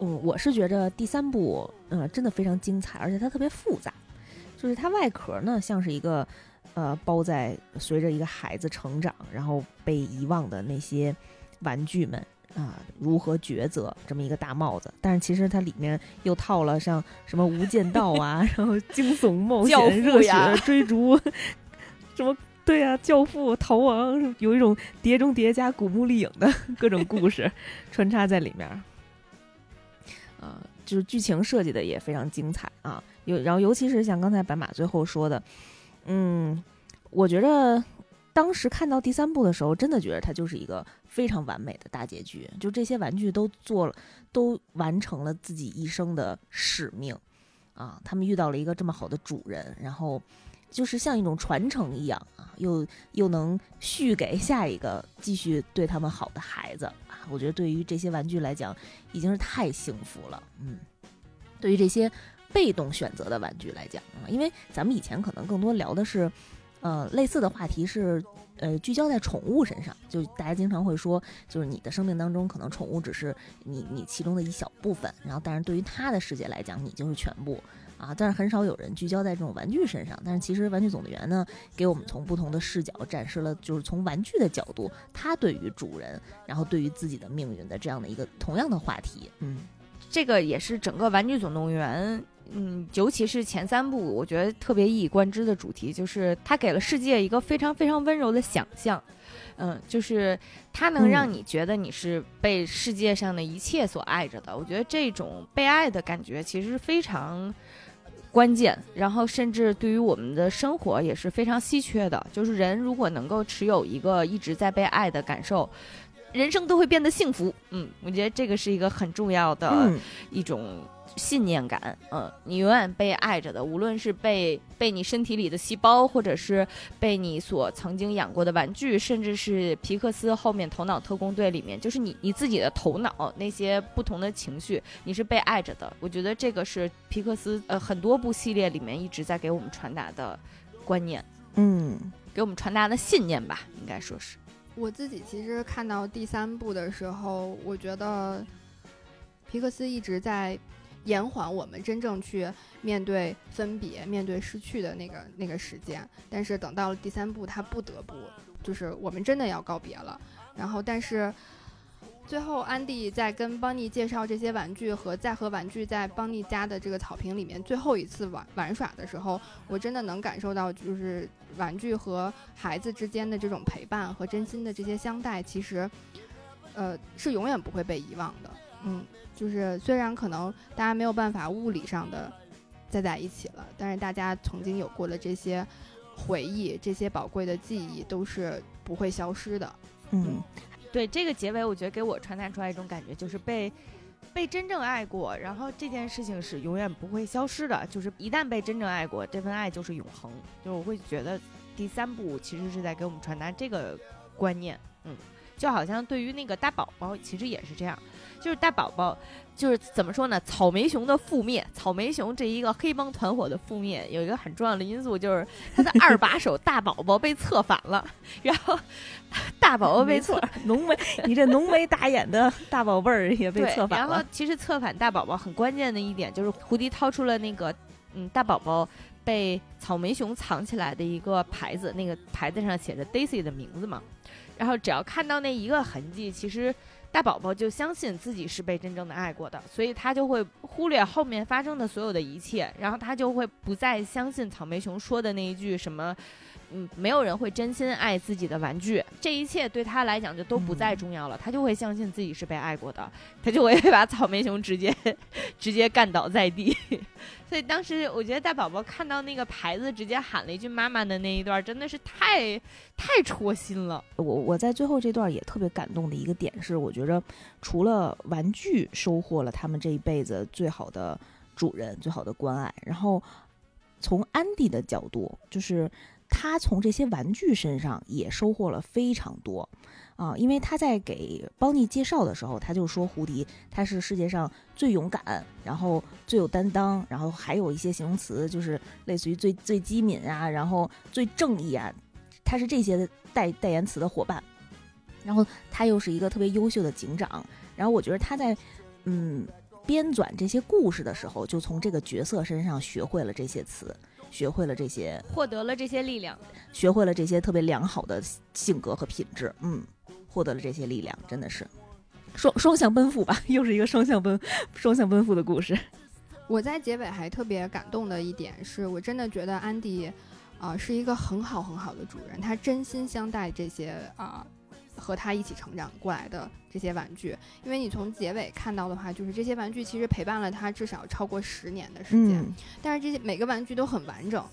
嗯，我是觉着第三部，嗯，真的非常精彩，而且它特别复杂。就是它外壳呢，像是一个，呃，包在随着一个孩子成长，然后被遗忘的那些玩具们。啊，如何抉择这么一个大帽子？但是其实它里面又套了像什么无间道啊，然后惊悚冒险、热血追逐，什么对啊，教父、逃亡，有一种碟中谍加古墓丽影的 各种故事穿插在里面。啊，就是剧情设计的也非常精彩啊。有，然后尤其是像刚才白马最后说的，嗯，我觉得。当时看到第三部的时候，真的觉得它就是一个非常完美的大结局。就这些玩具都做了，都完成了自己一生的使命，啊，他们遇到了一个这么好的主人，然后就是像一种传承一样啊，又又能续给下一个继续对他们好的孩子啊。我觉得对于这些玩具来讲，已经是太幸福了。嗯对于这些被动选择的玩具来讲啊，因为咱们以前可能更多聊的是，呃，类似的话题是。呃，聚焦在宠物身上，就大家经常会说，就是你的生命当中可能宠物只是你你其中的一小部分，然后但是对于他的世界来讲，你就是全部啊。但是很少有人聚焦在这种玩具身上，但是其实《玩具总动员》呢，给我们从不同的视角展示了，就是从玩具的角度，它对于主人，然后对于自己的命运的这样的一个同样的话题。嗯，这个也是整个《玩具总动员》。嗯，尤其是前三部，我觉得特别一以贯之的主题就是它给了世界一个非常非常温柔的想象，嗯，就是它能让你觉得你是被世界上的一切所爱着的。我觉得这种被爱的感觉其实非常关键，然后甚至对于我们的生活也是非常稀缺的。就是人如果能够持有一个一直在被爱的感受，人生都会变得幸福。嗯，我觉得这个是一个很重要的一种。信念感，嗯，你永远被爱着的，无论是被被你身体里的细胞，或者是被你所曾经养过的玩具，甚至是皮克斯后面头脑特工队里面，就是你你自己的头脑那些不同的情绪，你是被爱着的。我觉得这个是皮克斯呃很多部系列里面一直在给我们传达的观念，嗯，给我们传达的信念吧，应该说是。我自己其实看到第三部的时候，我觉得皮克斯一直在。延缓我们真正去面对分别、面对失去的那个那个时间，但是等到了第三部，他不得不，就是我们真的要告别了。然后，但是最后安迪在跟邦尼介绍这些玩具和在和玩具在邦尼家的这个草坪里面最后一次玩玩耍的时候，我真的能感受到，就是玩具和孩子之间的这种陪伴和真心的这些相待，其实，呃，是永远不会被遗忘的。嗯。就是虽然可能大家没有办法物理上的再在一起了，但是大家曾经有过的这些回忆、这些宝贵的记忆都是不会消失的。嗯，对这个结尾，我觉得给我传达出来一种感觉，就是被被真正爱过，然后这件事情是永远不会消失的。就是一旦被真正爱过，这份爱就是永恒。就是我会觉得第三部其实是在给我们传达这个观念。嗯，就好像对于那个大宝宝，其实也是这样。就是大宝宝，就是怎么说呢？草莓熊的覆灭，草莓熊这一个黑帮团伙的覆灭，有一个很重要的因素，就是他的二把手大宝宝被策反了。然后大宝宝被策，浓眉，你这浓眉大眼的大宝贝儿也被策反了。然后其实策反大宝宝很关键的一点，就是胡迪掏出了那个嗯大宝宝被草莓熊藏起来的一个牌子，那个牌子上写着 Daisy 的名字嘛。然后只要看到那一个痕迹，其实。大宝宝就相信自己是被真正的爱过的，所以他就会忽略后面发生的所有的一切，然后他就会不再相信草莓熊说的那一句什么。嗯，没有人会真心爱自己的玩具，这一切对他来讲就都不再重要了。他就会相信自己是被爱过的，他就会把草莓熊直接 直接干倒在地。所以当时我觉得大宝宝看到那个牌子，直接喊了一句“妈妈”的那一段，真的是太太戳心了。我我在最后这段也特别感动的一个点是，我觉着除了玩具收获了他们这一辈子最好的主人、最好的关爱，然后从安迪的角度就是。他从这些玩具身上也收获了非常多，啊，因为他在给邦尼介绍的时候，他就说胡迪他是世界上最勇敢，然后最有担当，然后还有一些形容词，就是类似于最最机敏啊，然后最正义啊，他是这些代代言词的伙伴，然后他又是一个特别优秀的警长，然后我觉得他在嗯编纂这些故事的时候，就从这个角色身上学会了这些词。学会了这些，获得了这些力量，学会了这些特别良好的性格和品质，嗯，获得了这些力量，真的是双双向奔赴吧，又是一个双向奔双向奔赴的故事。我在结尾还特别感动的一点是，我真的觉得安迪啊是一个很好很好的主人，他真心相待这些啊。和他一起成长过来的这些玩具，因为你从结尾看到的话，就是这些玩具其实陪伴了他至少超过十年的时间，但是这些每个玩具都很完整，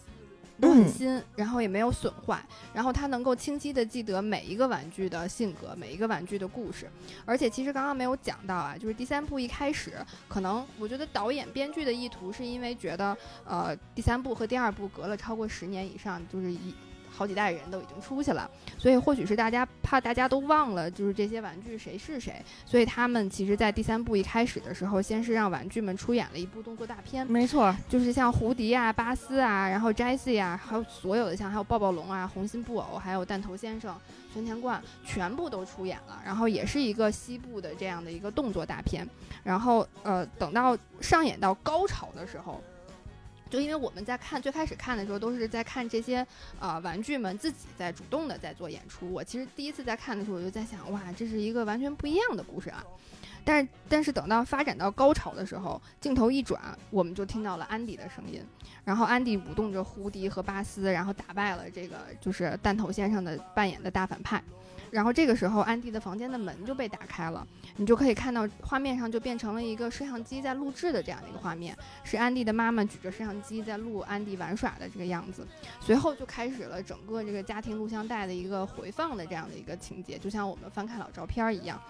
都很新，然后也没有损坏，然后他能够清晰的记得每一个玩具的性格，每一个玩具的故事，而且其实刚刚没有讲到啊，就是第三部一开始，可能我觉得导演编剧的意图是因为觉得，呃，第三部和第二部隔了超过十年以上，就是一。好几代人都已经出去了，所以或许是大家怕大家都忘了，就是这些玩具谁是谁，所以他们其实在第三部一开始的时候，先是让玩具们出演了一部动作大片，没错，就是像胡迪啊、巴斯啊，然后 Jessie 啊，还有所有的像还有抱抱龙啊、红心布偶，还有弹头先生、存钱罐，全部都出演了。然后也是一个西部的这样的一个动作大片。然后呃，等到上演到高潮的时候，就因为我们在看最开始看的时候，都是在看这些呃玩具们自己在主动的在做演出。我其实第一次在看的时候，我就在想，哇，这是一个完全不一样的故事啊。但是，但是等到发展到高潮的时候，镜头一转，我们就听到了安迪的声音。然后安迪舞动着胡迪和巴斯，然后打败了这个就是弹头先生的扮演的大反派。然后这个时候，安迪的房间的门就被打开了，你就可以看到画面上就变成了一个摄像机在录制的这样的一个画面，是安迪的妈妈举着摄像机在录安迪玩耍的这个样子。随后就开始了整个这个家庭录像带的一个回放的这样的一个情节，就像我们翻看老照片一样。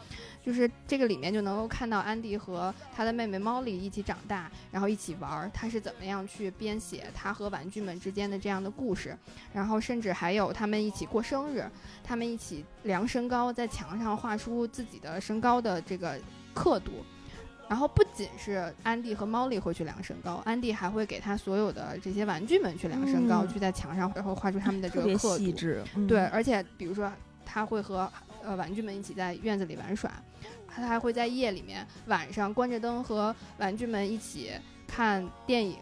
就是这个里面就能够看到安迪和他的妹妹 Molly 一起长大，然后一起玩儿，他是怎么样去编写他和玩具们之间的这样的故事，然后甚至还有他们一起过生日，他们一起量身高，在墙上画出自己的身高的这个刻度，然后不仅是安迪和 Molly 会去量身高，安迪还会给他所有的这些玩具们去量身高，嗯。去在墙上然后画出他们的这个刻度，细致，嗯。对，，而且比如说他会和呃玩具们一起在院子里玩耍，他还会在夜里面晚上关着灯和玩具们一起看电影。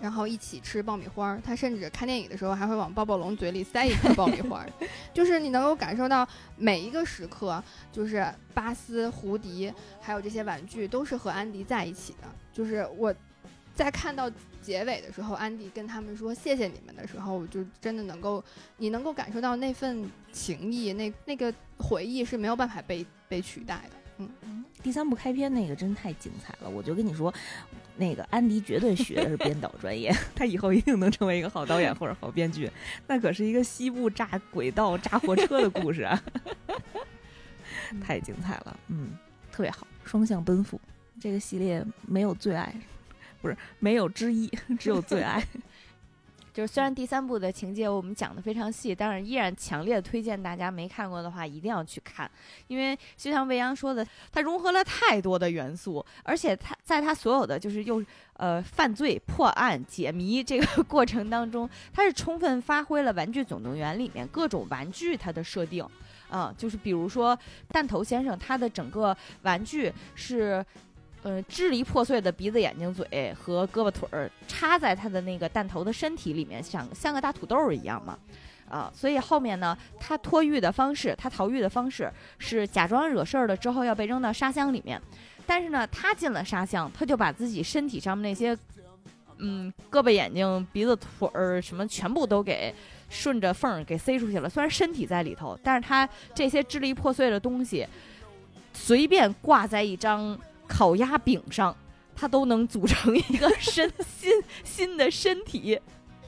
然后一起吃爆米花，他甚至看电影的时候还会往抱抱龙嘴里塞一颗爆米花，就是你能够感受到每一个时刻，就是巴斯、胡迪还有这些玩具都是和安迪在一起的。就是我在看到结尾的时候，安迪跟他们说谢谢你们的时候，就真的能够，你能够感受到那份情谊，那那个回忆是没有办法被被取代的。嗯，第三部开篇那个真太精彩了，我就跟你说，那个安迪绝对学的是编导专业，他以后一定能成为一个好导演或者好编剧。那可是一个西部炸轨道、炸火车的故事啊，太精彩了。嗯，特别好，双向奔赴。这个系列没有最爱，不是没有之一，只有最爱。就是虽然第三部的情节我们讲的非常细，但是依然强烈推荐大家没看过的话一定要去看，因为就像未央说的，它融合了太多的元素，而且它在它所有的就是又呃犯罪破案解谜这个 过程当中，它是充分发挥了《玩具总动员》里面各种玩具它的设定，啊、就是比如说弹头先生他的整个玩具是。呃，支离破碎的鼻子、眼睛、嘴和胳膊腿儿插在他的那个弹头的身体里面，像像个大土豆儿一样嘛，啊，所以后面呢，他脱狱的方式，他逃狱的方式是假装惹事儿了之后要被扔到沙箱里面，但是呢，他进了沙箱，他就把自己身体上面那些，嗯，胳膊、眼睛、鼻子、腿儿什么全部都给顺着缝儿给塞出去了。虽然身体在里头，但是他这些支离破碎的东西，随便挂在一张烤鸭饼上，它都能组成一个身新新的身体。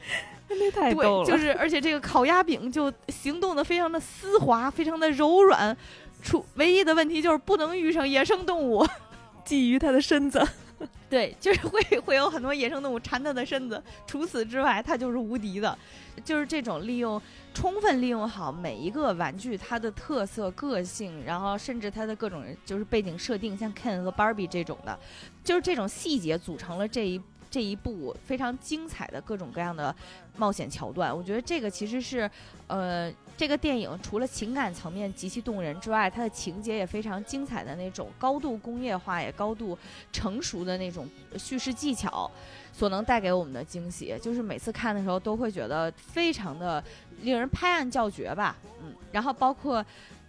那太逗对，了，就是而且这个烤鸭饼就行动的非常的丝滑，非常的柔软。出唯一的问题就是不能遇上野生动物，觊觎它的身子。对，就是会 会有很多野生动物缠它的身子。除此之外，它就是无敌的。就是这种利用充分利用好每一个玩具它的特色、个性，然后甚至它的各种就是背景设定，像 Ken 和 Barbie 这种的，就是这种细节组成了这一这一部非常精彩的各种各样的冒险桥段。我觉得这个其实是，呃，这个电影除了情感层面极其动人之外，它的情节也非常精彩的那种高度工业化也高度成熟的那种叙事技巧。所能带给我们的惊喜，就是每次看的时候都会觉得非常的令人拍案叫绝吧，嗯，然后包括，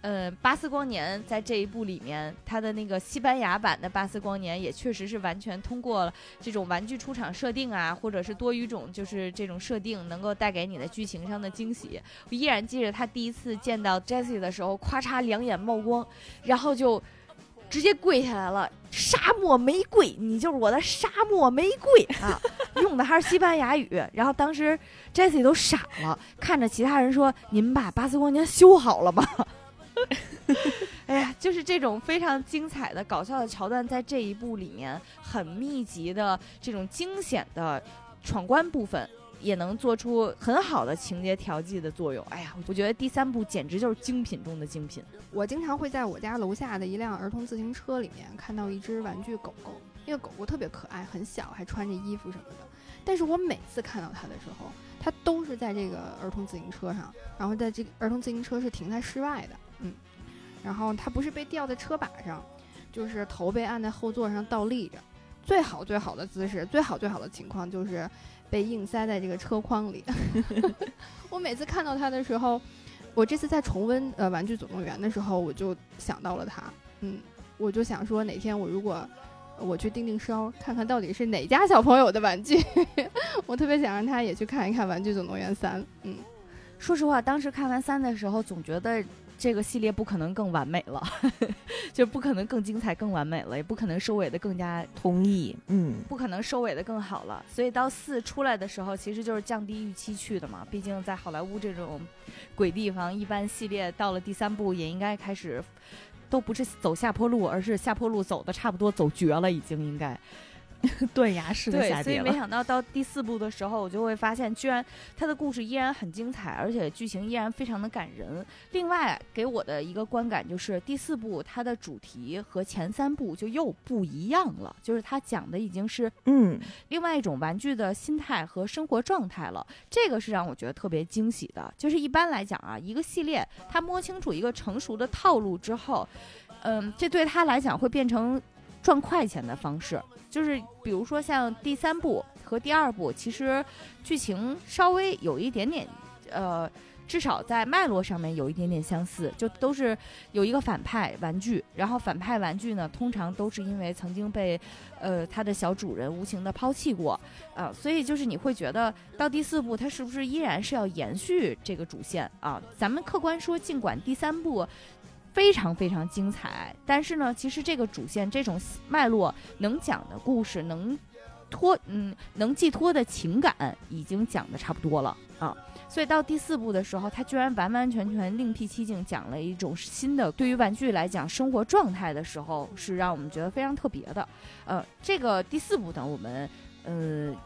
呃、巴斯光年在这一部里面，它的那个西班牙版的巴斯光年也确实是完全通过了这种玩具出场设定啊，或者是多语种就是这种设定，能够带给你的剧情上的惊喜。我依然记得他第一次见到 Jesse 的时候，咔嚓两眼冒光，然后就。直接跪下来了，沙漠玫瑰，你就是我的沙漠玫瑰啊！用的还是西班牙语。然后当时 Jesse 都傻了，看着其他人说：“你们把巴斯光年修好了吗？” 哎呀，就是这种非常精彩的搞笑的桥段，在这一部里面很密集的这种惊险的闯关部分，也能做出很好的情节调剂的作用。哎呀，我觉得第三部简直就是精品中的精品。我经常会在我家楼下的一辆儿童自行车里面看到一只玩具狗狗，那个狗狗特别可爱，很小，还穿着衣服什么的。但是我每次看到它的时候，它都是在这个儿童自行车上，然后在这个儿童自行车是停在室外的，嗯，然后他不是被吊在车把上，就是头被按在后座上倒立着。最好最好的姿势，最好最好的情况就是被硬塞在这个车筐里。我每次看到他的时候，我这次在重温呃《玩具总动员》的时候，我就想到了他。嗯，我就想说哪天我如果我去订订烧，看看到底是哪家小朋友的玩具，我特别想让他也去看一看《玩具总动员三》。嗯，说实话，当时看完三的时候，总觉得。这个系列不可能更完美了，就不可能更精彩、更完美了，也不可能收尾的更加同意，嗯，不可能收尾的更好了。所以到四出来的时候，其实就是降低预期去的嘛。毕竟在好莱坞这种鬼地方，一般系列到了第三部也应该开始，都不是走下坡路，而是下坡路走的差不多走绝了，已经应该。断崖式的下跌所以没想到到第四部的时候，我就会发现，居然他的故事依然很精彩，而且剧情依然非常的感人。另外给我的一个观感就是，第四部它的主题和前三部就又不一样了，就是它讲的已经是嗯另外一种玩具的心态和生活状态了。这个是让我觉得特别惊喜的。就是一般来讲啊，一个系列它摸清楚一个成熟的套路之后，嗯，这对他来讲会变成赚快钱的方式。就是比如说像第三部和第二部，其实剧情稍微有一点点，呃，至少在脉络上面有一点点相似，就都是有一个反派玩具，然后反派玩具呢，通常都是因为曾经被，呃，他的小主人无情的抛弃过，啊，所以就是你会觉得到第四部，它是不是依然是要延续这个主线啊？咱们客观说，尽管第三部。非常非常精彩，但是呢，其实这个主线这种脉络能讲的故事，能托嗯能寄托的情感已经讲的差不多了啊，所以到第四部的时候，他居然完完全全另辟蹊径，讲了一种新的对于玩具来讲生活状态的时候，是让我们觉得非常特别的。呃，这个第四部呢，我们呃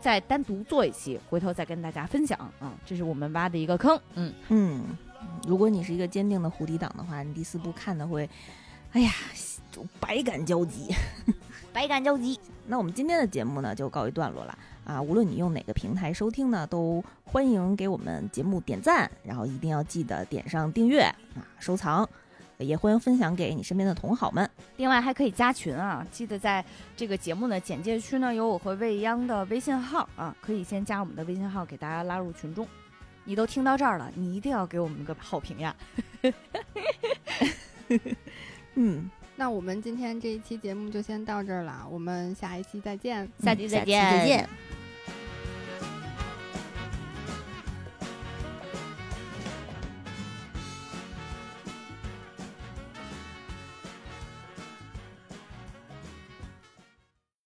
再单独做一期，回头再跟大家分享啊，这是我们挖的一个坑，嗯嗯。如果你是一个坚定的胡迪党的话，你第四部看的会，哎呀，就百感交集，百感交集。那我们今天的节目呢，就告一段落了啊！无论你用哪个平台收听呢，都欢迎给我们节目点赞，然后一定要记得点上订阅啊、收藏，也欢迎分享给你身边的同好们。另外还可以加群啊，记得在这个节目的简介区呢，有我和未央的微信号啊，可以先加我们的微信号，给大家拉入群中。你都听到这儿了，你一定要给我们个好评呀！嗯，那我们今天这一期节目就先到这儿了，我们下一期再见，下期再见，再见。